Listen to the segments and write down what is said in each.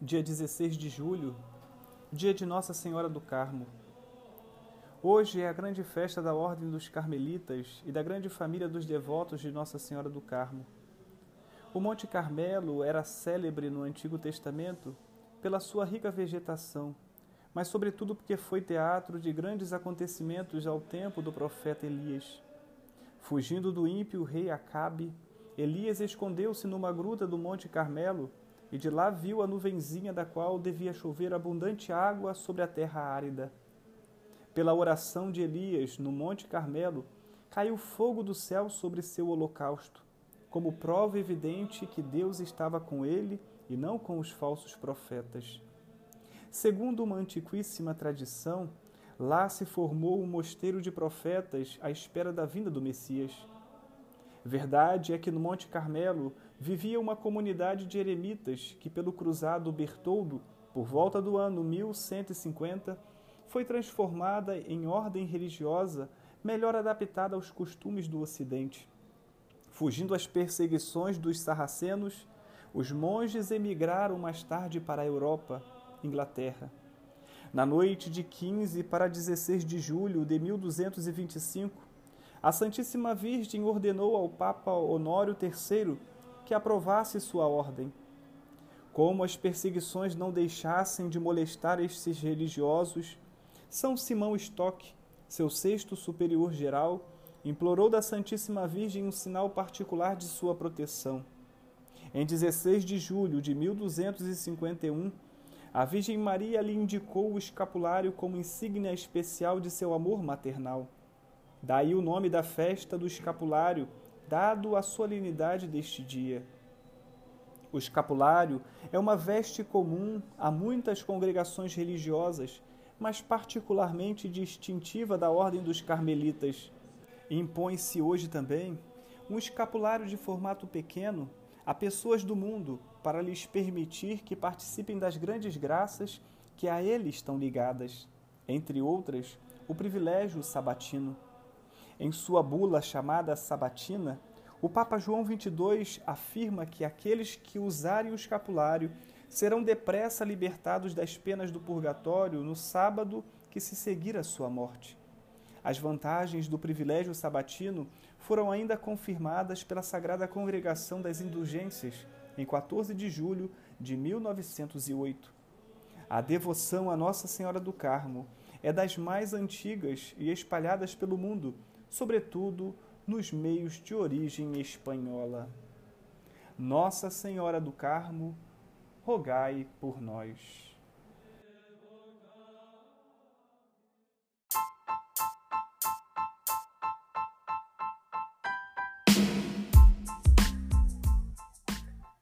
dia 16 de julho, dia de Nossa Senhora do Carmo. Hoje é a grande festa da Ordem dos Carmelitas e da grande família dos devotos de Nossa Senhora do Carmo. O Monte Carmelo era célebre no Antigo Testamento pela sua rica vegetação, mas sobretudo porque foi teatro de grandes acontecimentos ao tempo do profeta Elias. Fugindo do ímpio rei Acabe, Elias escondeu-se numa gruta do Monte Carmelo e de lá viu a nuvenzinha da qual devia chover abundante água sobre a terra árida. Pela oração de Elias no Monte Carmelo, caiu fogo do céu sobre seu holocausto, como prova evidente que Deus estava com ele e não com os falsos profetas. Segundo uma antiquíssima tradição, lá se formou um mosteiro de profetas à espera da vinda do Messias. Verdade é que no Monte Carmelo vivia uma comunidade de eremitas que, pelo cruzado Bertoldo, por volta do ano 1150, foi transformada em ordem religiosa melhor adaptada aos costumes do Ocidente. Fugindo às perseguições dos sarracenos, os monges emigraram mais tarde para a Europa, Inglaterra. Na noite de 15 para 16 de julho de 1225, a Santíssima Virgem ordenou ao Papa Honório III que aprovasse sua ordem. Como as perseguições não deixassem de molestar estes religiosos, São Simão Stock, seu sexto superior geral, implorou da Santíssima Virgem um sinal particular de sua proteção. Em 16 de julho de 1251, a Virgem Maria lhe indicou o escapulário como insígnia especial de seu amor maternal. Daí o nome da festa do escapulário, dado à solenidade deste dia. O escapulário é uma veste comum a muitas congregações religiosas, mas particularmente distintiva da ordem dos carmelitas. Impõe-se hoje também um escapulário de formato pequeno a pessoas do mundo para lhes permitir que participem das grandes graças que a ele estão ligadas, entre outras, o privilégio sabatino. Em sua bula chamada Sabatina, o Papa João XXII afirma que aqueles que usarem o escapulário serão depressa libertados das penas do purgatório no sábado que se seguir a sua morte. As vantagens do privilégio sabatino foram ainda confirmadas pela Sagrada Congregação das Indulgências em 14 de julho de 1908. A devoção a Nossa Senhora do Carmo é das mais antigas e espalhadas pelo mundo sobretudo nos meios de origem espanhola. Nossa Senhora do Carmo, rogai por nós.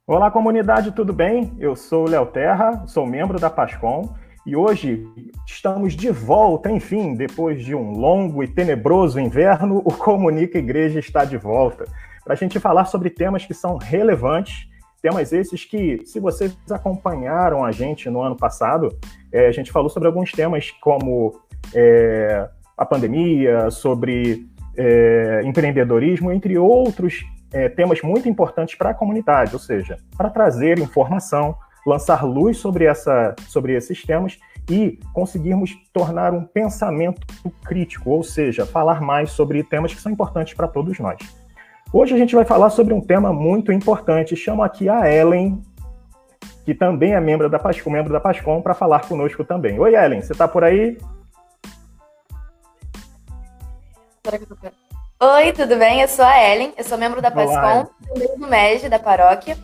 Olá, comunidade, tudo bem? Eu sou Léo Terra, sou membro da Pascom e hoje estamos de volta, enfim, depois de um longo e tenebroso inverno, o Comunica Igreja está de volta para a gente falar sobre temas que são relevantes, temas esses que, se vocês acompanharam a gente no ano passado, é, a gente falou sobre alguns temas como é, a pandemia, sobre é, empreendedorismo, entre outros é, temas muito importantes para a comunidade, ou seja, para trazer informação, lançar luz sobre, essa, sobre esses temas e conseguirmos tornar um pensamento crítico, ou seja, falar mais sobre temas que são importantes para todos nós. Hoje a gente vai falar sobre um tema muito importante. Chamo aqui a Ellen, que também é membro da Pascom, membro da Pascom, para falar conosco também. Oi, Ellen, você está por aí? Oi, tudo bem? Eu sou a Ellen, eu sou membro da Pascom, também do MEG da paróquia.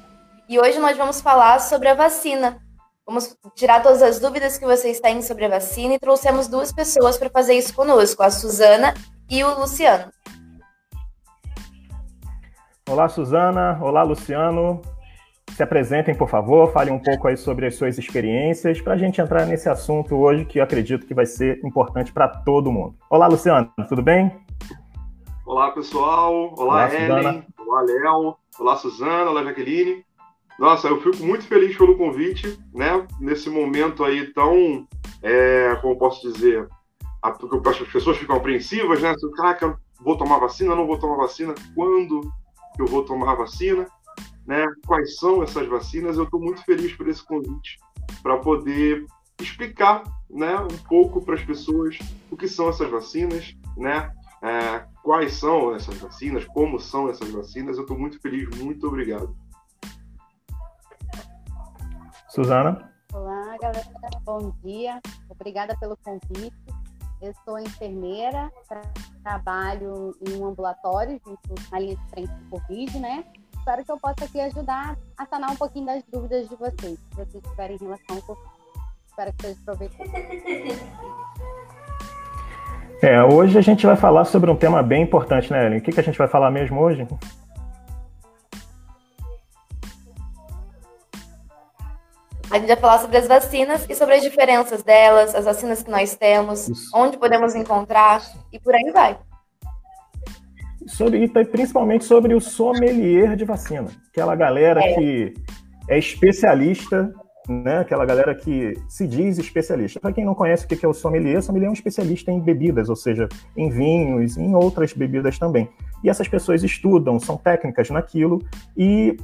E hoje nós vamos falar sobre a vacina. Vamos tirar todas as dúvidas que vocês têm sobre a vacina e trouxemos duas pessoas para fazer isso conosco, a Suzana e o Luciano. Olá, Suzana. Olá, Luciano. Se apresentem, por favor, falem um pouco aí sobre as suas experiências, para a gente entrar nesse assunto hoje que eu acredito que vai ser importante para todo mundo. Olá, Luciano, tudo bem? Olá, pessoal. Olá, Olá Ellen. Olá, Léo. Olá, Suzana. Olá, Jaqueline. Nossa, eu fico muito feliz pelo convite, né? Nesse momento aí tão, é, como posso dizer, a, as pessoas ficam apreensivas, né? Caraca, vou tomar vacina, não vou tomar vacina, quando eu vou tomar vacina, né? Quais são essas vacinas? Eu estou muito feliz por esse convite para poder explicar né, um pouco para as pessoas o que são essas vacinas, né, é, quais são essas vacinas, como são essas vacinas. Eu estou muito feliz, muito obrigado. Suzana? Olá, galera. Bom dia. Obrigada pelo convite. Eu sou enfermeira, trabalho em um ambulatório junto na linha de frente do Covid, né? Espero que eu possa aqui ajudar a sanar um pouquinho das dúvidas de vocês, se vocês tiverem em relação ao Covid. Espero que seja proveitoso. É, hoje a gente vai falar sobre um tema bem importante, né, Ellen? O que, que a gente vai falar mesmo hoje? A gente vai falar sobre as vacinas e sobre as diferenças delas, as vacinas que nós temos, Isso. onde podemos encontrar e por aí vai. Sobre, e principalmente sobre o sommelier de vacina, aquela galera é. que é especialista né? Aquela galera que se diz especialista. Para quem não conhece o que é o sommelier, o sommelier é um especialista em bebidas, ou seja, em vinhos, em outras bebidas também. E essas pessoas estudam, são técnicas naquilo e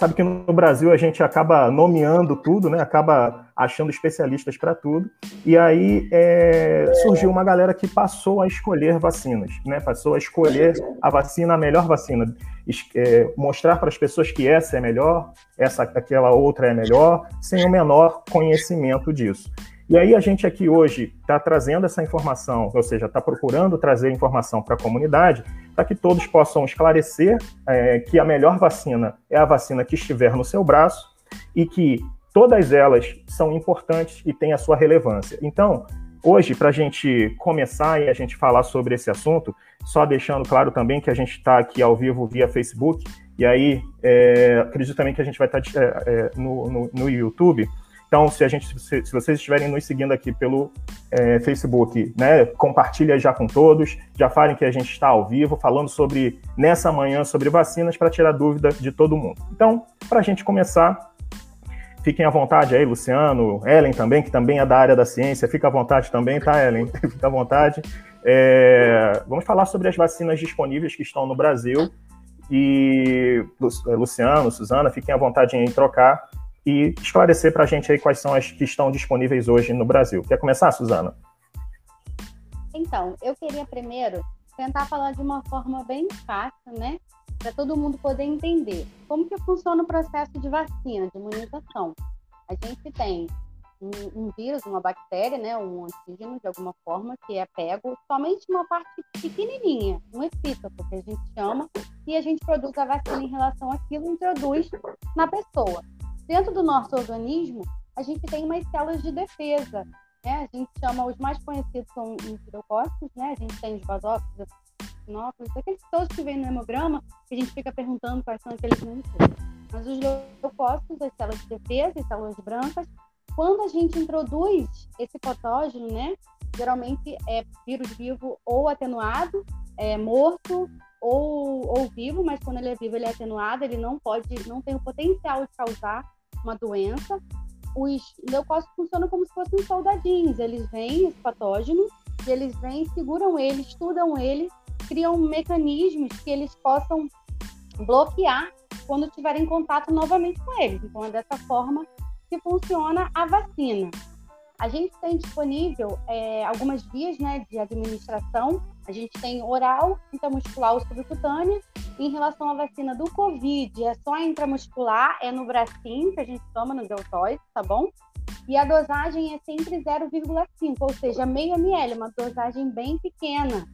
sabe que no Brasil a gente acaba nomeando tudo, né? Acaba achando especialistas para tudo. E aí é, surgiu uma galera que passou a escolher vacinas, né? Passou a escolher a vacina, a melhor vacina, é, mostrar para as pessoas que essa é melhor, essa, aquela outra é melhor, sem o menor conhecimento disso. E aí a gente aqui hoje está trazendo essa informação, ou seja, está procurando trazer informação para a comunidade, para que todos possam esclarecer é, que a melhor vacina é a vacina que estiver no seu braço e que todas elas são importantes e têm a sua relevância. Então, hoje, para a gente começar e a gente falar sobre esse assunto, só deixando claro também que a gente está aqui ao vivo via Facebook, e aí é, acredito também que a gente vai estar tá, é, é, no, no, no YouTube. Então, se a gente, se, se vocês estiverem nos seguindo aqui pelo é, Facebook, né, compartilha já com todos, já falem que a gente está ao vivo, falando sobre nessa manhã sobre vacinas para tirar dúvida de todo mundo. Então, para a gente começar, fiquem à vontade aí, Luciano, Ellen também, que também é da área da ciência, fica à vontade também, tá, Ellen? fica à vontade. É, vamos falar sobre as vacinas disponíveis que estão no Brasil. E Luciano, Suzana, fiquem à vontade em trocar e esclarecer para a gente aí quais são as que estão disponíveis hoje no Brasil. Quer começar, Suzana? Então, eu queria primeiro tentar falar de uma forma bem fácil, né? Para todo mundo poder entender como que funciona o processo de vacina, de imunização. A gente tem um, um vírus, uma bactéria, né, um antígeno de alguma forma que é pego somente uma parte pequenininha, um epítopo que a gente chama, e a gente produz a vacina em relação àquilo e introduz na pessoa. Dentro do nosso organismo, a gente tem umas células de defesa, né? A gente chama, os mais conhecidos são os leucócitos, né? A gente tem os basófilos, os aqueles todos que vêm no hemograma, que a gente fica perguntando quais são aqueles nomes Mas os leucócitos, as células de defesa, as células brancas, quando a gente introduz esse patógeno, né? Geralmente é vírus vivo ou atenuado, é morto ou, ou vivo, mas quando ele é vivo, ele é atenuado, ele não pode, não tem o potencial de causar uma doença, os leucócitos funcionam como se fossem soldadinhos. Eles vêm, esse patógeno, e eles vêm, seguram ele, estudam ele, criam mecanismos que eles possam bloquear quando tiverem contato novamente com eles. Então, é dessa forma que funciona a vacina. A gente tem disponível é, algumas vias né, de administração. A gente tem oral, intramuscular ou subcutânea. Em relação à vacina do Covid, é só intramuscular, é no bracinho que a gente toma no deltoide, tá bom? E a dosagem é sempre 0,5, ou seja, meio ml, uma dosagem bem pequena.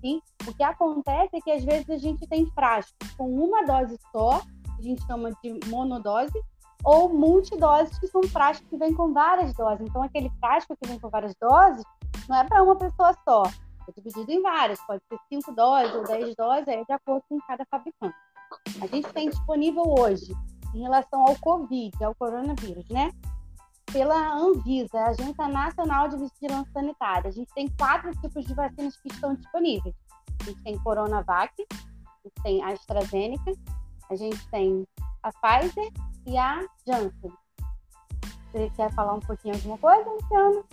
Sim? O que acontece é que às vezes a gente tem frascos com uma dose só, a gente chama de monodose, ou multidoses, que são frascos que vêm com várias doses. Então, aquele frasco que vem com várias doses não é para uma pessoa só, é dividido em várias, pode ser 5 doses ou 10 doses, é de acordo com cada fabricante. A gente tem disponível hoje, em relação ao Covid, ao coronavírus, né? Pela Anvisa, Agência Nacional de Vigilância Sanitária, a gente tem quatro tipos de vacinas que estão disponíveis. A gente tem Coronavac, a gente tem a AstraZeneca, a gente tem a Pfizer e a Janssen. Você quer falar um pouquinho alguma coisa, Luciano?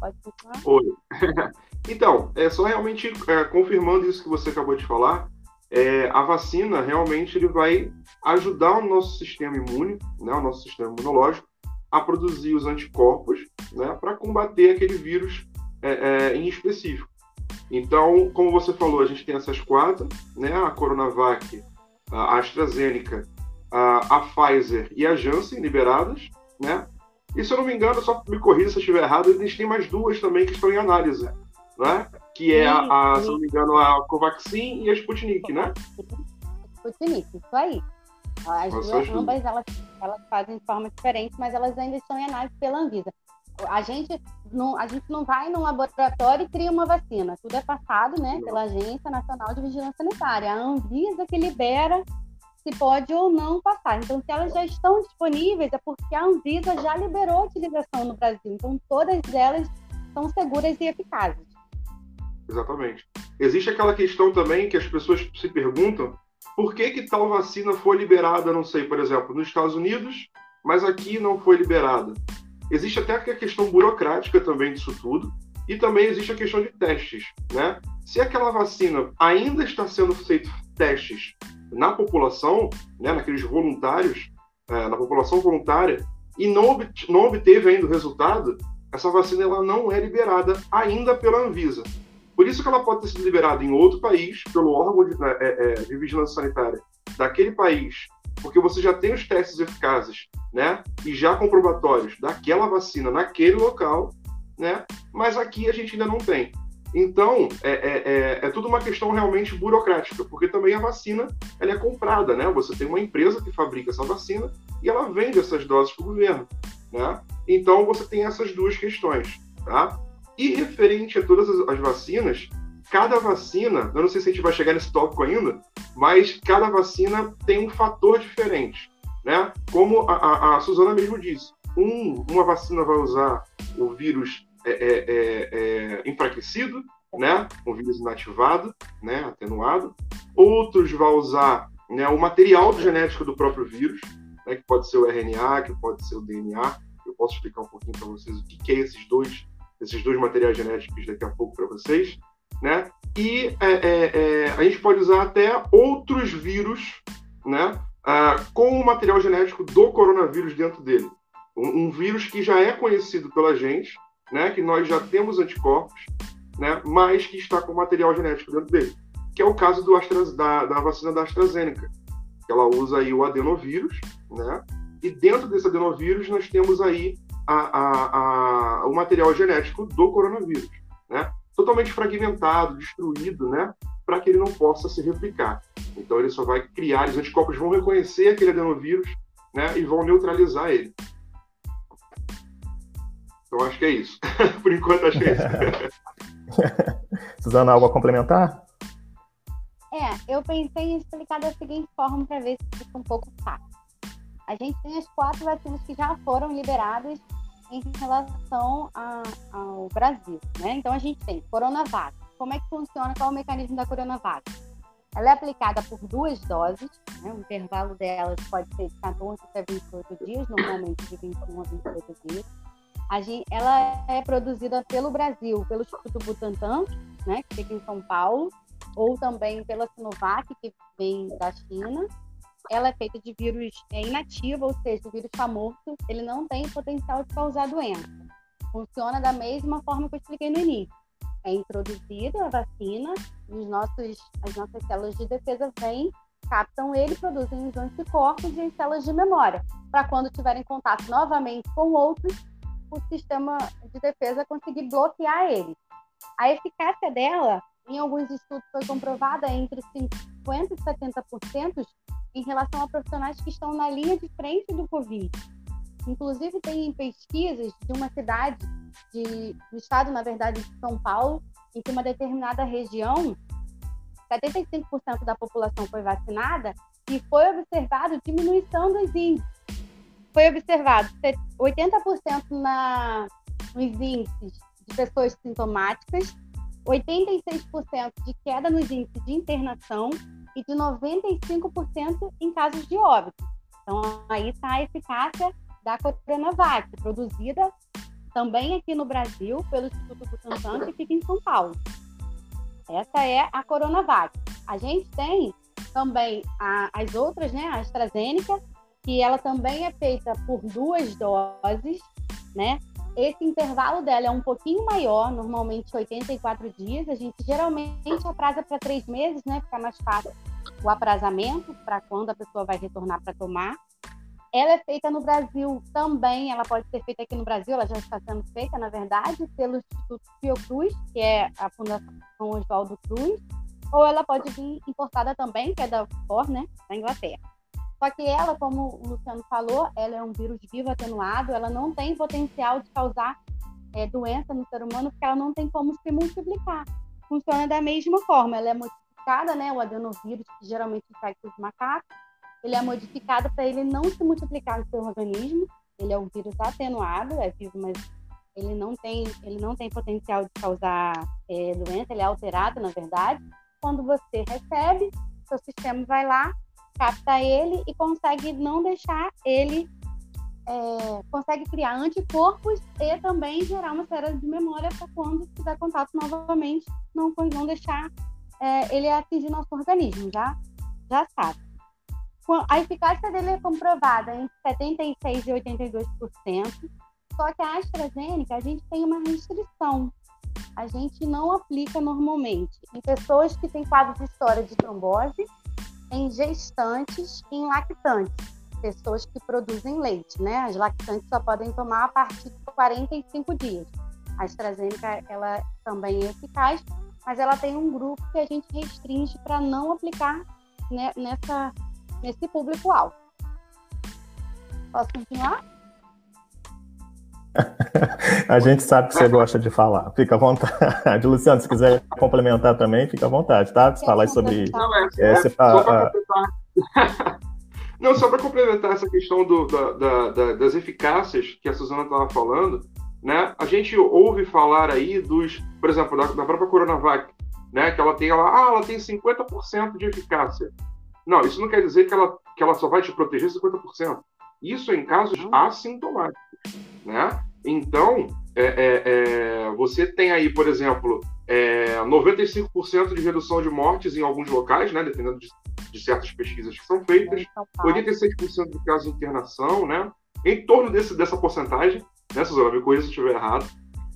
Pode continuar. Oi. então, é só realmente é, confirmando isso que você acabou de falar, é, a vacina realmente ele vai ajudar o nosso sistema imune, né, o nosso sistema imunológico, a produzir os anticorpos né, para combater aquele vírus é, é, em específico. Então, como você falou, a gente tem essas quatro, né, a Coronavac, a AstraZeneca, a, a Pfizer e a Janssen liberadas, né? E se eu não me engano, só me corrija se eu estiver errado, eles têm mais duas também que estão em análise, né? Que é, a, a se não me engano, a Covaxin e a Sputnik, né? Sputnik, isso aí. As duas, ambas elas, elas fazem de forma diferente, mas elas ainda estão em análise pela Anvisa. A gente não, a gente não vai num laboratório e cria uma vacina. Tudo é passado né, pela Agência Nacional de Vigilância Sanitária. A Anvisa que libera se pode ou não passar. Então, se elas já estão disponíveis, é porque a Anvisa já liberou a utilização no Brasil. Então, todas elas são seguras e eficazes. Exatamente. Existe aquela questão também que as pessoas se perguntam por que, que tal vacina foi liberada, não sei, por exemplo, nos Estados Unidos, mas aqui não foi liberada. Existe até a questão burocrática também disso tudo, e também existe a questão de testes, né? Se aquela vacina ainda está sendo feito testes na população, né, naqueles voluntários, é, na população voluntária, e não, não obteve ainda o resultado, essa vacina ela não é liberada ainda pela Anvisa. Isso que ela pode ter sido liberada em outro país, pelo órgão de, é, é, de vigilância sanitária daquele país, porque você já tem os testes eficazes, né, e já comprobatórios daquela vacina naquele local, né, mas aqui a gente ainda não tem. Então, é, é, é, é, tudo uma questão realmente burocrática, porque também a vacina ela é comprada, né? Você tem uma empresa que fabrica essa vacina e ela vende essas doses para o governo, né? Então, você tem essas duas questões, tá? E referente a todas as, as vacinas, cada vacina, eu não sei se a gente vai chegar nesse tópico ainda, mas cada vacina tem um fator diferente, né? Como a, a, a Suzana mesmo disse, um, uma vacina vai usar o vírus é, é, é, é, enfraquecido, né, um vírus inativado, né, atenuado. Outros vão usar né, o material genético do próprio vírus, né, que pode ser o RNA, que pode ser o DNA. Eu posso explicar um pouquinho para vocês o que, que é esses dois, esses dois materiais genéticos daqui a pouco para vocês, né? E é, é, é, a gente pode usar até outros vírus, né, ah, com o material genético do coronavírus dentro dele. Um, um vírus que já é conhecido pela gente, né, que nós já temos anticorpos, né, mas que está com material genético dentro dele, que é o caso do Astra, da, da vacina da AstraZeneca, que ela usa aí o adenovírus, né, e dentro desse adenovírus nós temos aí a, a, a, o material genético do coronavírus, né, totalmente fragmentado, destruído, né, para que ele não possa se replicar. Então ele só vai criar, os anticorpos vão reconhecer aquele adenovírus, né, e vão neutralizar ele. Então acho que é isso. Por enquanto acho que é isso. Suzana, algo a complementar? É, eu pensei em explicar da seguinte forma para ver se fica um pouco fácil. A gente tem as quatro vacinas que já foram liberadas em relação a, ao Brasil, né? Então a gente tem Coronavac. Como é que funciona? Qual é o mecanismo da Coronavac? Ela é aplicada por duas doses, né? o intervalo delas pode ser de 14 até 28 dias, normalmente de 21 a 28 dias Gente, ela é produzida pelo Brasil, pelo Instituto Butantan, né, que fica em São Paulo, ou também pela Sinovac, que vem da China. Ela é feita de vírus é inativo, ou seja, o vírus está morto, ele não tem potencial de causar doença. Funciona da mesma forma que eu expliquei no início. É introduzida a vacina, os nossos, as nossas células de defesa vêm, captam ele, produzem os anticorpos e as células de memória, para quando tiverem contato novamente com outros, o sistema de defesa conseguir bloquear ele. A eficácia dela, em alguns estudos, foi comprovada entre 50% e 70% em relação a profissionais que estão na linha de frente do Covid. Inclusive, tem pesquisas de uma cidade, de, do estado, na verdade, de São Paulo, em que uma determinada região, 75% da população foi vacinada e foi observado diminuição dos índices foi observado 80% na, nos índices de pessoas sintomáticas, 86% de queda nos índices de internação e de 95% em casos de óbito. Então, aí está a eficácia da Coronavac, produzida também aqui no Brasil pelo Instituto Butantan, que fica em São Paulo. Essa é a Coronavac. A gente tem também a, as outras, né, a AstraZeneca, que ela também é feita por duas doses, né? Esse intervalo dela é um pouquinho maior, normalmente 84 dias. A gente geralmente atrasa para três meses, né? Fica mais fácil o aprazamento para quando a pessoa vai retornar para tomar. Ela é feita no Brasil também, ela pode ser feita aqui no Brasil, ela já está sendo feita, na verdade, pelo Instituto Fiocruz, que é a Fundação Oswaldo Cruz, ou ela pode vir importada também, que é da FOR, né, da Inglaterra. Só que ela, como o Luciano falou, ela é um vírus vivo atenuado, ela não tem potencial de causar é, doença no ser humano, porque ela não tem como se multiplicar. Funciona da mesma forma, ela é modificada, né, o adenovírus, que geralmente infecta os macacos, ele é modificado para ele não se multiplicar no seu organismo. Ele é um vírus atenuado, é vivo, mas ele não tem, ele não tem potencial de causar é, doença, ele é alterado, na verdade. Quando você recebe, seu sistema vai lá, capta ele e consegue não deixar ele, é, consegue criar anticorpos e também gerar uma série de memória para quando fizer contato novamente, não, não deixar é, ele atingir nosso organismo, já, já sabe. A eficácia dele é comprovada em 76% e 82%, só que a AstraZeneca, a gente tem uma restrição. A gente não aplica normalmente em pessoas que têm quadro de história de trombose, em gestantes e em lactantes, pessoas que produzem leite, né? As lactantes só podem tomar a partir de 45 dias. A AstraZeneca, ela também é eficaz, mas ela tem um grupo que a gente restringe para não aplicar né, nessa nesse público-alvo. Posso continuar? a gente sabe que você gosta de falar. Fica à vontade. Luciano, se quiser complementar também, fica à vontade, tá? Falar sobre. Não, é, é, é, só Não, só para complementar essa questão do, da, da, da, das eficácias que a Suzana estava falando, né? A gente ouve falar aí dos, por exemplo, da, da própria Coronavac, né? Que ela tem, ela, ah, ela tem 50% de eficácia. Não, isso não quer dizer que ela, que ela só vai te proteger 50%. Isso é em casos assintomáticos, né? Então, é, é, é, você tem aí, por exemplo, 95% é, de redução de mortes em alguns locais, né? Dependendo de, de certas pesquisas que são feitas, 86% de casos de internação, né? Em torno desse, dessa porcentagem, né, Suzana? Me corrija se eu estiver errado.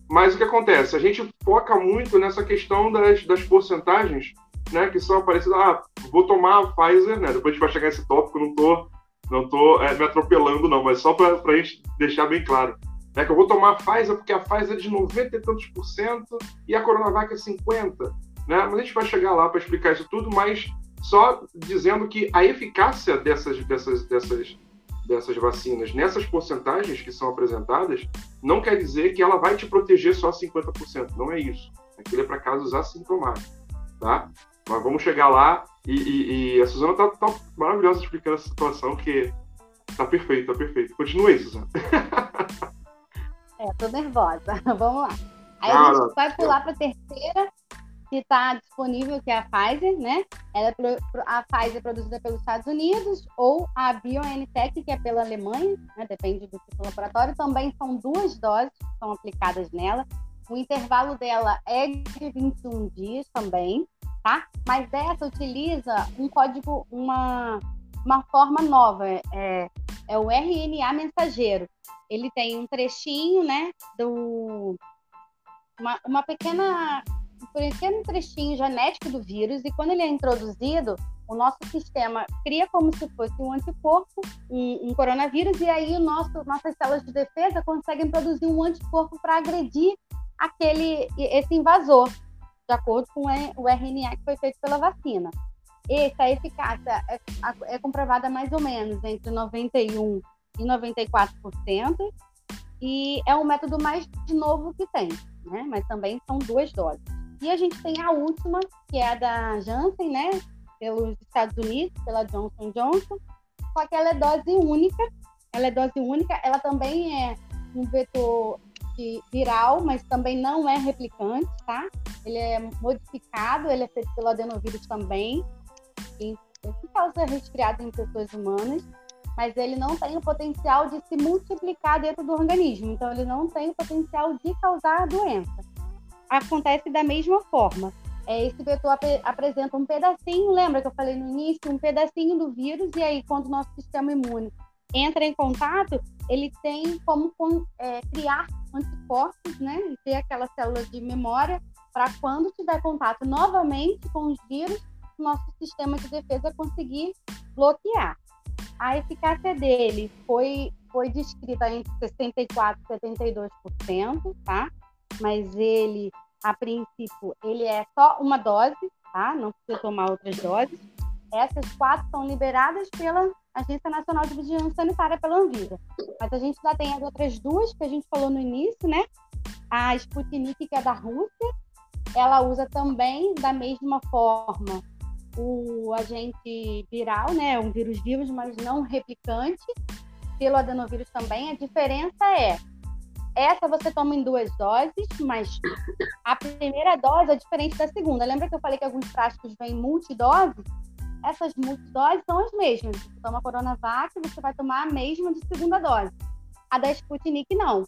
Mas o que acontece? A gente foca muito nessa questão das, das porcentagens né, que são parecidas. Ah, vou tomar a Pfizer, né? Depois a gente vai chegar nesse tópico, não tô, não tô é, me atropelando, não, mas só para a gente deixar bem claro. Né, que eu vou tomar a Pfizer porque a Pfizer é de 90 e tantos por cento e a Coronavac é 50. Né? Mas a gente vai chegar lá para explicar isso tudo, mas só dizendo que a eficácia dessas, dessas, dessas, dessas vacinas nessas porcentagens que são apresentadas não quer dizer que ela vai te proteger só 50%. Não é isso. Aquilo é para casos assintomáticos. Tá? Mas vamos chegar lá e, e, e a Suzana tá, tá, maravilhosa explicando essa situação, que tá perfeito, tá perfeito. Continue aí, Suzana. é, tô nervosa. vamos lá. Aí ah, a gente vai pular para a terceira, que está disponível, que é a Pfizer, né? Ela é, a Pfizer é produzida pelos Estados Unidos, ou a BioNTech, que é pela Alemanha, né? depende do tipo de laboratório. Também são duas doses que são aplicadas nela. O intervalo dela é de 21 dias também tá? Mas essa utiliza um código, uma, uma forma nova, é, é o RNA mensageiro. Ele tem um trechinho, né, do uma, uma pequena um pequeno trechinho genético do vírus e quando ele é introduzido, o nosso sistema cria como se fosse um anticorpo, um, um coronavírus, e aí o nosso, nossas células de defesa conseguem produzir um anticorpo para agredir aquele esse invasor de acordo com o RNA que foi feito pela vacina. Essa eficácia é, é comprovada mais ou menos entre 91% e 94%, e é o método mais novo que tem, né? Mas também são duas doses. E a gente tem a última, que é a da Janssen, né? Pelos Estados Unidos, pela Johnson Johnson, só que ela é dose única. Ela é dose única, ela também é um vetor viral, mas também não é replicante, tá? Ele é modificado, ele é feito pelo adenovírus também, que causa resfriado em pessoas humanas, mas ele não tem o potencial de se multiplicar dentro do organismo, então ele não tem o potencial de causar doença. Acontece da mesma forma. É, esse vetor ap apresenta um pedacinho, lembra que eu falei no início, um pedacinho do vírus, e aí quando o nosso sistema imune entra em contato, ele tem como é, criar anticorpos, né? Ter aquela célula de memória para quando tiver contato novamente com os vírus, nosso sistema de defesa conseguir bloquear. A eficácia dele foi, foi descrita entre 64% e 72%, tá? Mas ele, a princípio, ele é só uma dose, tá? Não precisa tomar outras doses. Essas quatro são liberadas pela Agência Nacional de Vigilância Sanitária, pela Anvisa. Mas a gente já tem as outras duas que a gente falou no início, né? A Sputnik, que é da Rússia, ela usa também da mesma forma o agente viral, né, um vírus vivo, mas não replicante, pelo adenovírus também. A diferença é essa você toma em duas doses, mas a primeira dose é diferente da segunda. Lembra que eu falei que alguns frascos vêm multidose? Essas multidoses são as mesmas. Você toma Coronavac, você vai tomar a mesma de segunda dose. A da Sputnik, não.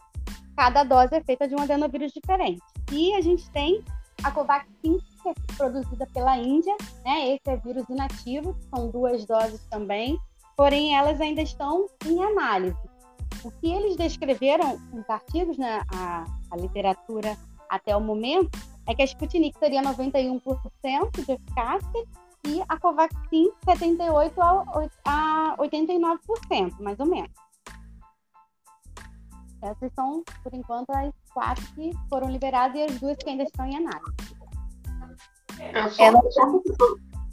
Cada dose é feita de um adenovírus diferente. E a gente tem a Covaxin, que é produzida pela Índia, né? Esse é vírus inativo, são duas doses também, porém elas ainda estão em análise. O que eles descreveram nos artigos, né, a, a literatura até o momento, é que a Sputnik teria 91% de eficácia e a Covaxin 78% a 89%, mais ou menos. Essas são, por enquanto, as quatro que foram liberadas e as duas que ainda estão em análise. É, só, só...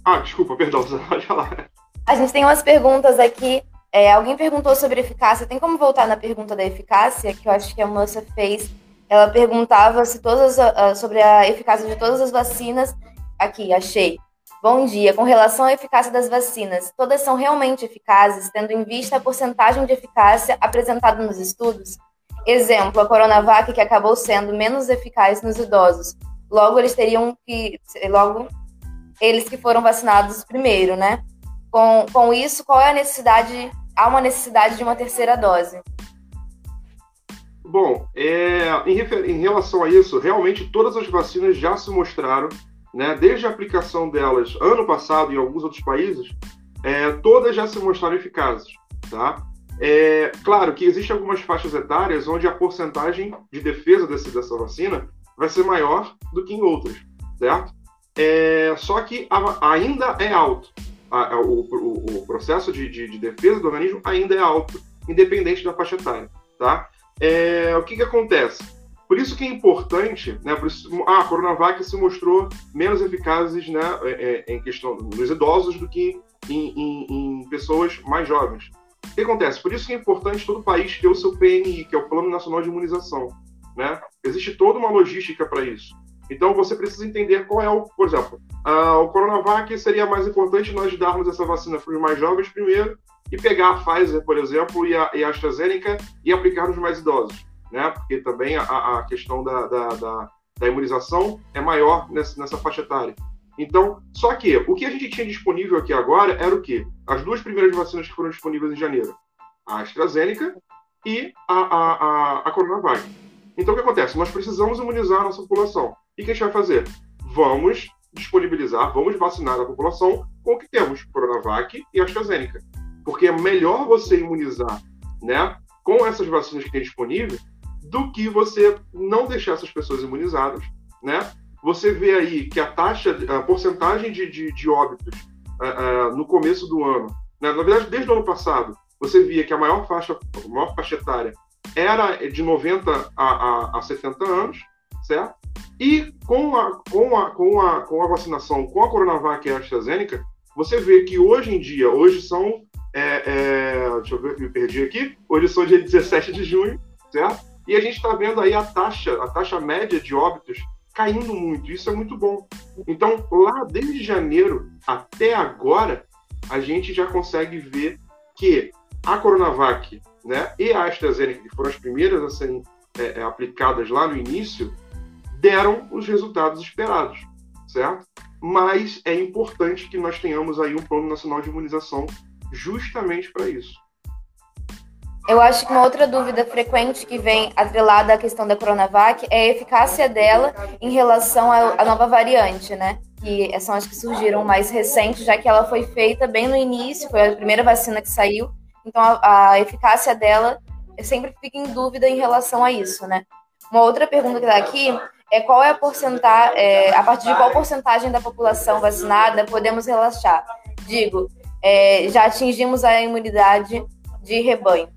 Ah, desculpa, perdão, você pode falar. A gente tem umas perguntas aqui. É, alguém perguntou sobre eficácia. Tem como voltar na pergunta da eficácia, que eu acho que a moça fez. Ela perguntava se todas uh, sobre a eficácia de todas as vacinas. Aqui, achei. Bom dia. Com relação à eficácia das vacinas, todas são realmente eficazes, tendo em vista a porcentagem de eficácia apresentada nos estudos? Exemplo, a Coronavac, que acabou sendo menos eficaz nos idosos. Logo, eles teriam que. Logo, eles que foram vacinados primeiro, né? Com, com isso, qual é a necessidade? Há uma necessidade de uma terceira dose? Bom, é, em, em, relação a isso, realmente todas as vacinas já se mostraram, né, desde a aplicação delas ano passado em alguns outros países, é, todas já se mostraram eficazes. Tá? É, claro que existem algumas faixas etárias onde a porcentagem de defesa desse, dessa vacina vai ser maior do que em outras, certo? É, só que a, ainda é alto. A, a, o, o, o, processo de, de, de, defesa do organismo ainda é alto, independente da faixa etária, tá? É, o que, que acontece? Por isso que é importante, né? Por isso, ah, a Coronavac se mostrou menos eficazes, né, é, é, em questão nos idosos do que em, em, em pessoas mais jovens. O que acontece? Por isso que é importante todo país ter o seu PNI, que é o Plano Nacional de Imunização. Né? Existe toda uma logística para isso. Então você precisa entender qual é o, por exemplo, uh, o Coronavac seria mais importante nós darmos essa vacina para os mais jovens primeiro e pegar a Pfizer, por exemplo, e a, e a AstraZeneca e aplicar nos mais idosos, né? Porque também a, a questão da, da, da, da, imunização é maior nessa, nessa faixa etária. Então, só que o que a gente tinha disponível aqui agora era o quê? As duas primeiras vacinas que foram disponíveis em janeiro, a AstraZeneca e a, a, a, a Coronavac. Então, o que acontece? Nós precisamos imunizar a nossa população. E o que a gente vai fazer? Vamos disponibilizar, vamos vacinar a população com o que temos, Coronavac e AstraZeneca. Porque é melhor você imunizar né, com essas vacinas que tem disponível do que você não deixar essas pessoas imunizadas, né? Você vê aí que a taxa, a porcentagem de, de, de óbitos uh, uh, no começo do ano, né? na verdade, desde o ano passado, você via que a maior faixa, a maior faixa etária era de 90 a, a, a 70 anos, certo? E com a, com, a, com, a, com a vacinação com a Coronavac e a AstraZeneca, você vê que hoje em dia, hoje são. É, é, deixa eu ver, me perdi aqui. Hoje são dia 17 de junho, certo? E a gente está vendo aí a taxa, a taxa média de óbitos caindo muito. Isso é muito bom. Então, lá desde janeiro até agora, a gente já consegue ver que a Coronavac né, e a AstraZeneca, que foram as primeiras a serem é, é, aplicadas lá no início, deram os resultados esperados, certo? Mas é importante que nós tenhamos aí um plano nacional de imunização justamente para isso. Eu acho que uma outra dúvida frequente que vem atrelada à questão da Coronavac é a eficácia dela em relação à nova variante, né? Que são as que surgiram mais recentes, já que ela foi feita bem no início, foi a primeira vacina que saiu, então a, a eficácia dela sempre fica em dúvida em relação a isso, né? Uma outra pergunta que está aqui é qual é a porcentagem, é, a partir de qual porcentagem da população vacinada podemos relaxar? Digo, é, já atingimos a imunidade de rebanho.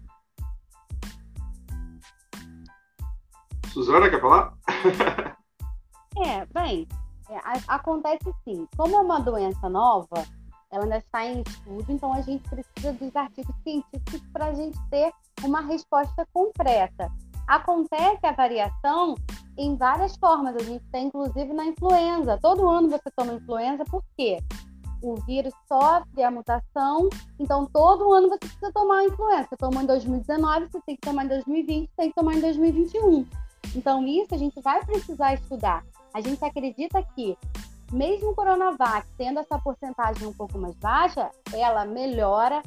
Suzana, quer falar? é, bem, é, acontece sim. Como é uma doença nova, ela ainda está em estudo, então a gente precisa dos artigos científicos para a gente ter uma resposta concreta. Acontece a variação em várias formas, a gente tem inclusive na influenza. Todo ano você toma influenza, por quê? O vírus sofre a mutação, então todo ano você precisa tomar a influenza. Você tomou em 2019, você tem que tomar em 2020, tem que tomar em 2021. Então, isso a gente vai precisar estudar. A gente acredita que mesmo o Coronavac tendo essa porcentagem um pouco mais baixa, ela melhora,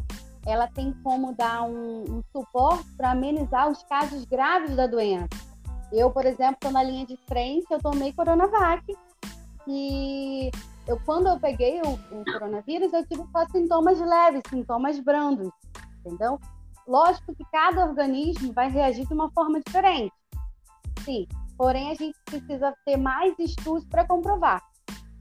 ela tem como dar um, um suporte para amenizar os casos graves da doença. Eu, por exemplo, estou na linha de frente, eu tomei Coronavac e eu, quando eu peguei o, o coronavírus, eu tive só sintomas leves, sintomas brandos, entendeu? Lógico que cada organismo vai reagir de uma forma diferente. Sim, porém a gente precisa ter mais estudos para comprovar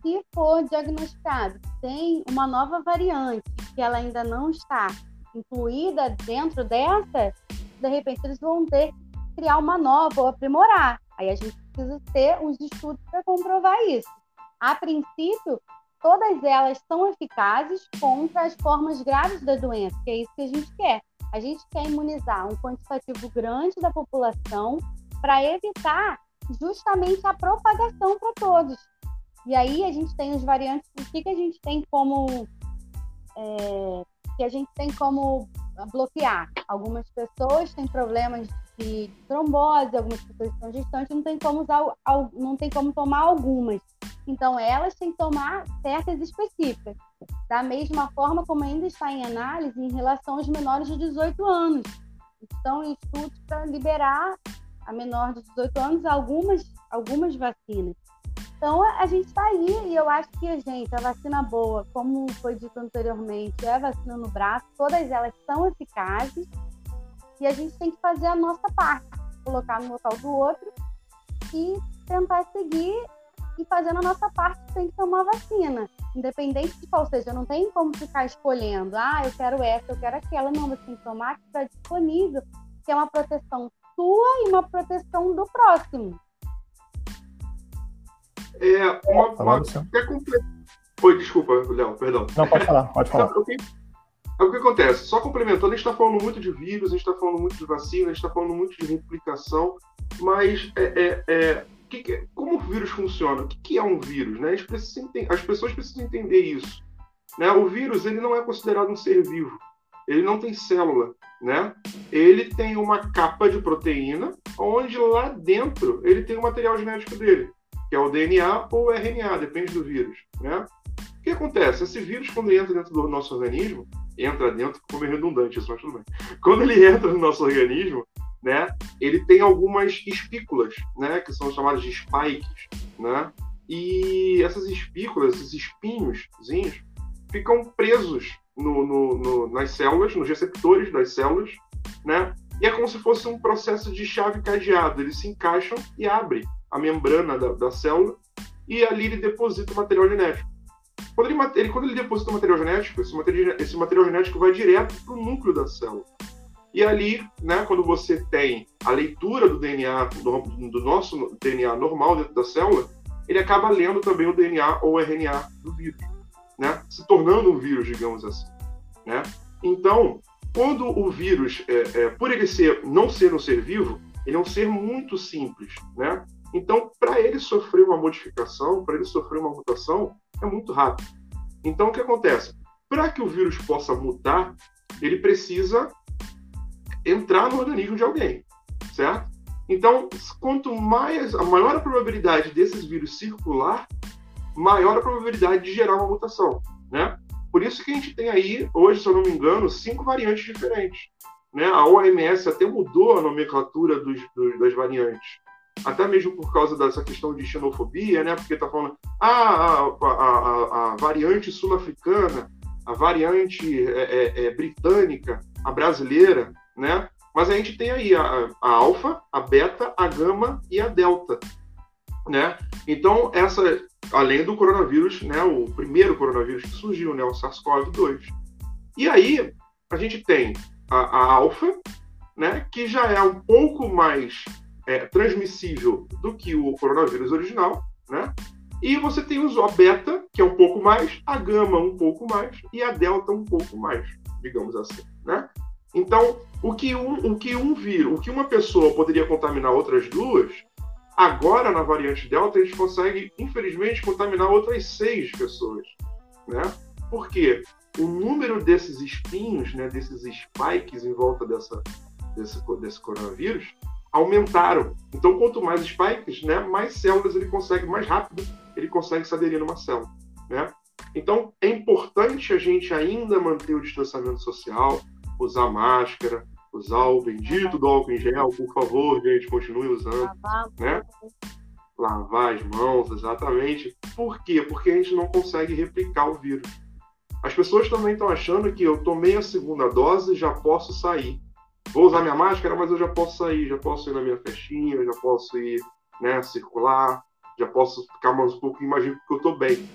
se for diagnosticado tem uma nova variante que ela ainda não está incluída dentro dessa, de repente eles vão ter que criar uma nova ou aprimorar. Aí a gente precisa ter uns estudos para comprovar isso. A princípio, todas elas são eficazes contra as formas graves da doença, que é isso que a gente quer. A gente quer imunizar um quantitativo grande da população para evitar justamente a propagação para todos. E aí a gente tem os variantes, o que, que a gente tem como é, que a gente tem como bloquear. Algumas pessoas têm problemas de trombose, algumas pessoas estão gestantes, não tem como usar, não tem como tomar algumas. Então elas têm que tomar certas específicas. Da mesma forma como ainda está em análise em relação aos menores de 18 anos. Estão em estudos para liberar a menor de 18 anos algumas, algumas vacinas. Então, a gente está aí e eu acho que, gente, a vacina boa, como foi dito anteriormente, é a vacina no braço, todas elas são eficazes e a gente tem que fazer a nossa parte, colocar no local do outro e tentar seguir e fazendo a nossa parte tem que tomar vacina, independente de qual seja. Não tem como ficar escolhendo, ah, eu quero essa, eu quero aquela. Não, você tem que tomar que está disponível, que é uma proteção sua e uma proteção do próximo. É uma, uma, é comple... Oi, desculpa, Léo, perdão. Não, pode falar, pode falar. É o, que, é o que acontece? Só complementando, a gente está falando muito de vírus, a gente está falando muito de vacina, a gente está falando muito de replicação, mas é, é, é que que, como o vírus funciona? O que, que é um vírus? Né? As pessoas precisam entender isso. Né? O vírus ele não é considerado um ser vivo. Ele não tem célula. Né? Ele tem uma capa de proteína, onde lá dentro ele tem o material genético dele que é o DNA ou o RNA, depende do vírus. Né? O que acontece? Esse vírus, quando entra dentro do nosso organismo, entra dentro, como é redundante isso, mas tudo bem. Quando ele entra no nosso organismo, né, ele tem algumas espículas, né, que são chamadas de spikes, né? E essas espículas, esses espinhoszinhos, ficam presos no, no, no, nas células, nos receptores das células, né? E é como se fosse um processo de chave cadeado. Eles se encaixam e abrem a membrana da, da célula e ali ele deposita o material genético. Quando ele, ele, quando ele deposita o material genético, esse material, esse material genético vai direto para o núcleo da célula. E ali, né, quando você tem a leitura do DNA, do, do, nosso DNA normal dentro da célula, ele acaba lendo também o DNA ou RNA do vírus, né, se tornando um vírus, digamos assim. Né? Então, quando o vírus, é, é, por ele ser, não ser um ser vivo, ele é um ser muito simples, né? Então, para ele sofrer uma modificação, para ele sofrer uma mutação, é muito rápido. Então, o que acontece? Para que o vírus possa mutar, ele precisa entrar no organismo de alguém, certo? Então, quanto mais a maior a probabilidade desses vírus circular, maior a probabilidade de gerar uma mutação, né? Por isso que a gente tem aí, hoje, se eu não me engano, cinco variantes diferentes. Né? A OMS até mudou a nomenclatura dos, dos, das variantes até mesmo por causa dessa questão de xenofobia, né? Porque está falando, ah, a, a, a, a variante sul-africana, a variante é, é, é, britânica, a brasileira, né? Mas a gente tem aí a, a alfa, a beta, a gama e a delta, né? Então, essa, além do coronavírus, né, o primeiro coronavírus que surgiu, né, o SARS-CoV-2. E aí, a gente tem a, a alfa, né, que já é um pouco mais é, transmissível do que o coronavírus original, né? E você tem o beta, que é um pouco mais, a gama um pouco mais e a delta um pouco mais, digamos assim, né? Então, o que um, o que um vírus, o que uma pessoa poderia contaminar outras duas, agora na variante delta a gente consegue, infelizmente, contaminar outras seis pessoas, né? Por quê? O número desses espinhos, né, desses spikes em volta dessa, desse, desse coronavírus, aumentaram. Então, quanto mais spikes, né, mais células ele consegue, mais rápido ele consegue se aderir numa célula. Né? Então, é importante a gente ainda manter o distanciamento social, usar máscara, usar o bendito do álcool em gel, por favor, gente, continue usando. Lavar, né? Lavar as mãos, exatamente. Por quê? Porque a gente não consegue replicar o vírus. As pessoas também estão achando que eu tomei a segunda dose e já posso sair vou usar minha máscara, mas eu já posso sair, já posso ir na minha festinha, já posso ir, né, circular, já posso ficar mais um pouco, imagino que eu estou bem.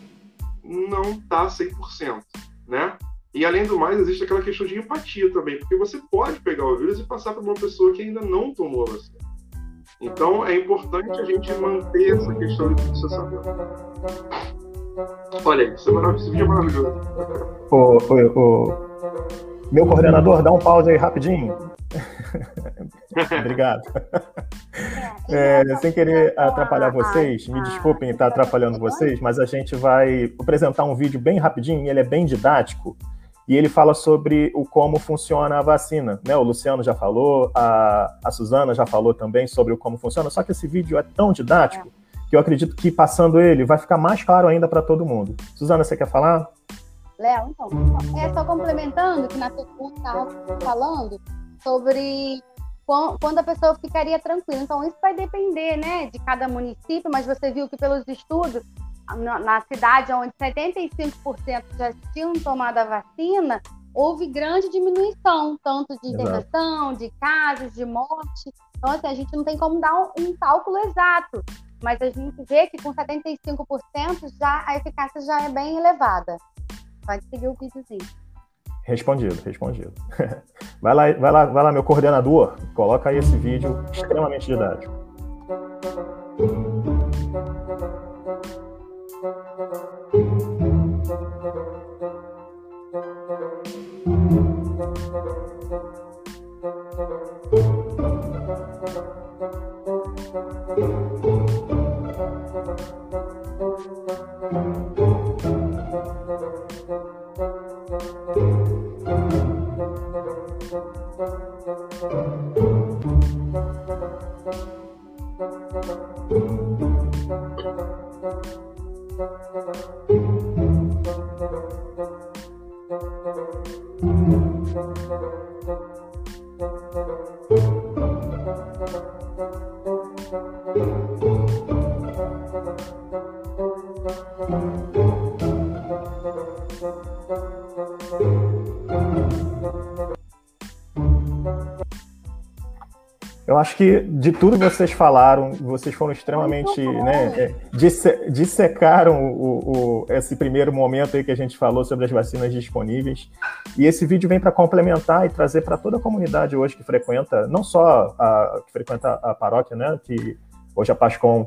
Não tá 100%, né? E além do mais, existe aquela questão de empatia também, porque você pode pegar o vírus e passar para uma pessoa que ainda não tomou a vacina. Então é importante a gente manter essa questão de distanciamento. Olha, isso é maravilhoso. Esse vídeo é maravilhoso. Ô, ô, ô, meu coordenador, dá um pause aí rapidinho. Obrigado. É, é sem querer atrapalhar vocês, me desculpem estar atrapalhando vocês, mas a gente vai apresentar um vídeo bem rapidinho, ele é bem didático, e ele fala sobre o como funciona a vacina. Né? O Luciano já falou, a, a Suzana já falou também sobre o como funciona, só que esse vídeo é tão didático que eu acredito que passando ele vai ficar mais claro ainda para todo mundo. Suzana, você quer falar? Léo, então, é só complementando que na pergunta estava falando sobre quando a pessoa ficaria tranquila. Então, isso vai depender né, de cada município, mas você viu que pelos estudos, na cidade onde 75% já tinham tomado a vacina, houve grande diminuição, tanto de internação, de casos, de morte. Então, assim, a gente não tem como dar um, cálculo exato, mas a gente vê que com 75% já a eficácia já é bem elevada. Pode seguir o videozinho. Respondido, respondido. Vai lá, vai lá, vai lá, meu coordenador, coloca aí esse vídeo extremamente didático. Acho que de tudo que vocês falaram, vocês foram extremamente, né, é, disse, dissecaram o, o, esse primeiro momento aí que a gente falou sobre as vacinas disponíveis. E esse vídeo vem para complementar e trazer para toda a comunidade hoje que frequenta, não só a que frequenta a paróquia, né, que hoje a Pascom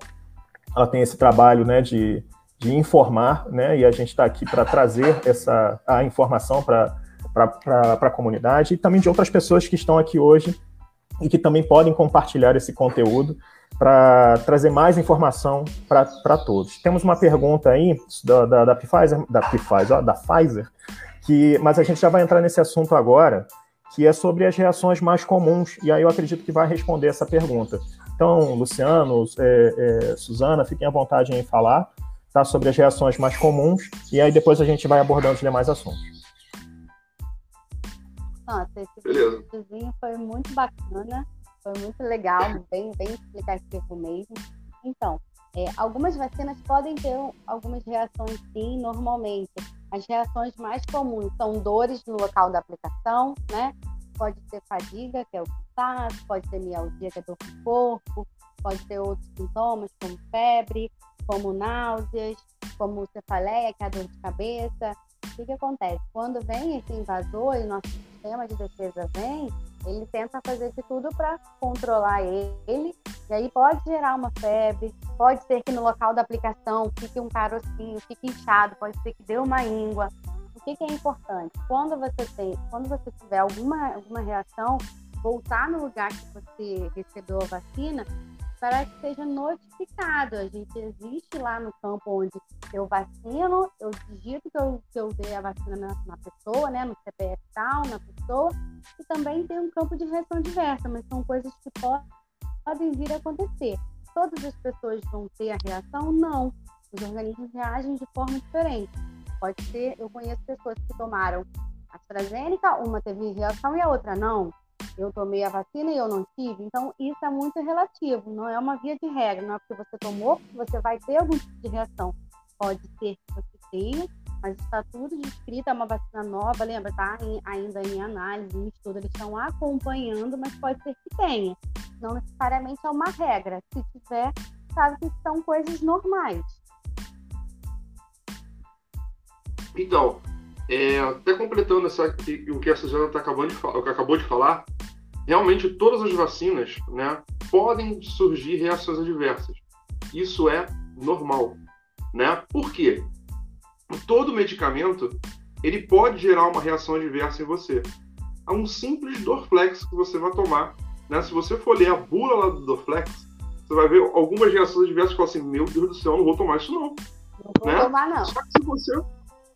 ela tem esse trabalho, né, de, de informar, né, e a gente está aqui para trazer essa a informação para para a comunidade e também de outras pessoas que estão aqui hoje e que também podem compartilhar esse conteúdo para trazer mais informação para todos. Temos uma pergunta aí da, da, da Pfizer, da Pfizer, ó, da Pfizer, que, mas a gente já vai entrar nesse assunto agora, que é sobre as reações mais comuns, e aí eu acredito que vai responder essa pergunta. Então, Luciano, é, é, Suzana, fiquem à vontade em falar tá, sobre as reações mais comuns, e aí depois a gente vai abordando os demais assuntos. Nossa, esse videozinho foi muito bacana, foi muito legal, bem, bem explicativo mesmo. Então, é, algumas vacinas podem ter algumas reações sim, normalmente. As reações mais comuns são dores no local da aplicação, né? pode ter fadiga, que é o cansaço, pode ter mialgia, que é dor no corpo, pode ter outros sintomas, como febre, como náuseas, como cefaleia, que é a dor de cabeça. O que, que acontece? Quando vem esse invasor e nosso sistema de defesa vem, ele tenta fazer de tudo para controlar ele, e aí pode gerar uma febre, pode ser que no local da aplicação fique um carocinho, fique inchado, pode ser que dê uma íngua. O que, que é importante? Quando você tem, quando você tiver alguma, alguma reação, voltar no lugar que você recebeu a vacina para que seja notificado. A gente existe lá no campo onde eu vacino, eu digito que eu, que eu dei a vacina na, na pessoa, né, no CPF tal, na pessoa, e também tem um campo de reação diversa, mas são coisas que podem vir a acontecer. Todas as pessoas vão ter a reação? Não. Os organismos reagem de forma diferente. Pode ser, eu conheço pessoas que tomaram AstraZeneca, uma teve reação e a outra não eu tomei a vacina e eu não tive. Então, isso é muito relativo, não é uma via de regra, não é porque você tomou que você vai ter algum tipo de reação. Pode ser que você tenha, mas está tudo descrito, é uma vacina nova, lembra, está ainda em análise, em estudo, eles estão acompanhando, mas pode ser que tenha. Não necessariamente é uma regra. Se tiver, sabe que são coisas normais. Então, é, até completando essa, o que a Suzana tá acabando de, acabou de falar, realmente todas as vacinas né, podem surgir reações adversas. Isso é normal. Né? Por quê? Todo medicamento ele pode gerar uma reação adversa em você. Há um simples Dorflex que você vai tomar. Né? Se você for ler a bula lá do Dorflex, você vai ver algumas reações adversas e falar assim: Meu Deus do céu, não vou tomar isso não. Não vou né? tomar, não. Só que se você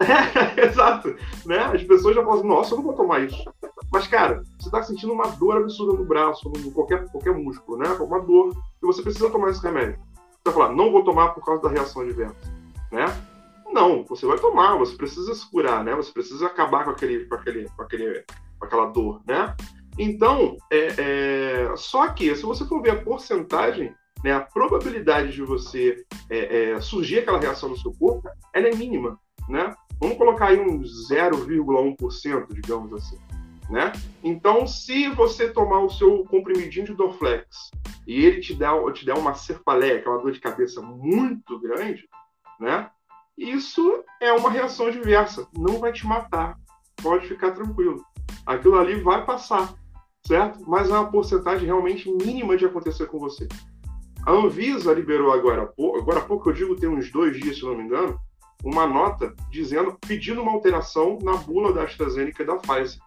é, exato. Né? As pessoas já falam assim, nossa, eu não vou tomar isso. Mas, cara, você está sentindo uma dor absurda no braço, em qualquer, qualquer músculo, né? Uma dor, e você precisa tomar esse remédio. Você vai falar, não vou tomar por causa da reação adversa, né? Não, você vai tomar, você precisa se curar, né? Você precisa acabar com, aquele, com, aquele, com, aquele, com aquela dor, né? Então, é, é... só que se você for ver a porcentagem, né, a probabilidade de você é, é, surgir aquela reação no seu corpo, ela é mínima, né? Vamos colocar aí uns 0,1%, digamos assim. Né? Então, se você tomar o seu comprimidinho de Dorflex e ele te der, te der uma cefaleia, que é uma dor de cabeça muito grande, né? Isso é uma reação diversa. Não vai te matar. Pode ficar tranquilo. Aquilo ali vai passar, certo? Mas é uma porcentagem realmente mínima de acontecer com você. A Anvisa liberou agora, agora há pouco, eu digo tem uns dois dias, se não me engano, uma nota dizendo, pedindo uma alteração na bula da AstraZeneca e da Pfizer,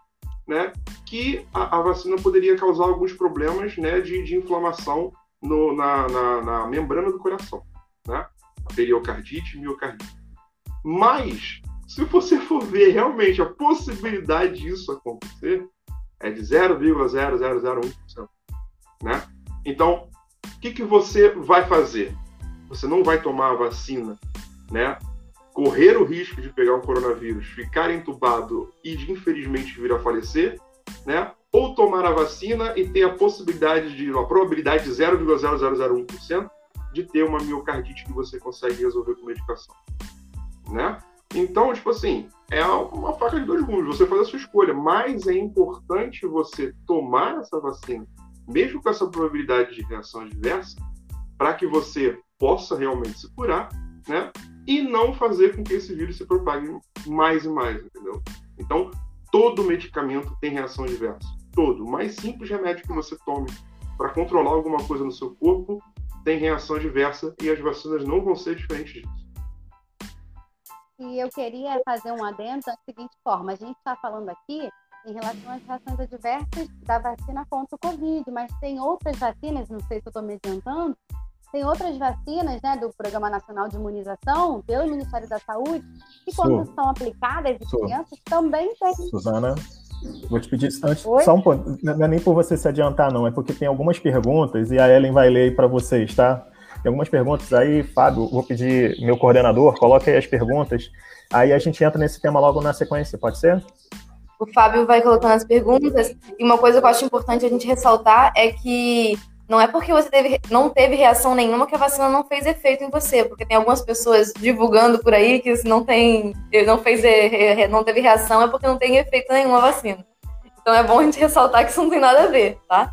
né, que a, a vacina poderia causar alguns problemas né, de, de inflamação no, na, na, na, membrana do coração, né, periocardite e miocardite. Mas, se você for ver realmente a possibilidade disso acontecer, é de 0,0001%. Né? Então, o que, que você vai fazer? Você não vai tomar a vacina né, correr o risco de pegar o coronavírus, ficar entubado e de infelizmente vir a falecer, né? Ou tomar a vacina e ter a possibilidade de, a probabilidade de 0,0001% de ter uma miocardite que você consegue resolver com medicação, né? Então, tipo assim, é uma faca de dois gumes, você faz a sua escolha, mas é importante você tomar essa vacina, mesmo com essa probabilidade de reação adversa, para que você possa realmente se curar, né? E não fazer com que esse vírus se propague mais e mais, entendeu? Então, todo medicamento tem reação adversa. Todo. O mais simples remédio que você tome para controlar alguma coisa no seu corpo tem reação adversa e as vacinas não vão ser diferentes disso. E eu queria fazer um adendo da seguinte forma: a gente está falando aqui em relação às reações adversas da vacina contra o Covid, mas tem outras vacinas, não sei se eu estou me adiantando, tem outras vacinas né, do Programa Nacional de Imunização, pelo Ministério da Saúde, que quando são aplicadas em crianças também tem. Suzana, vou te pedir antes, só um ponto, não é nem por você se adiantar, não, é porque tem algumas perguntas e a Ellen vai ler para vocês, tá? Tem algumas perguntas aí, Fábio, vou pedir meu coordenador, coloque aí as perguntas, aí a gente entra nesse tema logo na sequência, pode ser? O Fábio vai colocando as perguntas, e uma coisa que eu acho importante a gente ressaltar é que não é porque você teve, não teve reação nenhuma que a vacina não fez efeito em você, porque tem algumas pessoas divulgando por aí que se não tem, não fez, não teve reação é porque não tem efeito nenhuma a vacina. Então é bom a gente ressaltar que isso não tem nada a ver, tá?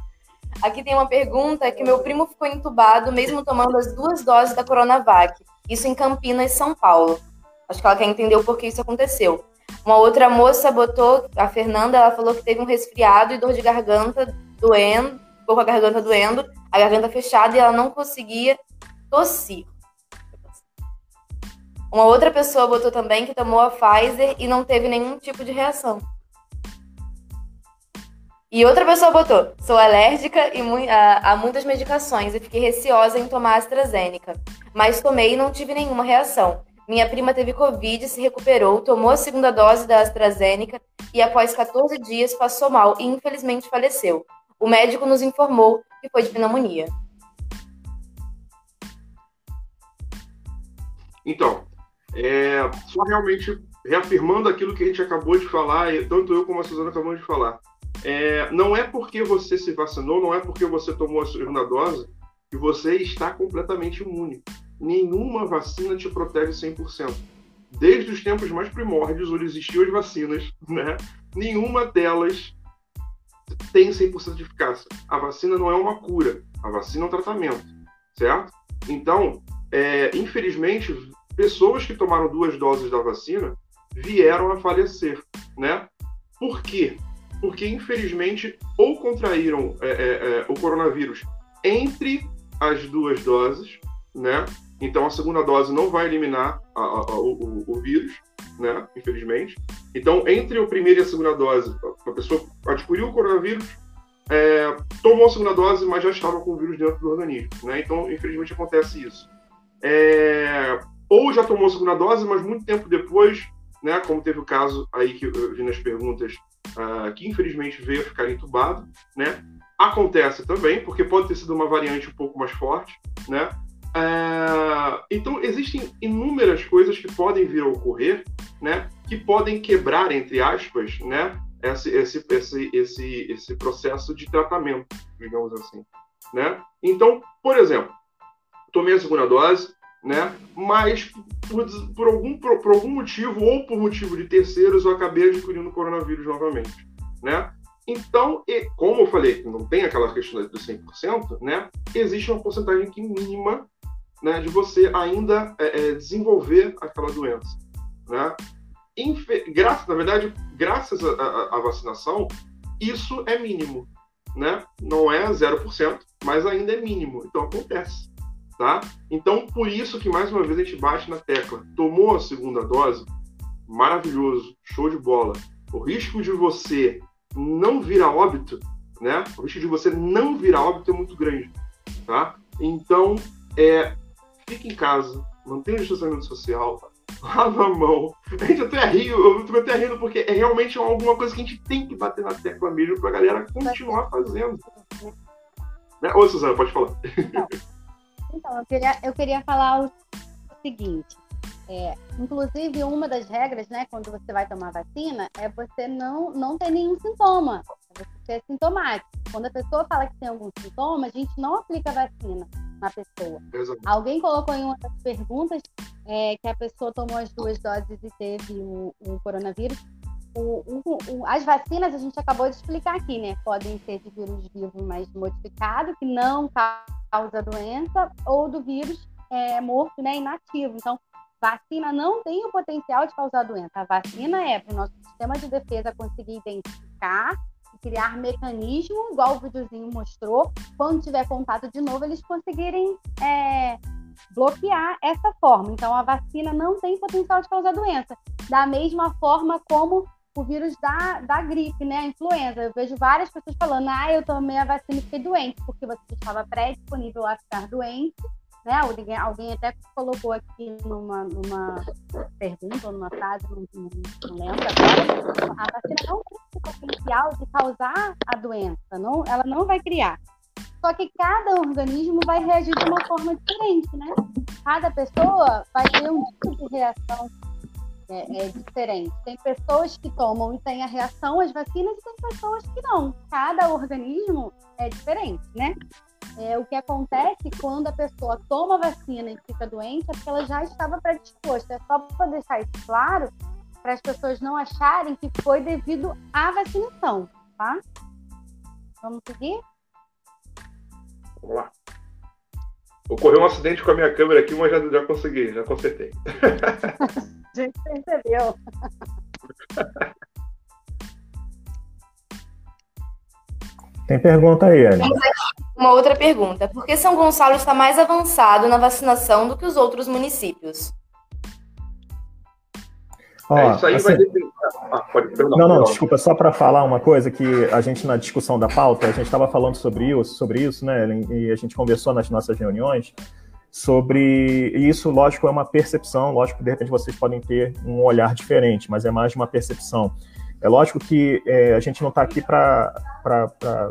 Aqui tem uma pergunta que meu primo ficou entubado mesmo tomando as duas doses da Coronavac. Isso em Campinas, São Paulo. Acho que ela quer entender o porquê isso aconteceu. Uma outra moça botou, a Fernanda, ela falou que teve um resfriado e dor de garganta doendo, ficou com a garganta doendo, a garganta fechada e ela não conseguia tossir. Uma outra pessoa botou também que tomou a Pfizer e não teve nenhum tipo de reação. E outra pessoa botou: sou alérgica a, a, muitas medicações e fiquei receosa em tomar AstraZeneca, mas tomei e não tive nenhuma reação. Minha prima teve Covid, se recuperou, tomou a segunda dose da AstraZeneca e após 14 dias passou mal e infelizmente faleceu. O médico nos informou que foi de pneumonia. Então, é, só realmente reafirmando aquilo que a gente acabou de falar, tanto eu como a Suzana acabamos de falar. É, não é porque você se vacinou, não é porque você tomou a segunda dose que você está completamente imune. Nenhuma vacina te protege 100%. Desde os tempos mais primórdios, onde existiam as vacinas, né? nenhuma delas tem 100% de eficácia. A vacina não é uma cura, a vacina é um tratamento, certo? Então, é, infelizmente, pessoas que tomaram duas doses da vacina vieram a falecer, né? Por quê? porque infelizmente ou contraíram é, é, é, o coronavírus entre as duas doses, né? Então a segunda dose não vai eliminar a, a, o, o, vírus, né? Infelizmente. Então entre a primeira e a segunda dose, a pessoa adquiriu o coronavírus, é, tomou a segunda dose, mas já estava com o vírus dentro do organismo, né? Então infelizmente acontece isso. É, ou já tomou a segunda dose, mas muito tempo depois, né? Como teve o caso aí que eu vi nas perguntas uh, que infelizmente veio a ficar entubado, né? Acontece também, porque pode ter sido uma variante um pouco mais forte, né? Uh, então existem inúmeras coisas que podem vir a ocorrer, né? Que podem quebrar, entre aspas, né? Esse, esse, esse, esse, esse processo de tratamento, digamos assim, né? Então, por exemplo, tomei a segunda dose, né? Mas por, por algum, por, por, algum motivo ou por motivo de terceiros eu acabei adquirindo o coronavírus novamente, né? Então, e, como eu falei, não tem aquela questão do 100%, né? Existe uma porcentagem que mínima né, de você ainda é, é, desenvolver aquela doença, né? Infe graças, na verdade, graças à vacinação, isso é mínimo, né? Não é 0%, mas ainda é mínimo. Então acontece. Tá? Então, por isso que mais uma vez a gente bate na tecla. Tomou a segunda dose? Maravilhoso, show de bola. O risco de você não vir a óbito, né? O risco de você não vir a óbito é muito grande, tá? Então, é, fique em casa, mantenha o distanciamento social, lava a mão. A gente até riu, eu tô até rindo porque é realmente alguma coisa que a gente tem que bater na tecla mesmo pra galera continuar fazendo. Né? Ô, Suzana, pode falar. Não. Então, eu queria, eu queria falar o seguinte. É, inclusive, uma das regras, né, quando você vai tomar vacina, é você não, não ter nenhum sintoma. É você ser sintomático. Quando a pessoa fala que tem algum sintoma, a gente não aplica vacina na pessoa. Exato. Alguém colocou em uma das perguntas é, que a pessoa tomou as duas doses e teve o, o coronavírus. O, o, as vacinas a gente acabou de explicar aqui, né? Podem ser de vírus vivo mais modificado, que não causa doença, ou do vírus é, morto, né? Inativo. Então, vacina não tem o potencial de causar doença. A vacina é para o nosso sistema de defesa conseguir identificar e criar mecanismo, igual o videozinho mostrou, quando tiver contato de novo, eles conseguirem é, bloquear essa forma. Então, a vacina não tem potencial de causar doença. Da mesma forma como o vírus da, da gripe, né? A influenza. Eu vejo várias pessoas falando, ah, eu tomei a vacina e fiquei doente, porque você estava pré-disponível a ficar doente, né? Alguém, alguém até colocou aqui numa, numa pergunta numa frase, não, não, não lembro agora, a vacina não tem o potencial de causar a doença, não, ela não vai criar. Só que cada organismo vai reagir de uma forma diferente, né? Cada pessoa vai ter um tipo de reação é, é, diferente. Tem pessoas que tomam e têm a reação às vacinas e tem pessoas que não. Cada organismo é diferente, né? É, o que acontece quando a pessoa toma a vacina e fica doente é porque ela já estava predisposta. É só para deixar isso claro, para as pessoas não acharem que foi devido à vacinação. tá? Vamos seguir? Vamos lá. Ocorreu um acidente com a minha câmera aqui, mas já, já consegui, já consertei. a gente percebeu. Tem pergunta aí, Eli. Uma outra pergunta. Por que São Gonçalo está mais avançado na vacinação do que os outros municípios? Ó, é, isso aí assim, vai ah, pode, perdão, não, não, desculpa, só para falar uma coisa que a gente na discussão da pauta, a gente estava falando sobre isso, sobre isso, né, e a gente conversou nas nossas reuniões sobre isso, lógico, é uma percepção, lógico que de repente vocês podem ter um olhar diferente, mas é mais uma percepção. É lógico que é, a gente não está aqui para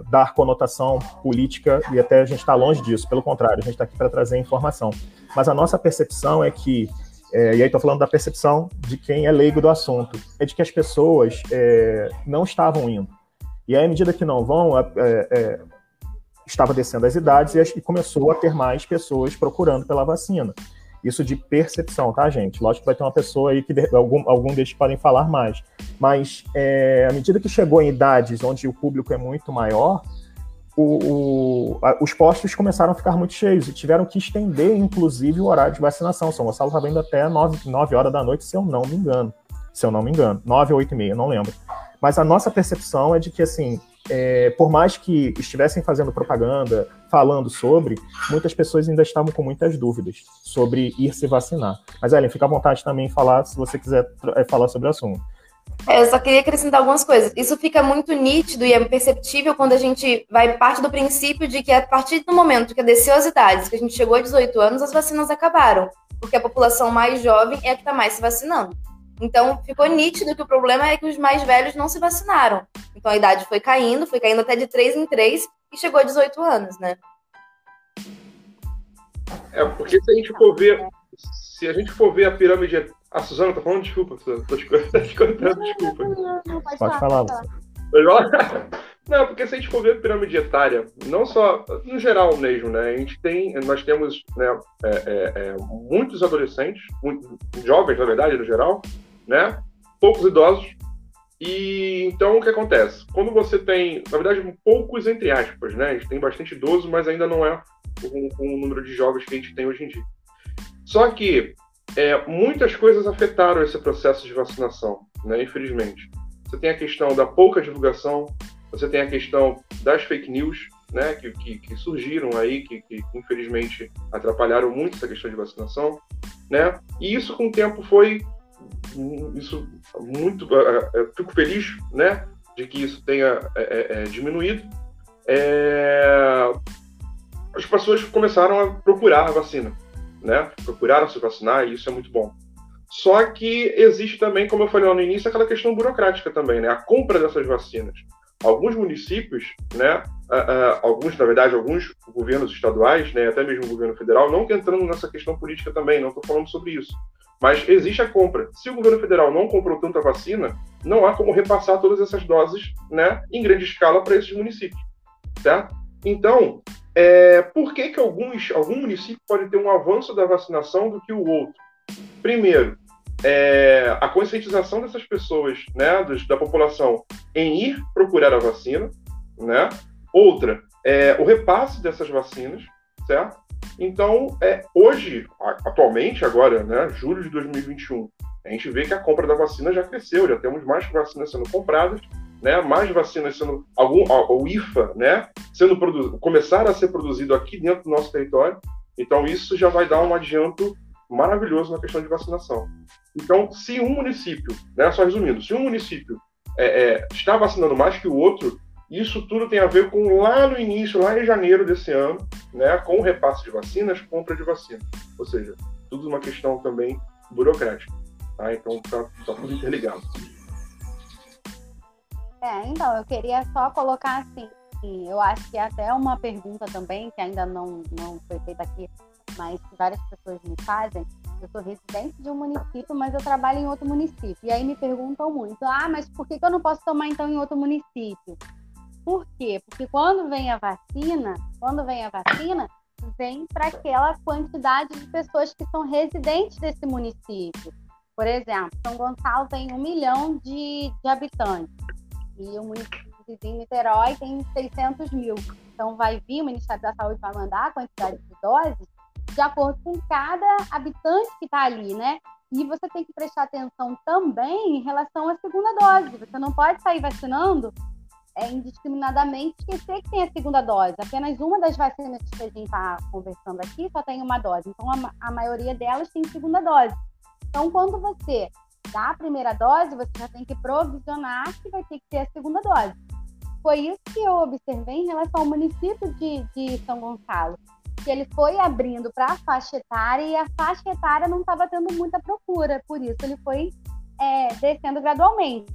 dar conotação política e até a gente está longe disso, pelo contrário, a gente está aqui para trazer informação. Mas a nossa percepção é que é, e aí estou falando da percepção de quem é leigo do assunto, é de que as pessoas é, não estavam indo. E aí, à medida que não vão, é, é estava descendo as idades e, e, começou a ter mais pessoas procurando pela vacina. Isso de percepção, tá, gente? Lógico que vai ter uma pessoa aí que de, algum, algum deles podem falar mais. Mas é, à medida que chegou em idades onde o público é muito maior, o, o, a, os postos começaram a ficar muito cheios e tiveram que estender, inclusive, o horário de vacinação. São Gonçalo estava indo até 9, 9 horas da noite, se eu não me engano. Se eu não me engano. 9 ou 8 e meia, não lembro. Mas a nossa percepção é de que, assim, é, por mais que estivessem fazendo propaganda, falando sobre, muitas pessoas ainda estavam com muitas dúvidas sobre ir se vacinar. Mas, Ellen, fica à vontade também falar, se você quiser é, falar sobre o assunto. É, eu só queria acrescentar algumas coisas. Isso fica muito nítido e é perceptível quando a gente vai parte do princípio de que a partir do momento que desceu as idades, que a gente chegou a 18 anos, as vacinas acabaram, porque a população mais jovem é a que está mais se vacinando. Então, ficou nítido que o problema é que os mais velhos não se vacinaram. Então, a idade foi caindo, foi caindo até de 3 em 3 e chegou a 18 anos, né? É, porque se a gente for ver, se a gente for ver a pirâmide a Suzana tá falando? Desculpa, Suzana. Tô te, cortando, desculpa. Não, não, pode, pode falar. falar. Não, porque se a gente for ver a pirâmide etária, não só, no geral mesmo, né? A gente tem, nós temos né, é, é, é, muitos adolescentes, muitos, jovens, na verdade, no geral, né? Poucos idosos. E então o que acontece? Quando você tem, na verdade, poucos entre aspas, né? A gente tem bastante idoso, mas ainda não é o, o número de jovens que a gente tem hoje em dia. Só que é, muitas coisas afetaram esse processo de vacinação, né, infelizmente. Você tem a questão da pouca divulgação, você tem a questão das fake news, né, que, que, que surgiram aí, que, que, infelizmente atrapalharam muito essa questão de vacinação, né, e isso com o tempo foi isso muito, eu fico feliz, né, de que isso tenha é, é, é diminuído. As pessoas começaram a procurar a vacina, né? Procuraram se vacinar e isso é muito bom. Só que existe também, como eu falei lá no início, aquela questão burocrática também, né? A compra dessas vacinas. Alguns municípios, né? Uh, alguns, na verdade, alguns governos estaduais, né? Até mesmo o governo federal, não entrando nessa questão política também, não estou falando sobre isso. Mas existe a compra. Se o governo federal não comprou tanta vacina, não há como repassar todas essas doses, né? Em grande escala para esses municípios, certo? Então, é, por que, que alguns, algum município pode ter um avanço da vacinação do que o outro? Primeiro, é, a conscientização dessas pessoas, né, dos, da população, em ir procurar a vacina, né? Outra, é, o repasse dessas vacinas, certo? Então, é, hoje, atualmente, agora, né, julho de 2021, a gente vê que a compra da vacina já cresceu, já temos mais vacinas sendo compradas, né, mais vacinas sendo algum o IFA, né, sendo produzido, começar a ser produzido aqui dentro do nosso território. Então isso já vai dar um adianto maravilhoso na questão de vacinação. Então, se um município, né, só resumindo, se um município é, é, está vacinando mais que o outro, isso tudo tem a ver com lá no início, lá em janeiro desse ano, né, com o repasse de vacinas, compra de vacina. Ou seja, tudo uma questão também burocrática. Tá? Então, está tá tudo interligado. É, então, eu queria só colocar assim, eu acho que é até uma pergunta também, que ainda não, não foi feita aqui, mas várias pessoas me fazem. Eu sou residente de um município, mas eu trabalho em outro município. E aí me perguntam muito, ah, mas por que eu não posso tomar então em outro município? Por quê? Porque quando vem a vacina, quando vem a vacina, vem para aquela quantidade de pessoas que são residentes desse município. Por exemplo, São Gonçalo tem um milhão de, de habitantes e o município em Niterói tem 600 mil. Então, vai vir, o Ministério da Saúde vai mandar a quantidade de doses de acordo com cada habitante que está ali, né? E você tem que prestar atenção também em relação à segunda dose. Você não pode sair vacinando é, indiscriminadamente esquecer que tem a segunda dose. Apenas uma das vacinas que a gente está conversando aqui só tem uma dose. Então, a, a maioria delas tem segunda dose. Então, quando você dá a primeira dose, você já tem que provisionar que vai ter que ter a segunda dose. Foi isso que eu observei em relação ao município de, de São Gonçalo que ele foi abrindo para a faixa etária e a faixa etária não estava tendo muita procura, por isso ele foi é, descendo gradualmente.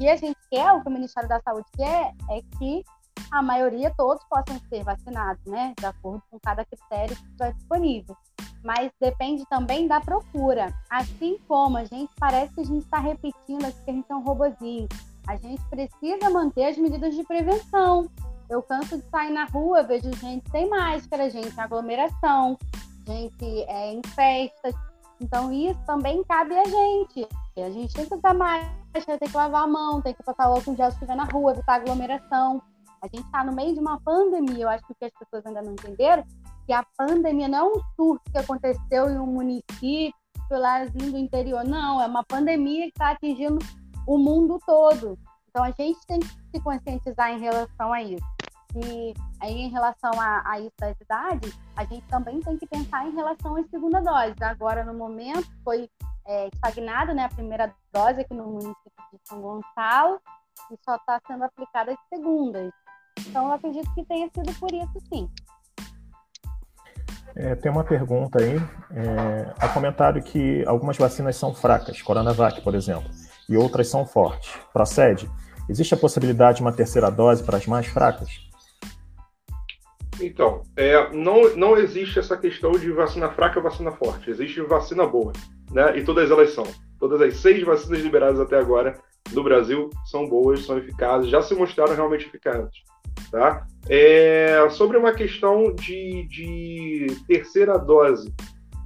E a gente quer, o que o Ministério da Saúde quer, é que a maioria, todos possam ser vacinados, né? De acordo com cada critério que estiver disponível. Mas depende também da procura. Assim como a gente parece que a gente está repetindo que a gente é um robozinho. A gente precisa manter as medidas de prevenção. Eu canso de sair na rua, vejo gente sem máscara, gente em aglomeração, gente é, em festas. Então, isso também cabe a gente. A gente tem que usar máscara, tem que lavar a mão, tem que passar álcool gel se estiver na rua, evitar aglomeração. A gente está no meio de uma pandemia. Eu acho que o que as pessoas ainda não entenderam que a pandemia não é um surto que aconteceu em um município lázinho do interior. Não, é uma pandemia que está atingindo o mundo todo. Então, a gente tem que se conscientizar em relação a isso. E aí, em relação a, a isso das idades, a gente também tem que pensar em relação à segunda dose. Agora, no momento, foi é, estagnada né, a primeira dose aqui no município de São Gonçalo e só está sendo aplicada as segundas. Então, eu acredito que tenha sido por isso, sim. É, tem uma pergunta aí. É, há comentário que algumas vacinas são fracas, Coronavac, por exemplo, e outras são fortes. Procede? Existe a possibilidade de uma terceira dose para as mais fracas? Então, é, não, não existe essa questão de vacina fraca vacina forte. Existe vacina boa, né? E todas elas são. Todas as seis vacinas liberadas até agora no Brasil são boas, são eficazes, já se mostraram realmente eficazes, tá? É, sobre uma questão de, de terceira dose,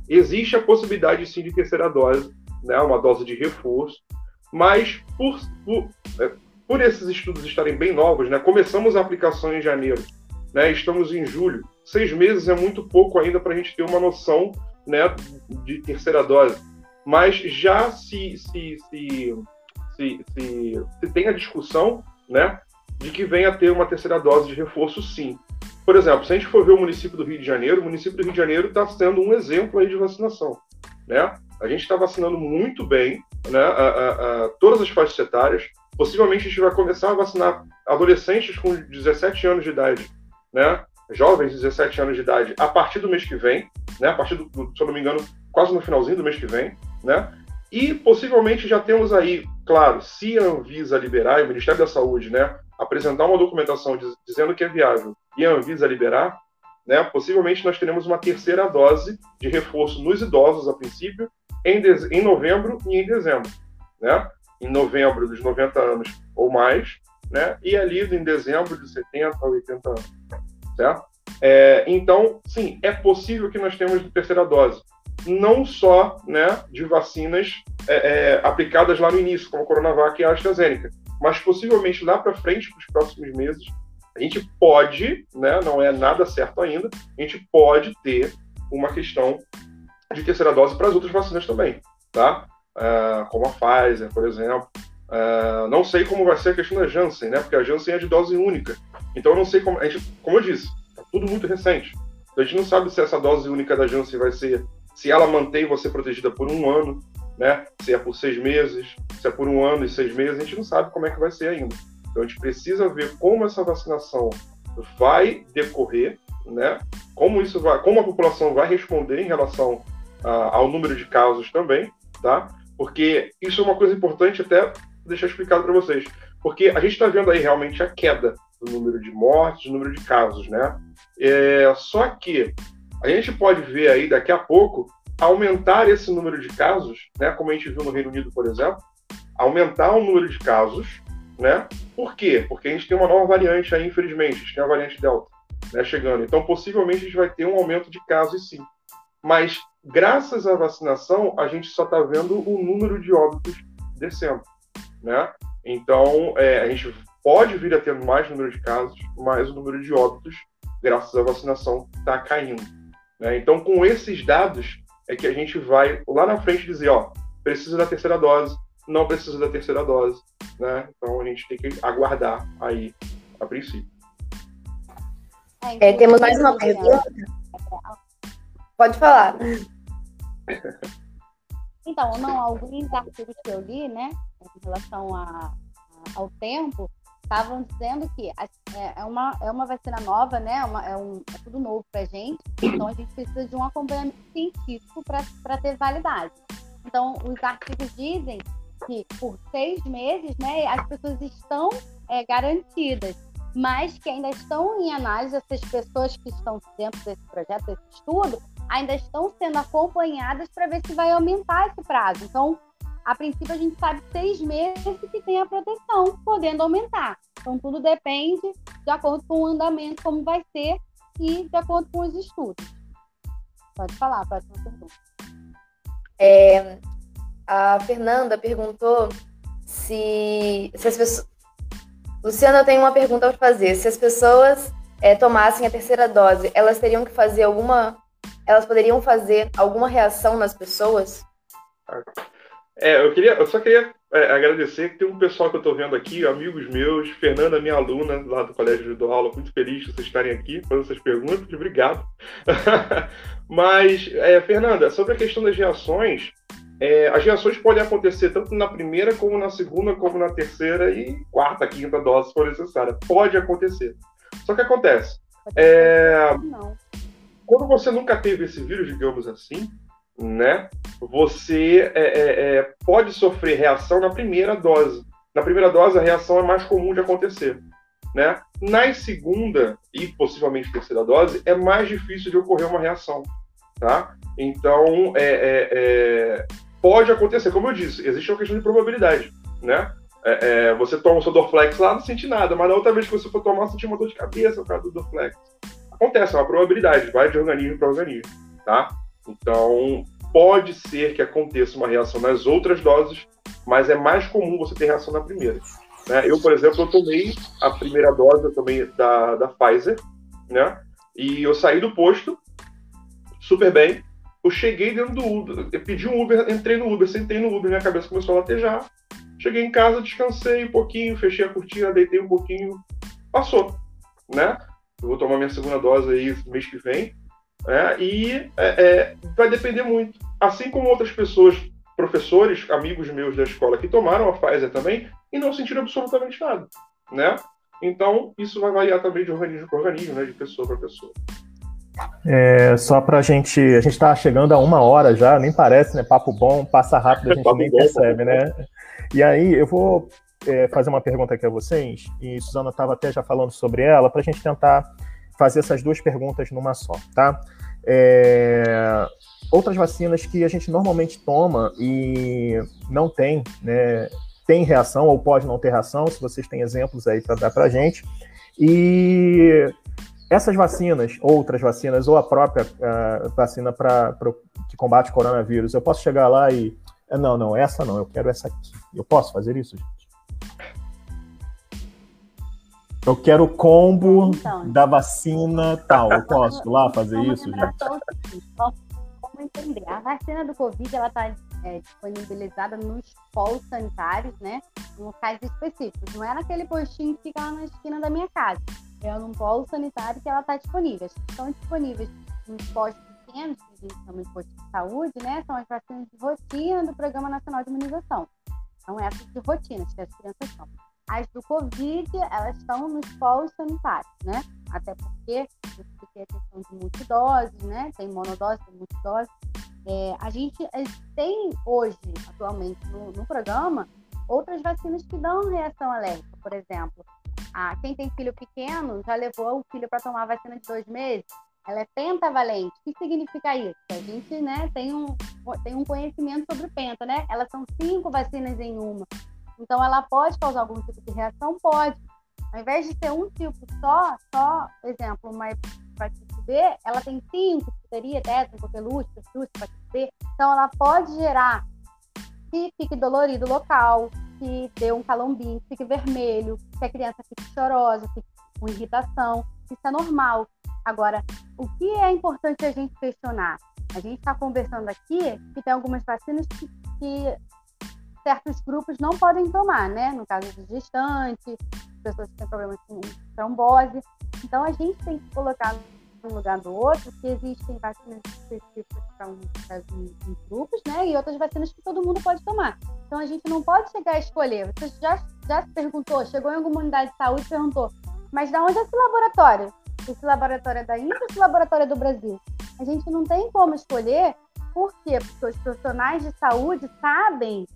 existe a possibilidade sim de terceira dose, né? Uma dose de reforço, mas por, por, é, por esses estudos estarem bem novos, né? Começamos a aplicação em janeiro né? Estamos em julho. Seis meses é muito pouco ainda para a gente ter uma noção né, de terceira dose. Mas já se, se, se, se, se, se tem a discussão né, de que venha a ter uma terceira dose de reforço, sim. Por exemplo, se a gente for ver o município do Rio de Janeiro, o município do Rio de Janeiro está sendo um exemplo aí de vacinação. Né? A gente está vacinando muito bem né, a, a, a, todas as faixas etárias. Possivelmente a gente vai começar a vacinar adolescentes com 17 anos de idade né, jovens de 17 anos de idade a partir do mês que vem, né, a partir do, se eu não me engano, quase no finalzinho do mês que vem, né, e possivelmente já temos aí, claro, se a Anvisa liberar, e o Ministério da Saúde, né, apresentar uma documentação diz, dizendo que é viável e a Anvisa liberar, né, possivelmente nós teremos uma terceira dose de reforço nos idosos a princípio, em, em novembro e em dezembro, né? Em novembro dos 90 anos ou mais, né? E ali em dezembro de 70 a 80 anos certo? É, então, sim, é possível que nós tenhamos terceira dose, não só né, de vacinas é, é, aplicadas lá no início, como a Coronavac e a AstraZeneca, mas possivelmente lá para frente, para os próximos meses, a gente pode, né, não é nada certo ainda, a gente pode ter uma questão de terceira dose para as outras vacinas também, tá? Uh, como a Pfizer, por exemplo. Uh, não sei como vai ser a questão da Janssen, né? Porque a Janssen é de dose única. Então eu não sei como. A gente, como eu disse, tá tudo muito recente. Então, a gente não sabe se essa dose única da Janssen vai ser. Se ela mantém você protegida por um ano, né? Se é por seis meses, se é por um ano e seis meses, a gente não sabe como é que vai ser ainda. Então a gente precisa ver como essa vacinação vai decorrer, né? Como isso vai, como a população vai responder em relação a, ao número de casos também, tá? Porque isso é uma coisa importante até deixar explicado para vocês, porque a gente está vendo aí realmente a queda do número de mortes, do número de casos, né? É, só que a gente pode ver aí daqui a pouco aumentar esse número de casos, né? Como a gente viu no Reino Unido, por exemplo, aumentar o número de casos, né? Por quê? Porque a gente tem uma nova variante aí, infelizmente, a gente tem a variante Delta, né? Chegando. Então, possivelmente a gente vai ter um aumento de casos, sim. Mas graças à vacinação, a gente só está vendo o número de óbitos descendo, né? Então, é, a gente pode vir a ter mais número de casos, mas o número de óbitos, graças à vacinação, está caindo. Né? Então, com esses dados, é que a gente vai lá na frente dizer, ó, precisa da terceira dose, não precisa da terceira dose, né? Então a gente tem que aguardar aí a princípio. É, temos mais uma pergunta. Pode falar. Então, não, alguns artigos que eu li, né, em relação a, a, ao tempo, estavam dizendo que é, é, uma, é uma vacina nova, né? Uma, é, um, é tudo novo para a gente, então a gente precisa de um acompanhamento científico para ter validade. Então, os artigos dizem que por seis meses, né, as pessoas estão é, garantidas, mas que ainda estão em análise, essas pessoas que estão dentro desse projeto, desse estudo, ainda estão sendo acompanhadas para ver se vai aumentar esse prazo. Então, a princípio, a gente sabe seis meses que tem a proteção, podendo aumentar. Então, tudo depende de acordo com o andamento, como vai ser, e de acordo com os estudos. Pode falar, próxima pergunta. É, a Fernanda perguntou se, se as pessoas. Luciana, eu tenho uma pergunta para fazer. Se as pessoas é, tomassem a terceira dose, elas teriam que fazer alguma. Elas poderiam fazer alguma reação nas pessoas? É, eu queria, eu só queria é, agradecer que tem um pessoal que eu estou vendo aqui, amigos meus, Fernanda, minha aluna lá do Colégio de Aula, muito feliz de vocês estarem aqui fazendo essas perguntas, obrigado. Mas, é, Fernanda, sobre a questão das reações, é, as reações podem acontecer tanto na primeira, como na segunda, como na terceira e quarta, quinta dose, se for necessária. Pode acontecer. Só que acontece. É, quando você nunca teve esse vírus, digamos assim, né? Você é, é, é, pode sofrer reação na primeira dose. Na primeira dose, a reação é mais comum de acontecer. Né? Na segunda e possivelmente terceira dose, é mais difícil de ocorrer uma reação. Tá? Então, é, é, é, pode acontecer, como eu disse, existe uma questão de probabilidade. Né? É, você toma o seu Dorflex lá, não sente nada, mas na outra vez que você for tomar, sentir uma dor de cabeça por causa do Dorflex. Acontece, é uma probabilidade, vai de organismo para organismo. Tá? Então, pode ser que aconteça uma reação nas outras doses, mas é mais comum você ter reação na primeira. Né? Eu, por exemplo, eu tomei a primeira dose tomei da, da Pfizer, né? E eu saí do posto, super bem. Eu cheguei dentro do Uber, eu pedi um Uber, entrei no Uber, sentei no Uber, minha cabeça começou a latejar. Cheguei em casa, descansei um pouquinho, fechei a cortina, deitei um pouquinho, passou, né? Eu vou tomar minha segunda dose aí mês que vem. É, e é, é, vai depender muito. Assim como outras pessoas, professores, amigos meus da escola que tomaram a Pfizer também e não sentiram absolutamente nada, né? Então, isso vai variar também de organismo para organismo, né? De pessoa para pessoa. É, só para a gente, a gente está chegando a uma hora já, nem parece, né? Papo bom, passa rápido, a gente nem percebe, né? E aí eu vou é, fazer uma pergunta aqui a vocês, e Suzana estava até já falando sobre ela, para a gente tentar fazer essas duas perguntas numa só, tá? É, outras vacinas que a gente normalmente toma e não tem, né? Tem reação ou pode não ter reação, se vocês têm exemplos aí para dar para gente. E essas vacinas, outras vacinas, ou a própria vacina para que combate o coronavírus, eu posso chegar lá e. Não, não, essa não, eu quero essa aqui. Eu posso fazer isso, Eu quero o combo então, da vacina tal. Eu posso lá fazer isso, gente? Como entender? A vacina do Covid ela está é, disponibilizada nos polos sanitários, né? Em locais específicos. Não é naquele postinho que fica lá na esquina da minha casa. É num polo sanitário que ela está disponível. Estão disponíveis nos postos pequenos, que a gente chama de postos de saúde, né? São as vacinas de rotina do Programa Nacional de Imunização. São essas de rotina que as crianças tomam. As do Covid, elas estão nos polos sanitários, né? Até porque tem a questão de multidoses, né? Tem monodose, tem multidose. É, a gente tem hoje, atualmente, no, no, programa, outras vacinas que dão reação alérgica. Por exemplo, a, quem tem filho pequeno já levou o filho para tomar a vacina de dois meses, ela é pentavalente. O que significa isso? A gente né, tem, um, tem um conhecimento sobre penta, né? Elas são cinco vacinas em uma. Então, ela pode causar algum tipo de reação? Pode. Ao invés de ter um tipo só, só, por exemplo, uma hepatite B, ela tem cinco, teria tétano, coqueluche, hepatite B. Então, ela pode gerar que fique dolorido local, que dê um calombinho, fique vermelho, que a criança fique chorosa, fique com irritação. Isso é normal. Agora, o que é importante a gente questionar? A gente está conversando aqui que tem algumas vacinas que, que, certos grupos não podem tomar, né? No caso de gestante, pessoas que têm problemas com trombose. Então, a gente tem que colocar um lugar do outro, que existem vacinas específicas para uns, um, grupos, né? E outras vacinas que todo mundo pode tomar. Então a gente não pode chegar a escolher. Você já, já se perguntou, chegou em alguma unidade de saúde e perguntou, mas da onde é esse laboratório? Esse laboratório é da Índia ou esse laboratório é do Brasil? A gente não tem como escolher, por quê? Porque os profissionais de saúde sabem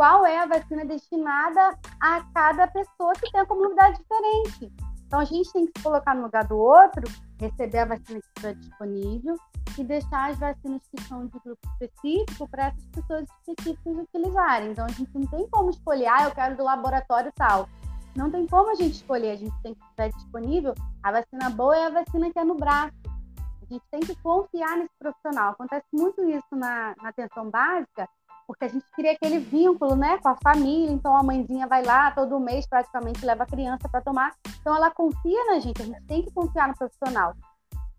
qual é a vacina destinada a cada pessoa que tem a comunidade diferente. Então a gente tem que se colocar no lugar do outro, receber a vacina que estiver disponível e deixar as vacinas que são de grupo específico para essas pessoas específicas utilizarem. Então a gente não tem como escolher, ah, eu quero do laboratório tal. Não tem como a gente escolher, a gente tem que estar disponível. A vacina boa é a vacina que é no braço. A gente tem que confiar nesse profissional. Acontece muito isso na, na atenção básica, porque a gente cria aquele vínculo, né, com a família. Então a mãezinha vai lá todo mês praticamente leva a criança para tomar. Então ela confia na gente. A gente tem que confiar no profissional.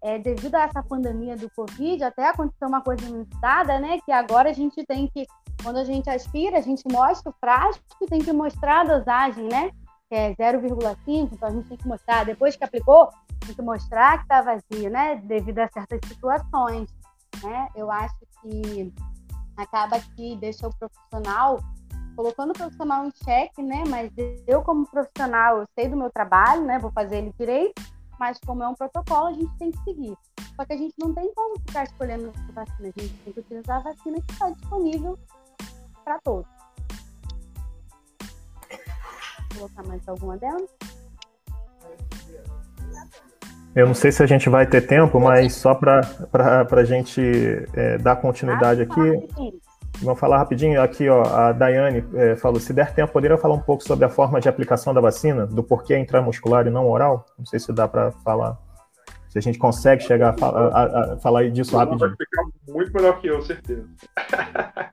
É, devido a essa pandemia do Covid, até aconteceu uma coisa inusitada, né? Que agora a gente tem que, quando a gente aspira, a gente mostra o frasco e tem que mostrar a dosagem, né? Que é 0,5, então a gente tem que mostrar, depois que aplicou, tem que mostrar que está vazio, né? Devido a certas situações, né? Eu acho que acaba que deixa o profissional colocando o profissional em xeque, né? Mas eu como profissional, eu sei do meu trabalho, né? Vou fazer ele direito, mas como é um protocolo, a gente tem que seguir. Só que a gente não tem como ficar escolhendo vacina, a gente tem que utilizar a vacina que está disponível para todos. Vou colocar mais alguma delas? Eu não sei se a gente vai ter tempo, mas só para a gente é, dar continuidade aqui. Vamos falar rapidinho. Aqui, ó, a Daiane é, falou: se der tempo, poderia falar um pouco sobre a forma de aplicação da vacina, do porquê intramuscular e não oral? Não sei se dá para falar. Se a gente consegue chegar a, a, a, a falar disso rapidinho. Vai ficar muito melhor que eu, certeza.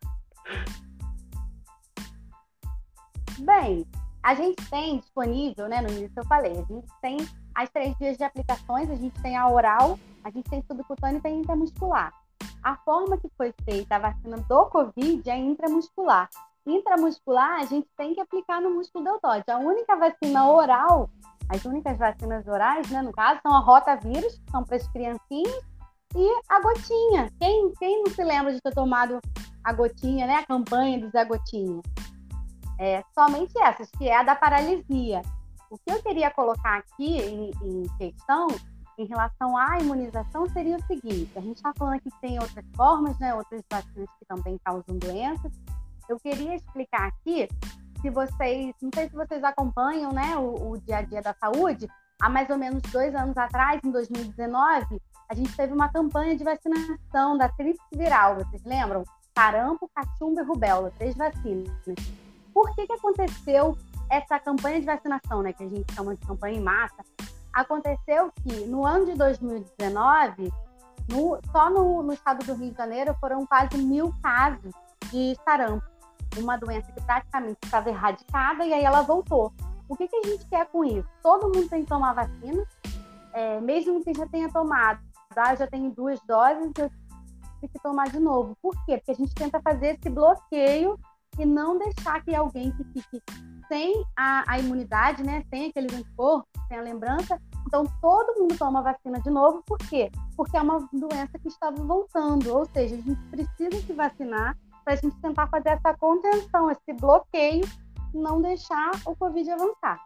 Bem, a gente tem disponível, né, no início eu falei, a gente tem as três dias de aplicações, a gente tem a oral, a gente tem subcutânea e tem intramuscular. A forma que foi feita a vacina do Covid é intramuscular. Intramuscular, a gente tem que aplicar no músculo deltóide. A única vacina oral, as únicas vacinas orais, né, no caso, são a rotavírus, que são para as criancinhas, e a gotinha. Quem, quem não se lembra de ter tomado a gotinha, né, a campanha do Zé Gotinha? É, somente essas, que é a da paralisia. O que eu queria colocar aqui em, em questão, em relação à imunização, seria o seguinte: a gente está falando aqui que tem outras formas, né, outras vacinas que também causam doenças. Eu queria explicar aqui, se vocês, não sei se vocês acompanham, né, o, o dia a dia da saúde. Há mais ou menos dois anos atrás, em 2019, a gente teve uma campanha de vacinação da tríplice viral, vocês lembram? Sarampo, cachumba e rubéola, três vacinas. Por que, que aconteceu essa campanha de vacinação, né, que a gente chama de campanha em massa, aconteceu que no ano de 2019, no, só no, no, estado do Rio de Janeiro foram quase mil casos de sarampo, uma doença que praticamente estava erradicada e aí ela voltou. O que, que a gente quer com isso? Todo mundo tem que tomar vacina, é, mesmo que já tenha tomado, tá? já tenho duas doses, eu tenho que tomar de novo. Por quê? Porque a gente tenta fazer esse bloqueio e não deixar que alguém que fique sem a, a imunidade, né, sem aqueles anticorpos, sem a lembrança, então todo mundo toma vacina de novo, por quê? Porque é uma doença que estava voltando, ou seja, a gente precisa se vacinar para a gente tentar fazer essa contenção, esse bloqueio, não deixar o Covid avançar.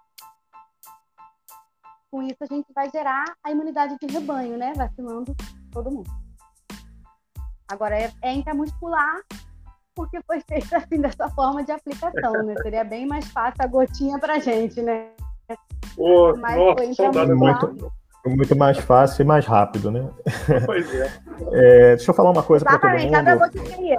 Com isso, a gente vai gerar a imunidade de rebanho, né? Vacinando todo mundo. Agora, é, é intramuscular, porque foi feito assim dessa forma de aplicação, né? Seria bem mais fácil a gotinha pra gente, né? Oh, Mas nossa, saudade muito, muito mais fácil e mais rápido, né? Pois é. é deixa eu falar uma coisa para todo mundo. Cada gotinha